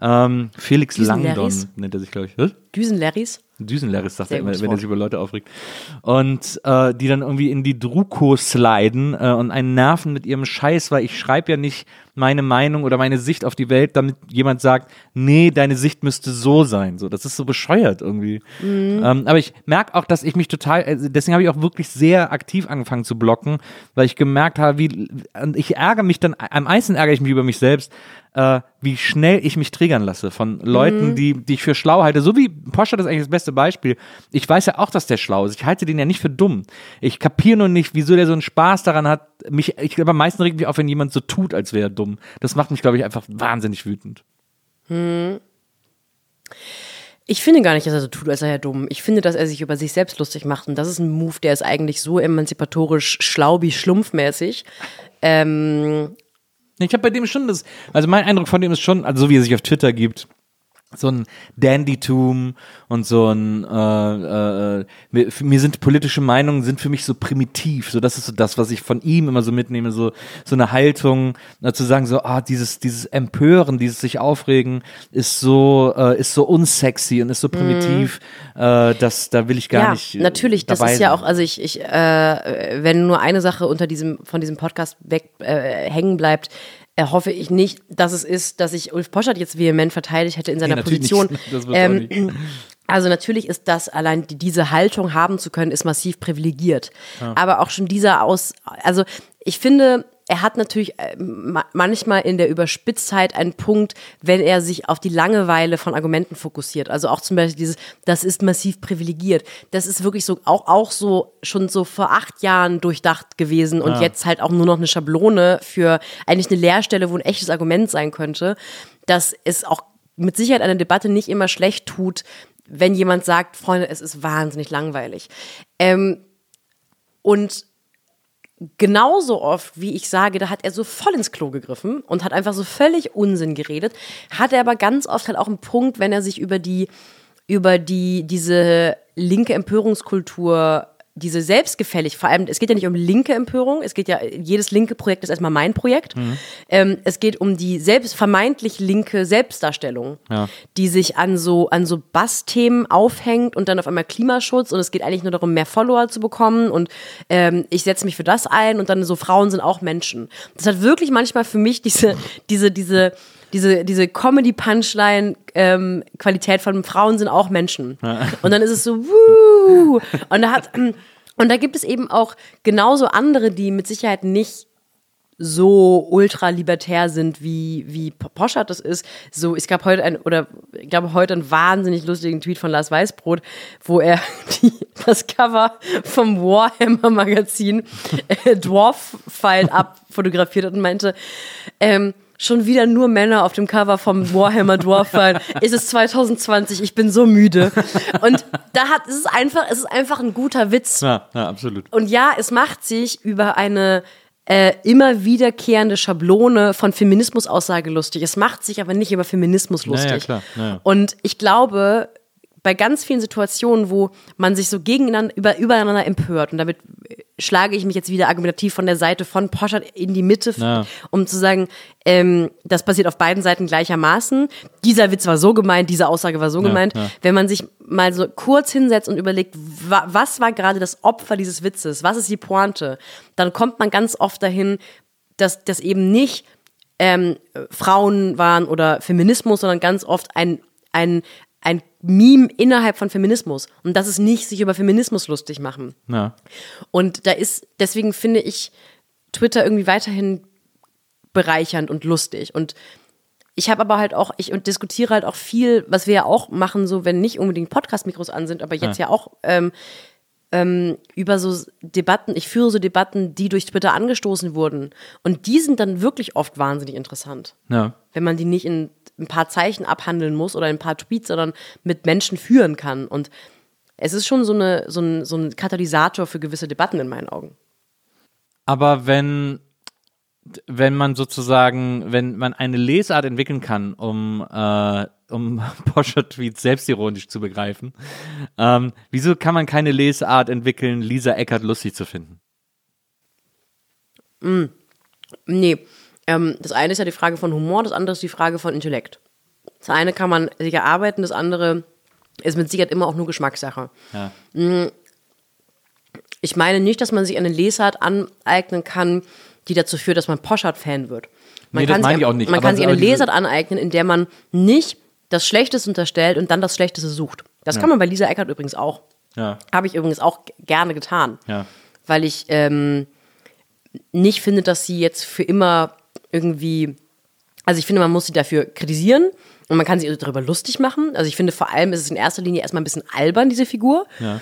Ähm, Felix? Langdon nennt er sich, glaube ich. Was? Düsen-Larrys? Düsenlerris sagt Sehr er immer, wenn er sich über Leute aufregt. Und äh, die dann irgendwie in die Druko sliden äh, und einen nerven mit ihrem Scheiß, weil ich schreibe ja nicht meine Meinung oder meine Sicht auf die Welt, damit jemand sagt, nee, deine Sicht müsste so sein. So, das ist so bescheuert irgendwie. Ähm, aber ich merke auch, dass ich mich total, also deswegen habe ich auch wirklich sehr aktiv angefangen zu blocken, weil ich gemerkt habe, wie, und ich ärgere mich dann, am meisten ärgere ich mich über mich selbst, äh, wie schnell ich mich triggern lasse von Leuten, die, die ich für schlau halte. So wie Porsche ist eigentlich das beste Beispiel. Ich weiß ja auch, dass der schlau ist. Ich halte den ja nicht für dumm. Ich kapiere nur nicht, wieso der so einen Spaß daran hat. Mich, ich glaube, am meisten regt mich auf, wenn jemand so tut, als wäre er dumm. Das macht mich, glaube ich, einfach wahnsinnig wütend. Ich finde gar nicht, dass er so tut, als sei er dumm. Ich finde, dass er sich über sich selbst lustig macht. Und das ist ein Move, der ist eigentlich so emanzipatorisch schlau wie schlumpfmäßig. Ähm, Ich habe bei dem schon das, also mein Eindruck von dem ist schon, also so wie er sich auf Twitter gibt, so ein Dandytum und so ein, äh, äh, mir, für- mir sind politische Meinungen sind für mich so primitiv, so das ist so das, was ich von ihm immer so mitnehme, so so eine Haltung, äh, zu sagen so, ah dieses dieses Empören, dieses sich aufregen ist so äh, ist so unsexy und ist so primitiv, äh, dass da will ich gar ja, nicht. äh, natürlich. Das ist ja sein. auch, also ich, ich äh, wenn nur eine Sache unter diesem, von diesem Podcast weg äh, hängen bleibt, hoffe ich nicht, dass es ist, dass ich Ulf Poschert jetzt vehement verteidigt hätte in seiner Nee, Position. Ähm, also natürlich ist das allein die, diese Haltung haben zu können, ist massiv privilegiert. Aber auch schon dieser aus, also ich finde, er hat natürlich äh, ma manchmal in der Überspitztheit einen Punkt, wenn er sich auf die Langeweile von Argumenten fokussiert. Also auch zum Beispiel dieses, das ist massiv privilegiert. Das ist wirklich so, auch, auch so, schon so vor acht Jahren durchdacht gewesen und jetzt halt auch nur noch eine Schablone für eigentlich eine Leerstelle, wo ein echtes Argument sein könnte, dass es auch mit Sicherheit eine Debatte nicht immer schlecht tut, wenn jemand sagt, Freunde, es ist wahnsinnig langweilig. Ähm, und genauso oft, wie ich sage, da hat er so voll ins Klo gegriffen und hat einfach so völlig Unsinn geredet, hat er aber ganz oft halt auch einen Punkt, wenn er sich über die über die, diese linke Empörungskultur diese selbstgefällig, vor allem, es geht ja nicht um linke Empörung, es geht ja, jedes linke Projekt ist erstmal mein Projekt. Ähm, es geht um die selbst, vermeintlich linke Selbstdarstellung, Ja. die sich an so, an so Bassthemen aufhängt und dann auf einmal Klimaschutz und es geht eigentlich nur darum, mehr Follower zu bekommen und ähm, ich setze mich für das ein und dann so Frauen sind auch Menschen. Das hat wirklich manchmal für mich diese, diese, diese, diese, diese Comedy-Punchline-Qualität von Frauen sind auch Menschen. Und dann ist es so, wuh, und da hat, und da gibt es eben auch genauso andere, die mit Sicherheit nicht so ultralibertär sind, wie, wie Poschert das ist. So, es gab heute ein, oder ich glaube heute einen wahnsinnig lustigen Tweet von Lars Weißbrot, wo er die, das Cover vom Warhammer Magazin äh, Dwarf Fight ab fotografiert hat und meinte, ähm, schon wieder nur Männer auf dem Cover vom Warhammer Dwarf Fight. Es ist 2020, ich bin so müde. Und da hat, es ist einfach, es ist einfach ein guter Witz. Ja, ja, absolut. Und ja, es macht sich über eine äh, immer wiederkehrende Schablone von Feminismus-Aussage lustig. Es macht sich aber nicht über Feminismus lustig. klar, ja, ja. Und ich glaube, bei ganz vielen Situationen, wo man sich so gegeneinander, über, übereinander empört, und damit schlage ich mich jetzt wieder argumentativ von der Seite von Poschert in die Mitte, Ja. um zu sagen, ähm, das passiert auf beiden Seiten gleichermaßen. Dieser Witz war so gemeint, diese Aussage war so gemeint. ja. Wenn man sich mal so kurz hinsetzt und überlegt, wa was war gerade das Opfer dieses Witzes, was ist die Pointe, dann kommt man ganz oft dahin, dass das eben nicht ähm, Frauen waren oder Feminismus, sondern ganz oft ein, ein, ein Meme innerhalb von Feminismus. Und das ist nicht sich über Feminismus lustig machen. Ja. Und da ist, deswegen finde ich Twitter irgendwie weiterhin bereichernd und lustig. Und ich habe aber halt auch, ich und diskutiere halt auch viel, was wir ja auch machen, so wenn nicht unbedingt Podcast-Mikros an sind, aber jetzt ja, auch ähm, ähm, über so Debatten, ich führe so Debatten, die durch Twitter angestoßen wurden. Und die sind dann wirklich oft wahnsinnig interessant Ja. wenn man die nicht in ein paar Zeichen abhandeln muss oder in ein paar Tweets, sondern mit Menschen führen kann. Und es ist schon so, eine, so, ein, so ein Katalysator für gewisse Debatten in meinen Augen. Aber wenn, wenn man sozusagen, wenn man eine Lesart entwickeln kann, um, äh, um Poscher-Tweets selbstironisch zu begreifen, ähm, wieso kann man keine Lesart entwickeln, Lisa Eckert lustig zu finden? Nee, ähm, das eine ist ja die Frage von Humor, das andere ist die Frage von Intellekt. Das eine kann man sich erarbeiten, das andere ist mit Sicherheit immer auch nur Geschmackssache. Ja. Ich meine nicht, dass man sich eine Lesart aneignen kann, die dazu führt, dass man Poschardt-Fan wird. Man Nee, das kann meine sich, ich auch nicht, Man kann sich eine Lesart aneignen, in der man nicht das Schlechteste unterstellt und dann das Schlechteste sucht. Das kann man bei Lisa Eckert übrigens auch. Ja. Habe ich übrigens auch gerne getan. Ja. Weil ich ähm, nicht finde, dass sie jetzt für immer irgendwie. Also ich finde, man muss sie dafür kritisieren und man kann sie darüber lustig machen. Also ich finde, vor allem ist es in erster Linie erstmal ein bisschen albern, diese Figur. Ja.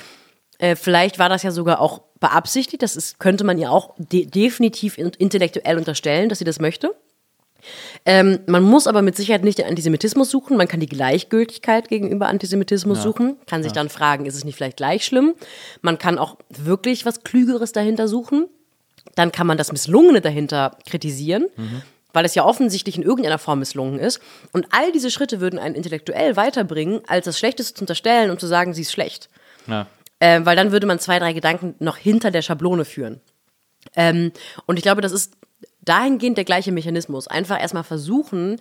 Äh, vielleicht war das ja sogar auch beabsichtigt. Das ist, könnte man ihr auch de definitiv in- intellektuell unterstellen, dass sie das möchte. Ähm, man muss aber mit Sicherheit nicht den Antisemitismus suchen. Man kann die Gleichgültigkeit gegenüber Antisemitismus suchen. Kann sich dann fragen, ist es nicht vielleicht gleich schlimm? Man kann auch wirklich was Klügeres dahinter suchen. Dann kann man das Misslungene dahinter kritisieren, weil es ja offensichtlich in irgendeiner Form misslungen ist. Und all diese Schritte würden einen intellektuell weiterbringen, als das Schlechteste zu unterstellen und zu sagen, sie ist schlecht. Ja. Ähm, weil dann würde man zwei, drei Gedanken noch hinter der Schablone führen. Ähm, und ich glaube, das ist dahingehend der gleiche Mechanismus. Einfach erstmal versuchen,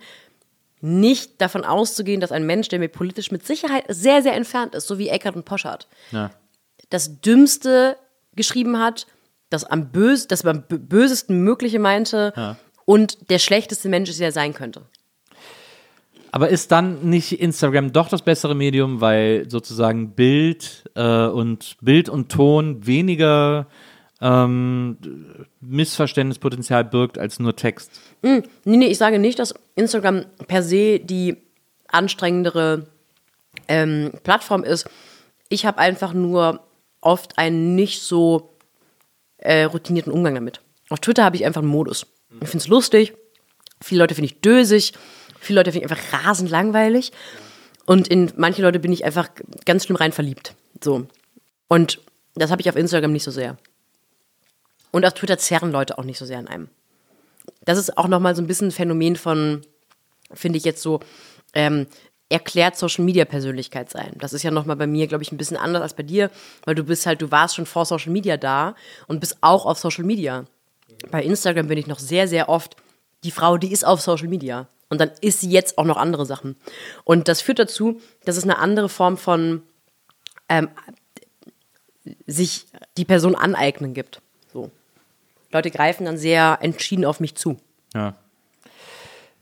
nicht davon auszugehen, dass ein Mensch, der mir politisch mit Sicherheit sehr, sehr entfernt ist, so wie Eckert und Poschardt, Ja. das Dümmste geschrieben hat, das am, bös das am bö- bösesten Mögliche meinte und der schlechteste Mensch ist, der sein könnte. Aber ist dann nicht Instagram doch das bessere Medium, weil sozusagen Bild äh, und Bild und Ton weniger ähm, Missverständnispotenzial birgt als nur Text? Nee, nee, ich sage nicht, dass Instagram per se die anstrengendere ähm, Plattform ist. Ich habe einfach nur oft einen nicht so äh, routinierten Umgang damit. Auf Twitter habe ich einfach einen Modus. Ich finde es lustig. Viele Leute finde ich dösig. Viele Leute finde ich einfach rasend langweilig. Und in manche Leute bin ich einfach ganz schlimm rein verliebt. So. Und das habe ich auf Instagram nicht so sehr. Und auf Twitter zerren Leute auch nicht so sehr an einem das ist auch nochmal so ein bisschen ein Phänomen von, finde ich jetzt so, ähm, erklärt Social Media Persönlichkeit sein. Das ist ja nochmal bei mir, glaube ich, ein bisschen anders als bei dir, weil du bist halt, du warst schon vor Social Media da und bist auch auf Social Media. Bei Instagram bin ich noch sehr, sehr oft die Frau, die ist auf Social Media. Und dann ist sie jetzt auch noch andere Sachen. Und das führt dazu, dass es eine andere Form von ähm, sich die Person aneignen gibt. So. Leute greifen dann sehr entschieden auf mich zu. Ja.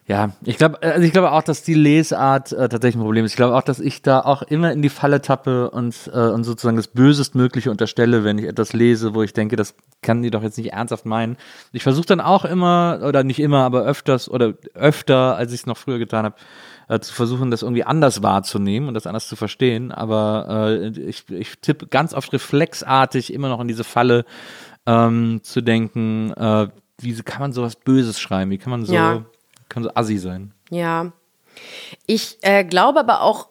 Ja, ich glaube, also ich glaube auch, dass die Lesart äh, tatsächlich ein Problem ist. Ich glaube auch, dass ich da auch immer in die Falle tappe und, äh, und sozusagen das Bösestmögliche unterstelle, wenn ich etwas lese, wo ich denke, das kann die doch jetzt nicht ernsthaft meinen. Ich versuche dann auch immer, oder nicht immer, aber öfters oder öfter, als ich es noch früher getan habe, äh, zu versuchen, das irgendwie anders wahrzunehmen und das anders zu verstehen. Aber äh, ich, ich tippe ganz oft reflexartig immer noch in diese Falle ähm, zu denken, äh, wie kann man sowas Böses schreiben? Wie kann man so, Ja. Kann so assi sein? Ja. Ich äh, glaube aber auch,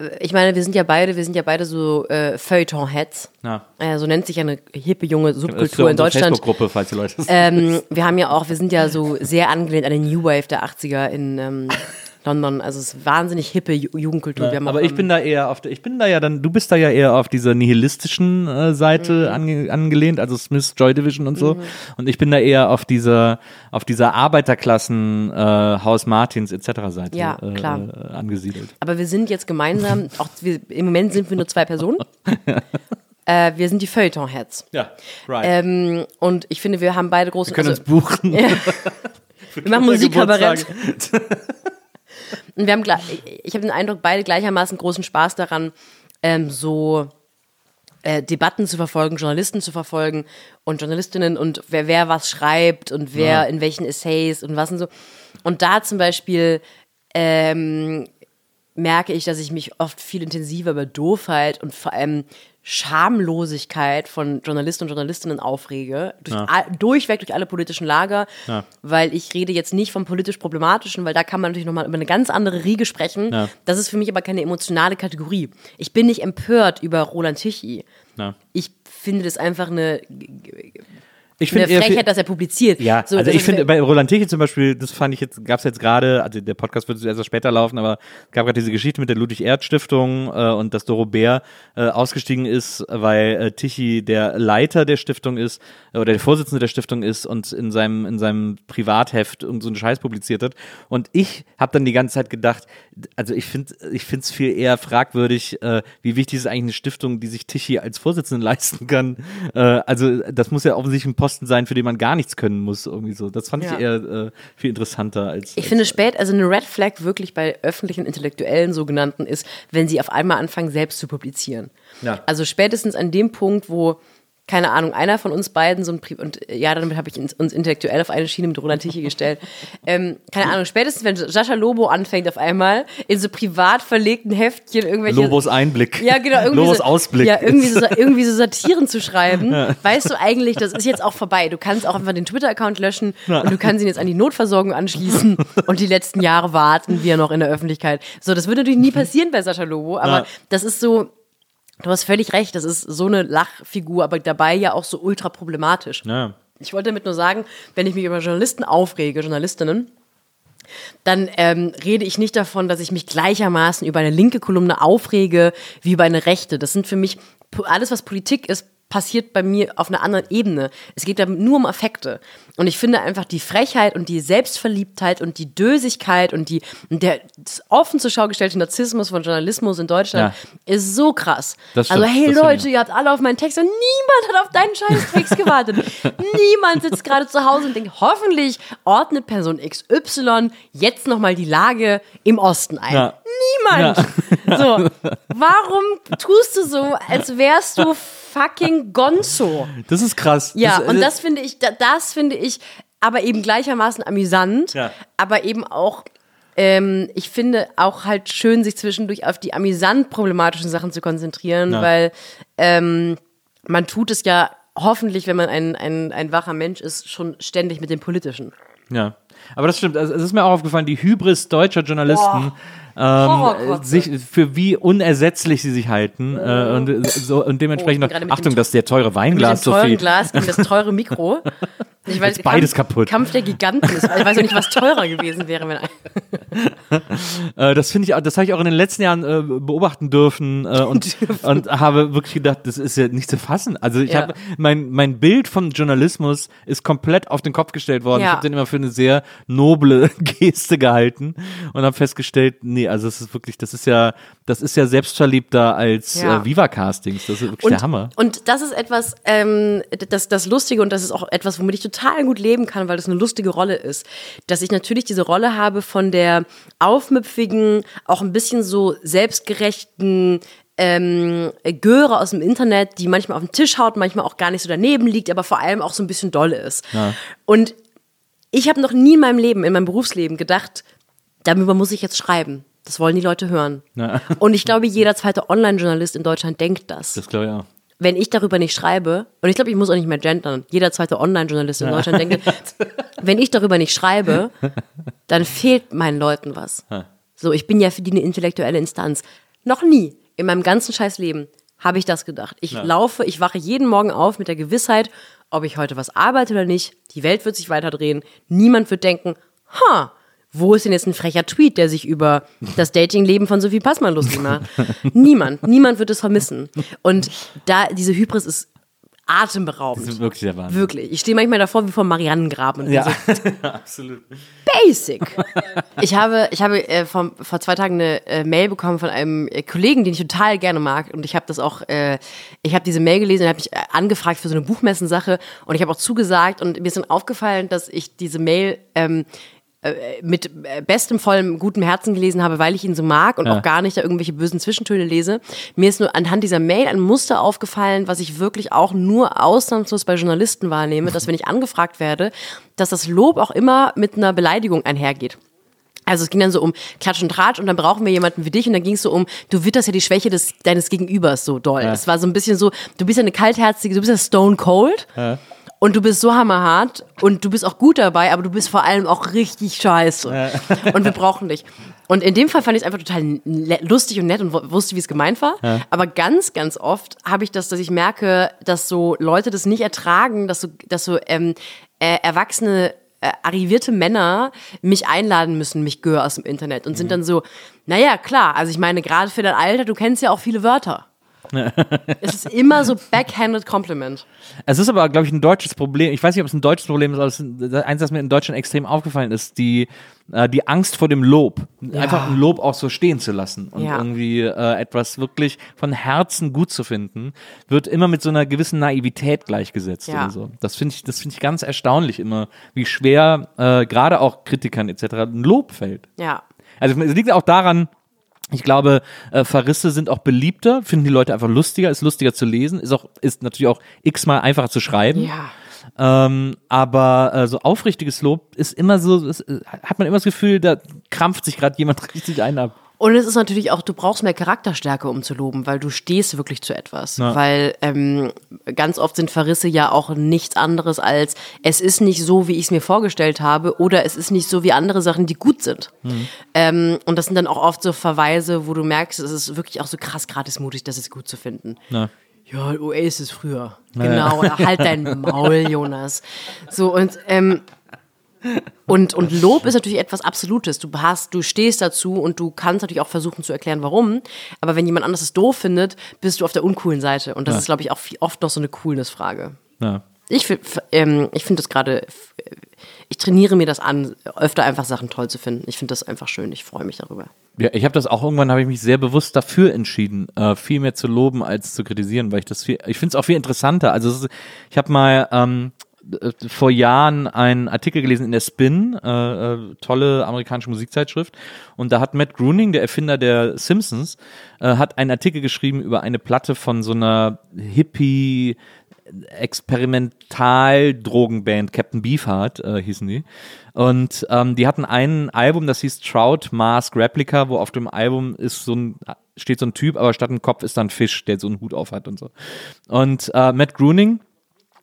äh, ich meine, wir sind ja beide, wir sind ja beide so äh, Feuilleton-Heads. Ja. Äh, so nennt sich ja eine hippe junge Subkultur in unsere Deutschland. Facebook-Gruppe, falls die Leute Ähm, wir haben ja auch, wir sind ja so sehr angelehnt an den New Wave der 80er in ähm, London. Also es ist wahnsinnig hippe Ju Jugendkultur. haben Aber ich bin da eher auf der, ich bin da ja dann, du bist da ja eher auf dieser nihilistischen äh, Seite ange, angelehnt, also Smiths Joy Division und so. Und ich bin da eher auf dieser, auf dieser Arbeiterklassen, äh, Haus Martins etc. Seite Ja, klar. Äh, angesiedelt. Aber wir sind jetzt gemeinsam, auch wir, im Moment sind wir nur zwei Personen. äh, wir sind die Feuilleton-Heads. Ja, right. Ähm, und ich finde, wir haben beide großen. wir können also, uns buchen. wir machen Musikkabarett. Und wir haben, ich habe den Eindruck, beide gleichermaßen großen Spaß daran, ähm, so äh, Debatten zu verfolgen, Journalisten zu verfolgen und Journalistinnen und wer, wer was schreibt und wer Ja. in welchen Essays und was und so. Und da zum Beispiel ähm, merke ich, dass ich mich oft viel intensiver über Doofheit und vor allem Schamlosigkeit von Journalisten und Journalistinnen aufrege, durch, Ja. all, durchweg durch alle politischen Lager, Ja. weil ich rede jetzt nicht vom politisch Problematischen, weil da kann man natürlich nochmal über eine ganz andere Riege sprechen. Ja. Das ist für mich aber keine emotionale Kategorie. Ich bin nicht empört über Roland Tichy. Ich finde das einfach eine, Ich eine finde viel- Frechheit, dass er publiziert. Ja, So, also ich finde, bei Roland Tichy zum Beispiel, das fand ich jetzt, gab es jetzt gerade, also der Podcast wird erst später laufen, aber es gab gerade diese Geschichte mit der Ludwig-Erhard-Stiftung äh, und dass Doro Bär äh, ausgestiegen ist, weil äh, Tichy der Leiter der Stiftung ist äh, oder der Vorsitzende der Stiftung ist und in seinem, in seinem Privatheft irgend so einen Scheiß publiziert hat. Und ich habe dann die ganze Zeit gedacht, also ich finde ich finde es viel eher fragwürdig, äh, wie wichtig ist eigentlich eine Stiftung, die sich Tichy als Vorsitzenden leisten kann. Äh, also das muss ja offensichtlich ein Posten sein, für den man gar nichts können muss, irgendwie so. Das fand Ja. ich eher äh, viel interessanter als. Ich als, finde spät, also eine Red Flag wirklich bei öffentlichen Intellektuellen sogenannten ist, wenn sie auf einmal anfangen, selbst zu publizieren. Ja. Also spätestens an dem Punkt, wo, keine Ahnung, einer von uns beiden so ein Pri und äh, ja, damit habe ich uns, uns intellektuell auf eine Schiene mit Roland Tichy gestellt. ähm, keine Ahnung, spätestens wenn Sascha Lobo anfängt auf einmal in so privat verlegten Heftchen irgendwelche Lobos Einblick. ja, genau. Irgendwie Lobos so, Ausblick. Ja, irgendwie so, irgendwie so Satiren zu schreiben. Weißt du eigentlich, das ist jetzt auch vorbei. Du kannst auch einfach den Twitter-Account löschen und du kannst ihn jetzt an die Notversorgung anschließen und die letzten Jahre warten wir noch in der Öffentlichkeit. So, das würde natürlich nie passieren bei Sascha Lobo, aber Ja. das ist so, du hast völlig recht, das ist so eine Lachfigur, aber dabei ja auch so ultra problematisch. Ja. Ich wollte damit nur sagen, wenn ich mich über Journalisten aufrege, Journalistinnen, dann ähm, rede ich nicht davon, dass ich mich gleichermaßen über eine linke Kolumne aufrege wie über eine rechte. Das sind für mich alles, was Politik ist, passiert bei mir auf einer anderen Ebene. Es geht da nur um Affekte. Und ich finde einfach die Frechheit und die Selbstverliebtheit und die Dösigkeit und die und der offen zur Schau gestellte Narzissmus von Journalismus in Deutschland ist so krass. Also stimmt, hey das stimmt, Leute, ihr habt alle auf meinen Text und niemand hat auf deinen scheiß Text gewartet. niemand sitzt gerade zu Hause und denkt, hoffentlich ordnet Person XY jetzt nochmal die Lage im Osten ein. Ja. Niemand. So, warum tust du so, als wärst du fucking Gonzo? Das ist krass. Ja, das, und das finde ich, da- das finde ich aber eben gleichermaßen amüsant, Ja. aber eben auch, ähm, ich finde auch halt schön, sich zwischendurch auf die amüsant problematischen Sachen zu konzentrieren, Ja. weil ähm, man tut es ja hoffentlich, wenn man ein, ein, ein wacher Mensch ist, schon ständig mit dem Politischen. Ja. Aber das stimmt. Also, es ist mir auch aufgefallen, die Hybris deutscher Journalisten, ähm, sich, für wie unersetzlich sie sich halten. Äh, und, äh, so, und dementsprechend Oh, noch, Achtung, das ist der teure Mit dem Weinglas, teuren Sophie. Glas gegen das teure Mikro. Ich Jetzt beides kaputt. Kampf der Giganten ist. Ich weiß auch nicht, was teurer gewesen wäre, wenn Äh, das finde ich, das habe ich auch in den letzten Jahren äh, beobachten dürfen äh, und, und habe wirklich gedacht, das ist ja nicht zu fassen. Also ich Ja. habe mein mein Bild von Journalismus ist komplett auf den Kopf gestellt worden. Ich Ja. habe den immer für eine sehr noble Geste gehalten und habe festgestellt, nee, also es ist wirklich, das ist ja, das ist ja selbstverliebter als Ja. Viva Castings. Das ist wirklich der Hammer. Und das ist etwas, ähm, das, das Lustige und das ist auch etwas, womit ich total gut leben kann, weil das eine lustige Rolle ist. Dass ich natürlich diese Rolle habe von der aufmüpfigen, auch ein bisschen so selbstgerechten ähm, Göre aus dem Internet, die manchmal auf den Tisch haut, manchmal auch gar nicht so daneben liegt, aber vor allem auch so ein bisschen dolle ist. Und ich habe noch nie in meinem Leben, in meinem Berufsleben gedacht, darüber muss ich jetzt schreiben. Das wollen die Leute hören. Ja. Und ich glaube, jeder zweite Online-Journalist in Deutschland denkt das Das glaube ich auch. Wenn ich darüber nicht schreibe, und ich glaube, ich muss auch nicht mehr gendern, jeder zweite Online-Journalist in Deutschland denkt, wenn ich darüber nicht schreibe, dann fehlt meinen Leuten was. So, ich bin ja für die eine intellektuelle Instanz. Noch nie in meinem ganzen scheiß Leben habe ich das gedacht. Ich laufe, ich wache jeden Morgen auf mit der Gewissheit, ob ich heute was arbeite oder nicht, die Welt wird sich weiterdrehen, niemand wird denken, ha, wo ist denn jetzt ein frecher Tweet, der sich über das Datingleben von Sophie Passmann lustig macht? niemand, niemand wird es vermissen. Und da, diese Hybris ist atemberaubend. Das ist wirklich der Wahnsinn. Wirklich. Ich stehe manchmal davor wie vor Mariannengraben Ja, so absolut. basic. Ich habe, ich habe äh, vor, vor zwei Tagen eine äh, Mail bekommen von einem äh, Kollegen, den ich total gerne mag. Und ich habe das auch, äh, ich habe diese Mail gelesen und habe mich äh, angefragt für so eine Buchmessensache. Und ich habe auch zugesagt und mir ist dann aufgefallen, dass ich diese Mail ähm, äh, mit äh, bestem, vollem, gutem Herzen gelesen habe, weil ich ihn so mag und Ja. auch gar nicht da irgendwelche bösen Zwischentöne lese. Mir ist nur anhand dieser Mail ein Muster aufgefallen, was ich wirklich auch nur ausnahmslos bei Journalisten wahrnehme, dass wenn ich angefragt werde, dass das Lob auch immer mit einer Beleidigung einhergeht. Also es ging dann so um Klatsch und Tratsch und dann brauchen wir jemanden wie dich und dann ging es so um, du witterst ja die Schwäche des, deines Gegenübers so doll. Es war so ein bisschen so, du bist ja eine kaltherzige, du bist ja stone cold und du bist so hammerhart und du bist auch gut dabei, aber du bist vor allem auch richtig scheiße. Und wir brauchen dich. Und in dem Fall fand ich es einfach total lustig und nett und wu- wusste, wie es gemeint war. Aber ganz, ganz oft habe ich das, dass ich merke, dass so Leute das nicht ertragen, dass so, dass so ähm, äh, erwachsene äh, arrivierte Männer mich einladen müssen, mich Gör aus dem Internet und sind dann so, naja, klar, also ich meine, gerade für dein Alter, du kennst ja auch viele Wörter. es ist immer so backhanded Compliment. Es ist aber, glaube ich, ein deutsches Problem. Ich weiß nicht, ob es ein deutsches Problem ist, aber es ist ein- eins, das mir in Deutschland extrem aufgefallen ist, die, äh, die Angst vor dem Lob. Einfach ein Lob auch so stehen zu lassen und Ja. irgendwie äh, etwas wirklich von Herzen gut zu finden, wird immer mit so einer gewissen Naivität gleichgesetzt Ja. oder so. Das finde ich, das finde ich ganz erstaunlich immer, wie schwer äh, gerade auch Kritikern etc. ein Lob fällt. Ja. Also es liegt auch daran, ich glaube, äh, Verrisse sind auch beliebter, finden die Leute einfach lustiger, ist lustiger zu lesen, ist auch, ist natürlich auch x-mal einfacher zu schreiben. Ja. Ähm, aber äh, so aufrichtiges Lob ist immer so, ist, äh, hat man immer das Gefühl, da krampft sich gerade jemand richtig ein ab. Und es ist natürlich auch, du brauchst mehr Charakterstärke, um zu loben, weil du stehst wirklich zu etwas. Weil ähm, ganz oft sind Verrisse ja auch nichts anderes als, es ist nicht so, wie ich es mir vorgestellt habe, oder es ist nicht so wie andere Sachen, die gut sind. Ähm, und das sind dann auch oft so Verweise, wo du merkst, es ist wirklich auch so krass gratismutig, das ist gut zu finden. Na. Ja, Oasis früher. Genau, oder halt dein Maul, Jonas. So, und, ähm, und, und Lob ist natürlich etwas Absolutes. Du hast, du stehst dazu und du kannst natürlich auch versuchen zu erklären, warum. Aber wenn jemand anders es doof findet, bist du auf der uncoolen Seite. Und das ist, glaube ich, auch oft noch so eine Coolness-Frage. Ja. Ich, ähm, ich finde das gerade, ich trainiere mir das an, öfter einfach Sachen toll zu finden. Ich finde das einfach schön. Ich freue mich darüber. Ja, ich habe das auch irgendwann, habe ich mich sehr bewusst dafür entschieden, äh, viel mehr zu loben als zu kritisieren, weil ich das viel, ich finde es auch viel interessanter. Also ist, ich habe mal ähm, äh, vor Jahren einen Artikel gelesen in der Spin, äh, äh, tolle amerikanische Musikzeitschrift, und da hat Matt Groening, der Erfinder der Simpsons, äh, hat einen Artikel geschrieben über eine Platte von so einer Hippie Experimental-Drogenband, Captain Beefheart äh, hießen die. Und ähm, die hatten ein Album, das hieß Trout Mask Replica, wo auf dem Album ist so ein, steht so ein Typ, aber statt ein Kopf ist da ein Fisch, der so einen Hut auf hat und so. Und äh, Matt Groening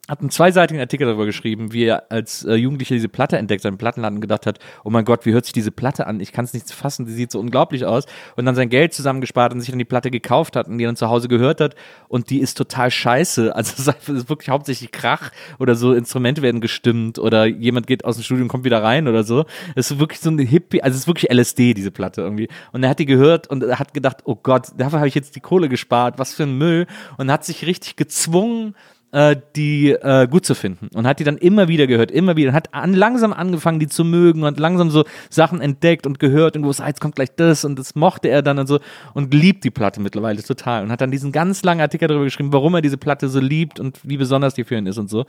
hat einen zweiseitigen Artikel darüber geschrieben, wie er als äh, Jugendlicher diese Platte entdeckt, seinen Plattenladen gedacht hat, oh mein Gott, wie hört sich diese Platte an? Ich kann es nicht fassen, die sieht so unglaublich aus. Und dann sein Geld zusammengespart und sich dann die Platte gekauft hat und die dann zu Hause gehört hat und die ist total scheiße. Also es ist wirklich hauptsächlich Krach oder so Instrumente werden gestimmt oder jemand geht aus dem Studio und kommt wieder rein oder so. Es ist wirklich so ein Hippie, also es ist wirklich LSD, diese Platte irgendwie. Und er hat die gehört und hat gedacht, oh Gott, dafür habe ich jetzt die Kohle gespart, was für ein Müll. Und hat sich richtig gezwungen, äh, die äh, gut zu finden und hat die dann immer wieder gehört, immer wieder, hat an, langsam angefangen, die zu mögen und langsam so Sachen entdeckt und gehört und gewusst, ah, jetzt kommt gleich das und das mochte er dann und so und liebt die Platte mittlerweile total und hat dann diesen ganz langen Artikel darüber geschrieben, warum er diese Platte so liebt und wie besonders die für ihn ist und so.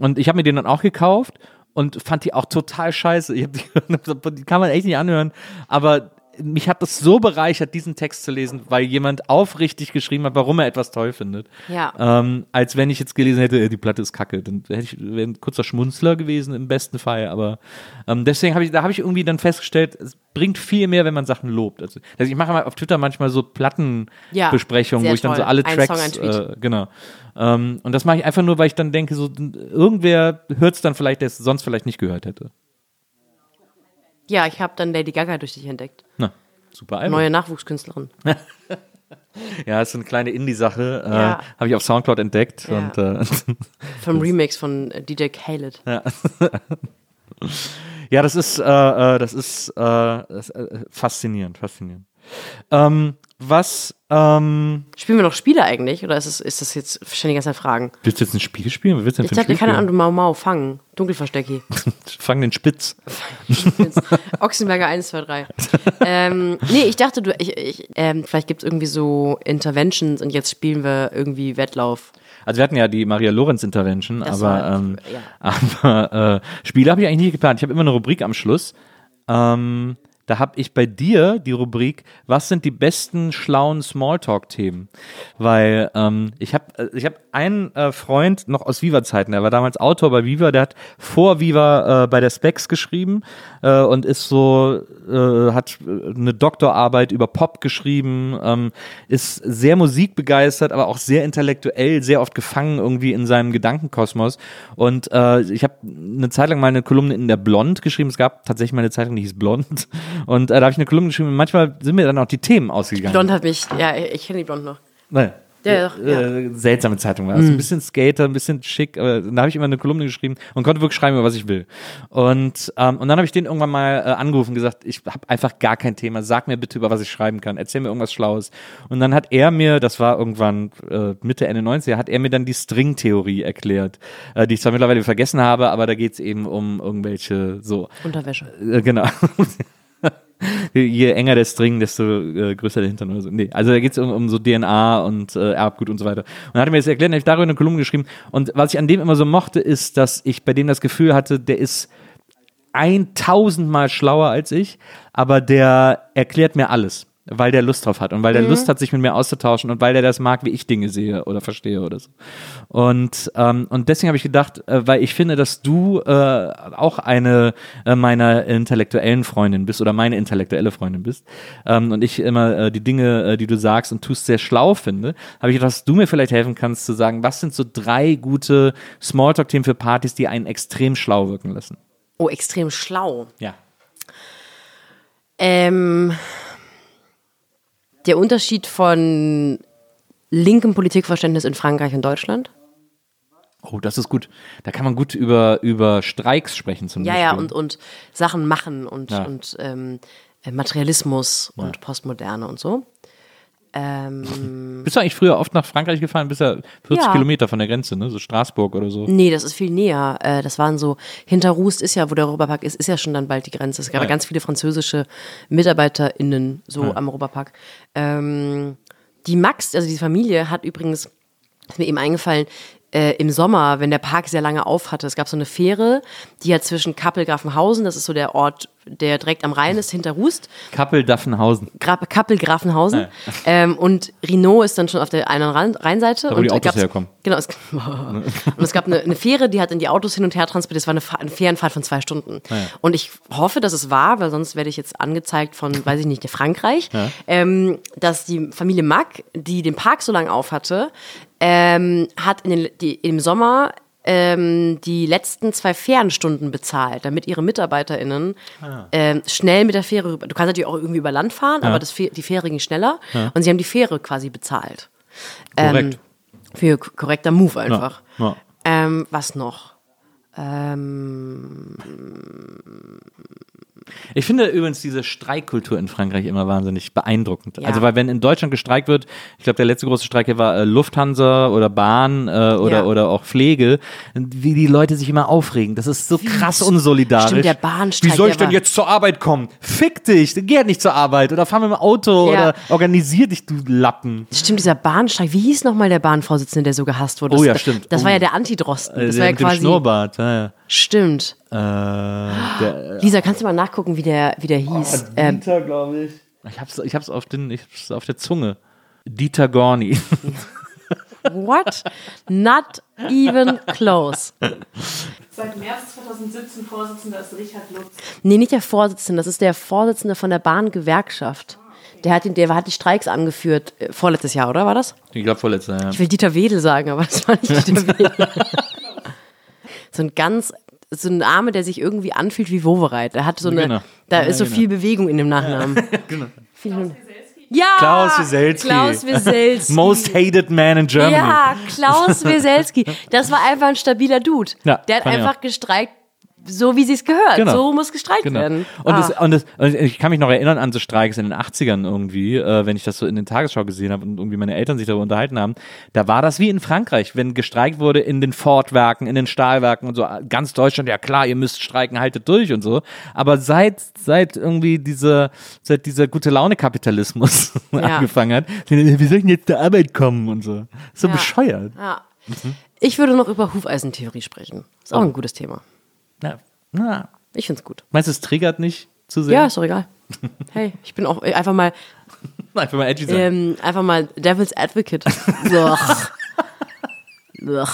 Und ich habe mir den dann auch gekauft und fand die auch total scheiße. Ich hab die, die kann man echt nicht anhören, aber mich hat das so bereichert, diesen Text zu lesen, weil jemand aufrichtig geschrieben hat, warum er etwas toll findet. Ja. Ähm, als wenn ich jetzt gelesen hätte, die Platte ist kacke. Dann hätte ich wäre ein kurzer Schmunzler gewesen im besten Fall. Aber ähm, deswegen habe ich, da habe ich irgendwie dann festgestellt, es bringt viel mehr, wenn man Sachen lobt. Also, also ich mache mal auf Twitter manchmal so Plattenbesprechungen, Ja, wo ich dann so alle Tracks, äh, genau. Ähm, und das mache ich einfach nur, weil ich dann denke, so irgendwer hört es dann vielleicht, der es sonst vielleicht nicht gehört hätte. Ja, ich habe dann Lady Gaga durch dich entdeckt. Na, super Album. Neue Nachwuchskünstlerin. Ja, ist eine kleine Indie-Sache. Äh, Ja. Habe ich auf Soundcloud entdeckt. Ja. Und äh, Vom Remix von äh, DJ Khaled. ja, das ist, äh, äh, das ist, äh, äh, faszinierend, faszinierend. Ähm, was, ähm, Spielen wir noch Spiele eigentlich? Oder ist, es, ist das jetzt ständig ganze Zeit Fragen? willst du jetzt ein Spiel spielen? Was willst du denn Ich Spiel keine? Ahnung, Mau Mau, fangen. Dunkelverstecki. Fang den Spitz. Ochsenberger 1, 2, 3. ähm, nee, ich dachte, du, ich, ich, ähm, vielleicht gibt es irgendwie so Interventions und jetzt spielen wir irgendwie Wettlauf. Also wir hatten ja die Maria Lorenz Intervention, Das aber, war- ähm, ja. aber äh, Spiele habe ich eigentlich nicht geplant. Ich habe immer eine Rubrik am Schluss. Ähm, da habe ich bei dir die Rubrik, was sind die besten schlauen Smalltalk-Themen? Weil ähm, ich habe ich hab einen äh, Freund noch aus Viva-Zeiten, der war damals Autor bei Viva, der hat vor Viva äh, bei der Specs geschrieben äh, und ist so, äh, hat eine Doktorarbeit über Pop geschrieben, ähm, ist sehr musikbegeistert, aber auch sehr intellektuell, sehr oft gefangen irgendwie in seinem Gedankenkosmos. Und äh, ich habe eine Zeit lang mal eine Kolumne in der Blond geschrieben. Es gab tatsächlich mal eine Zeitung, die hieß Blond. Und äh, da habe ich eine Kolumne geschrieben und manchmal sind mir dann auch die Themen ausgegangen. Blond hat mich, ja, ich kenne die Blond noch. Nein. Ja, doch, ja. Äh, seltsame Zeitung war. Also ein bisschen Skater, ein bisschen schick, aber da habe ich immer eine Kolumne geschrieben und konnte wirklich schreiben, über was ich will. Und, ähm, und dann habe ich den irgendwann mal äh, angerufen und gesagt, ich habe einfach gar kein Thema, sag mir bitte, über was ich schreiben kann, erzähl mir irgendwas Schlaues. Und dann hat er mir, das war irgendwann äh, Mitte, Ende 90er, hat er mir dann die String-Theorie erklärt, äh, die ich zwar mittlerweile vergessen habe, aber da geht es eben um irgendwelche so Unterwäsche. äh, genau. Je enger der String, desto äh, größer der Hintern oder so. Nee, also da geht es um, um so DNA und äh, Erbgut und so weiter. Und dann hat mir das erklärt, dann habe ich darüber eine Kolumne geschrieben. Und was ich an dem immer so mochte, ist, dass ich bei dem das Gefühl hatte, der ist 1000 Mal schlauer als ich, aber der erklärt mir alles, weil der Lust drauf hat und weil der Lust hat, sich mit mir auszutauschen und weil der das mag, wie ich Dinge sehe oder verstehe oder so. Und, ähm, und deswegen habe ich gedacht, äh, weil ich finde, dass du äh, auch eine äh, meiner intellektuellen Freundin bist oder meine intellektuelle Freundin bist ähm, und ich immer äh, die Dinge, äh, die du sagst und tust, sehr schlau finde, habe ich gedacht, dass du mir vielleicht helfen kannst zu sagen, was sind so drei gute Smalltalk-Themen für Partys, die einen extrem schlau wirken lassen. Oh, extrem schlau. Ja. Ähm, der Unterschied von linkem Politikverständnis in Frankreich und Deutschland. Oh, das ist gut. Da kann man gut über, über Streiks sprechen zum Ja, Beispiel. ja, und, und Sachen machen und, Ja. und ähm, äh, Materialismus und Postmoderne und so. Ähm, Bist du eigentlich früher oft nach Frankreich gefahren? Bist ja 40 Ja. Kilometer von der Grenze, ne? So Straßburg oder so. nee, das ist viel näher. Äh, das waren so, hinter Rust ist ja, wo der Europapark ist, ist ja schon dann bald die Grenze. Es gab Ah, ja ja. ganz viele französische MitarbeiterInnen so am Europapark. Ähm, die Max, also die Familie, hat übrigens, ist mir eben eingefallen, äh, im Sommer, wenn der Park sehr lange auf hatte, es gab so eine Fähre, die hat zwischen Kappel-Grafenhausen, das ist so der Ort, der direkt am Rhein ist, hinter Rust, Kappel-Daffenhausen. Gra Kappel-Grafenhausen. Ähm, und Rhino ist dann schon auf der einen Rhein Rheinseite. wo und die Autos herkommen. Genau. Es, und es gab eine, eine Fähre, die hat dann die Autos hin und her transportiert. Es war eine, eine Fährenfahrt von zwei Stunden. Und ich hoffe, dass es war, weil sonst werde ich jetzt angezeigt von, weiß ich nicht, der Frankreich, ähm, dass die Familie Mack, die den Park so lange auf hatte, ähm, hat in den, die, im Sommer ähm, die letzten zwei Fährenstunden bezahlt, damit ihre MitarbeiterInnen Ah. ähm, schnell mit der Fähre rüber. Du kannst natürlich auch irgendwie über Land fahren, aber das, die Fähre ging schneller und sie haben die Fähre quasi bezahlt. Korrekt. Ähm, für korrekter Move einfach. Ja. Ähm, was noch? Ähm, Ich finde übrigens diese Streikkultur in Frankreich immer wahnsinnig beeindruckend. Ja. Also weil wenn in Deutschland gestreikt wird, ich glaube der letzte große Streik hier war äh, Lufthansa oder Bahn äh, oder Ja. oder auch Pflege, wie die Leute sich immer aufregen. Das ist so krass unsolidarisch. Stimmt, der Bahnstreik, Wie soll ich denn jetzt zur Arbeit kommen? Fick dich, geh halt nicht zur Arbeit oder fahr mit dem Auto Ja. oder organisier dich, du Lappen. stimmt, dieser Bahnstreik. Wie hieß nochmal der Bahnvorsitzende, der so gehasst wurde? Oh Das- ja, stimmt. Das Oh. war ja der Antidrosten. Äh, Das der war ja mit dem quasi. Schnurrbart. Ja, Stimmt. Äh, der, Lisa, kannst du mal nachgucken, wie der, wie der hieß? Ähm, Dieter, glaube ich. Ich hab's, ich hab's auf, den, ich hab's auf der Zunge. Dieter Gorni. what? Not even close. Seit März 2017 Vorsitzender ist Richard Lutz. Nee, nicht der Vorsitzende, das ist der Vorsitzende von der Bahngewerkschaft. Der hat, den, der hat die Streiks angeführt, äh, vorletztes Jahr, oder war das? Ich glaube vorletzter, ja. Ich will Dieter Wedel sagen, aber das war nicht Dieter Wedel. so ein ganz, so ein Name, der sich irgendwie anfühlt wie Wovereit. Der hat so eine, Genau. da Ja, ist so genau. viel Bewegung in dem Nachnamen. genau. Viel- Ja! Klaus Wieselski. Klaus Wieselski. Most hated man in Germany. Ja, Klaus Wieselski. Das war einfach ein stabiler Dude. Ja, der hat einfach gestreikt, so wie sie es gehört. Genau. So muss gestreikt Genau. werden. Und, Ah. es, und, es, und ich kann mich noch erinnern an so Streiks in den 80ern irgendwie, äh, wenn ich das so in den Tagesschau gesehen habe und irgendwie meine Eltern sich darüber unterhalten haben. Da war das wie in Frankreich, wenn gestreikt wurde in den Fordwerken, in den Stahlwerken und so. Ganz Deutschland, ja klar, ihr müsst streiken, haltet durch und so. Aber seit, seit irgendwie diese, seit dieser gute Laune Kapitalismus Ja. angefangen hat, wie soll ich denn jetzt zur Arbeit kommen und so. So Ja. bescheuert. Ja. Ich würde noch über Hufeisentheorie sprechen. Ist Oh. auch ein gutes Thema. Na, na. Ich finde es gut. Meinst du, es triggert nicht zu sehr? Ja, ist doch egal. Hey, ich bin auch einfach mal, Einfach mal edgy sein. ähm, einfach mal Devil's Advocate. Ugh.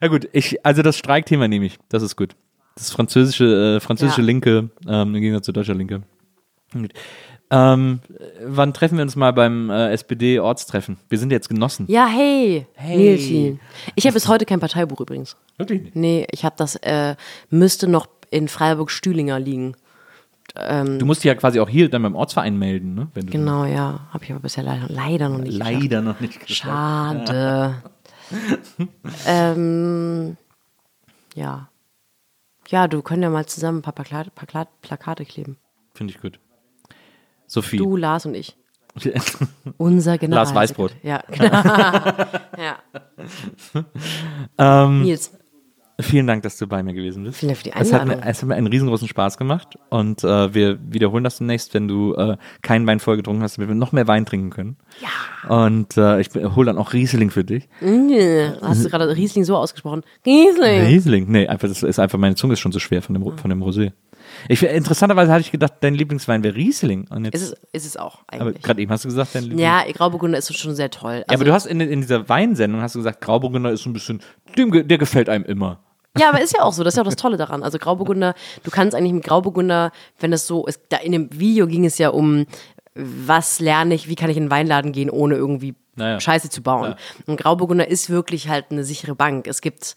Ja gut, ich, also das Streikthema nehme ich. Das ist gut. Das französische, äh, französische Ja. Linke, ähm, im Gegensatz zu deutscher Linke. Ähm, wann treffen wir uns mal beim äh, SPD-Ortstreffen? Wir sind jetzt Genossen. Ja, hey, Hey. Nilsi. Ich habe bis heute kein Parteibuch übrigens. Wirklich nicht. Nee, ich habe das, äh, müsste noch in Freiburg-Stühlinger liegen. Du musst dich ja quasi auch hier dann beim Ortsverein melden, ne? Wenn du Genau, ja. Habe ich aber bisher leider, leider noch nicht geschafft. leider noch nicht geschafft. Schade. ähm, ja. Ja, du können ja mal zusammen ein paar Plakate, Plakate kleben. Finde ich gut. Sophie. Du, Lars und ich. Unser General. Lars Weißbrot. Ja, genau. ja. ähm, Nils, vielen Dank, dass du bei mir gewesen bist. Vielen Dank für die Es hat, mir, Einladung. es hat mir einen riesengroßen Spaß gemacht und äh, wir wiederholen das demnächst, wenn du äh, keinen Wein voll getrunken hast, damit wir noch mehr Wein trinken können. Ja. Und äh, ich hole dann auch Riesling für dich. Hast du gerade Riesling so ausgesprochen? Riesling. Riesling? Nee, einfach, das ist einfach, meine Zunge ist schon so schwer von dem, von dem Rosé. Ich, interessanterweise hatte ich gedacht, dein Lieblingswein wäre Riesling. Und jetzt, Ist es, ist es auch aber eigentlich. gerade eben hast du gesagt, dein Lieblings Ja, Grauburgunder ist schon sehr toll. Ja, aber Also- du hast in, in dieser Weinsendung hast du gesagt, Grauburgunder ist so ein bisschen, dem, der gefällt einem immer. Ja, aber ist ja auch so, das ist ja auch das Tolle daran. Also Grauburgunder, du kannst eigentlich mit Grauburgunder, wenn das so ist, da in dem Video ging es ja um, was lerne ich, wie kann ich in den Weinladen gehen, ohne irgendwie Naja. Scheiße zu bauen. Und Grauburgunder ist wirklich halt eine sichere Bank. Es gibt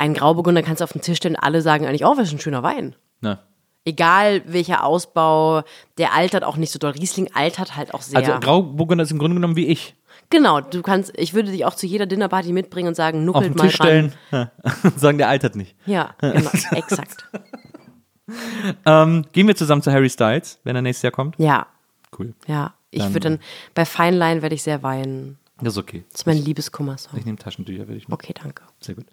einen Grauburgunder, kannst du auf den Tisch stellen, alle sagen eigentlich, oh, was ist ein schöner Wein. Na. Egal welcher Ausbau, der altert auch nicht so doll. Riesling altert halt auch sehr. Also Grauburgunder ist im Grunde genommen wie ich. genau, du kannst, ich würde dich auch zu jeder Dinnerparty mitbringen und sagen, Auf nuckelt den mal Tisch dran. stellen, sagen, der altert nicht. Ja, genau, exakt. Ähm, gehen wir zusammen zu Harry Styles, wenn er nächstes Jahr kommt? Ja, Cool. ja. Ich würde dann, bei Fine Line werde ich sehr weinen. Das ist okay. Das ist mein Liebeskummer-Song. Ich nehme Taschentücher für dich mit. Okay, danke. Sehr gut.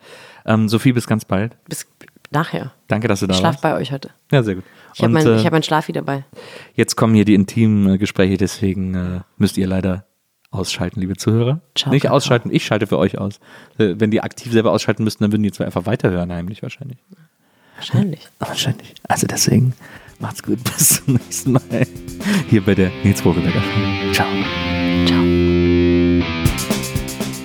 Ähm, Sophie, bis ganz bald. Bis nachher. Danke, dass du da Ich schlaf warst. bei euch heute. Ja, sehr gut. Ich habe Und, mein, äh, ich hab mein Schlafi dabei. jetzt kommen hier die intimen äh, Gespräche, deswegen äh, müsst ihr leider ausschalten, liebe Zuhörer. Ciao, Nicht ausschalten, ich schalte für euch aus. Äh, wenn die aktiv selber ausschalten müssten, dann würden die jetzt einfach weiterhören, heimlich wahrscheinlich. Wahrscheinlich. Wahrscheinlich. Also deswegen, macht's gut, bis zum nächsten Mal. Hier bei der Nils Bogelberger Show. Ciao.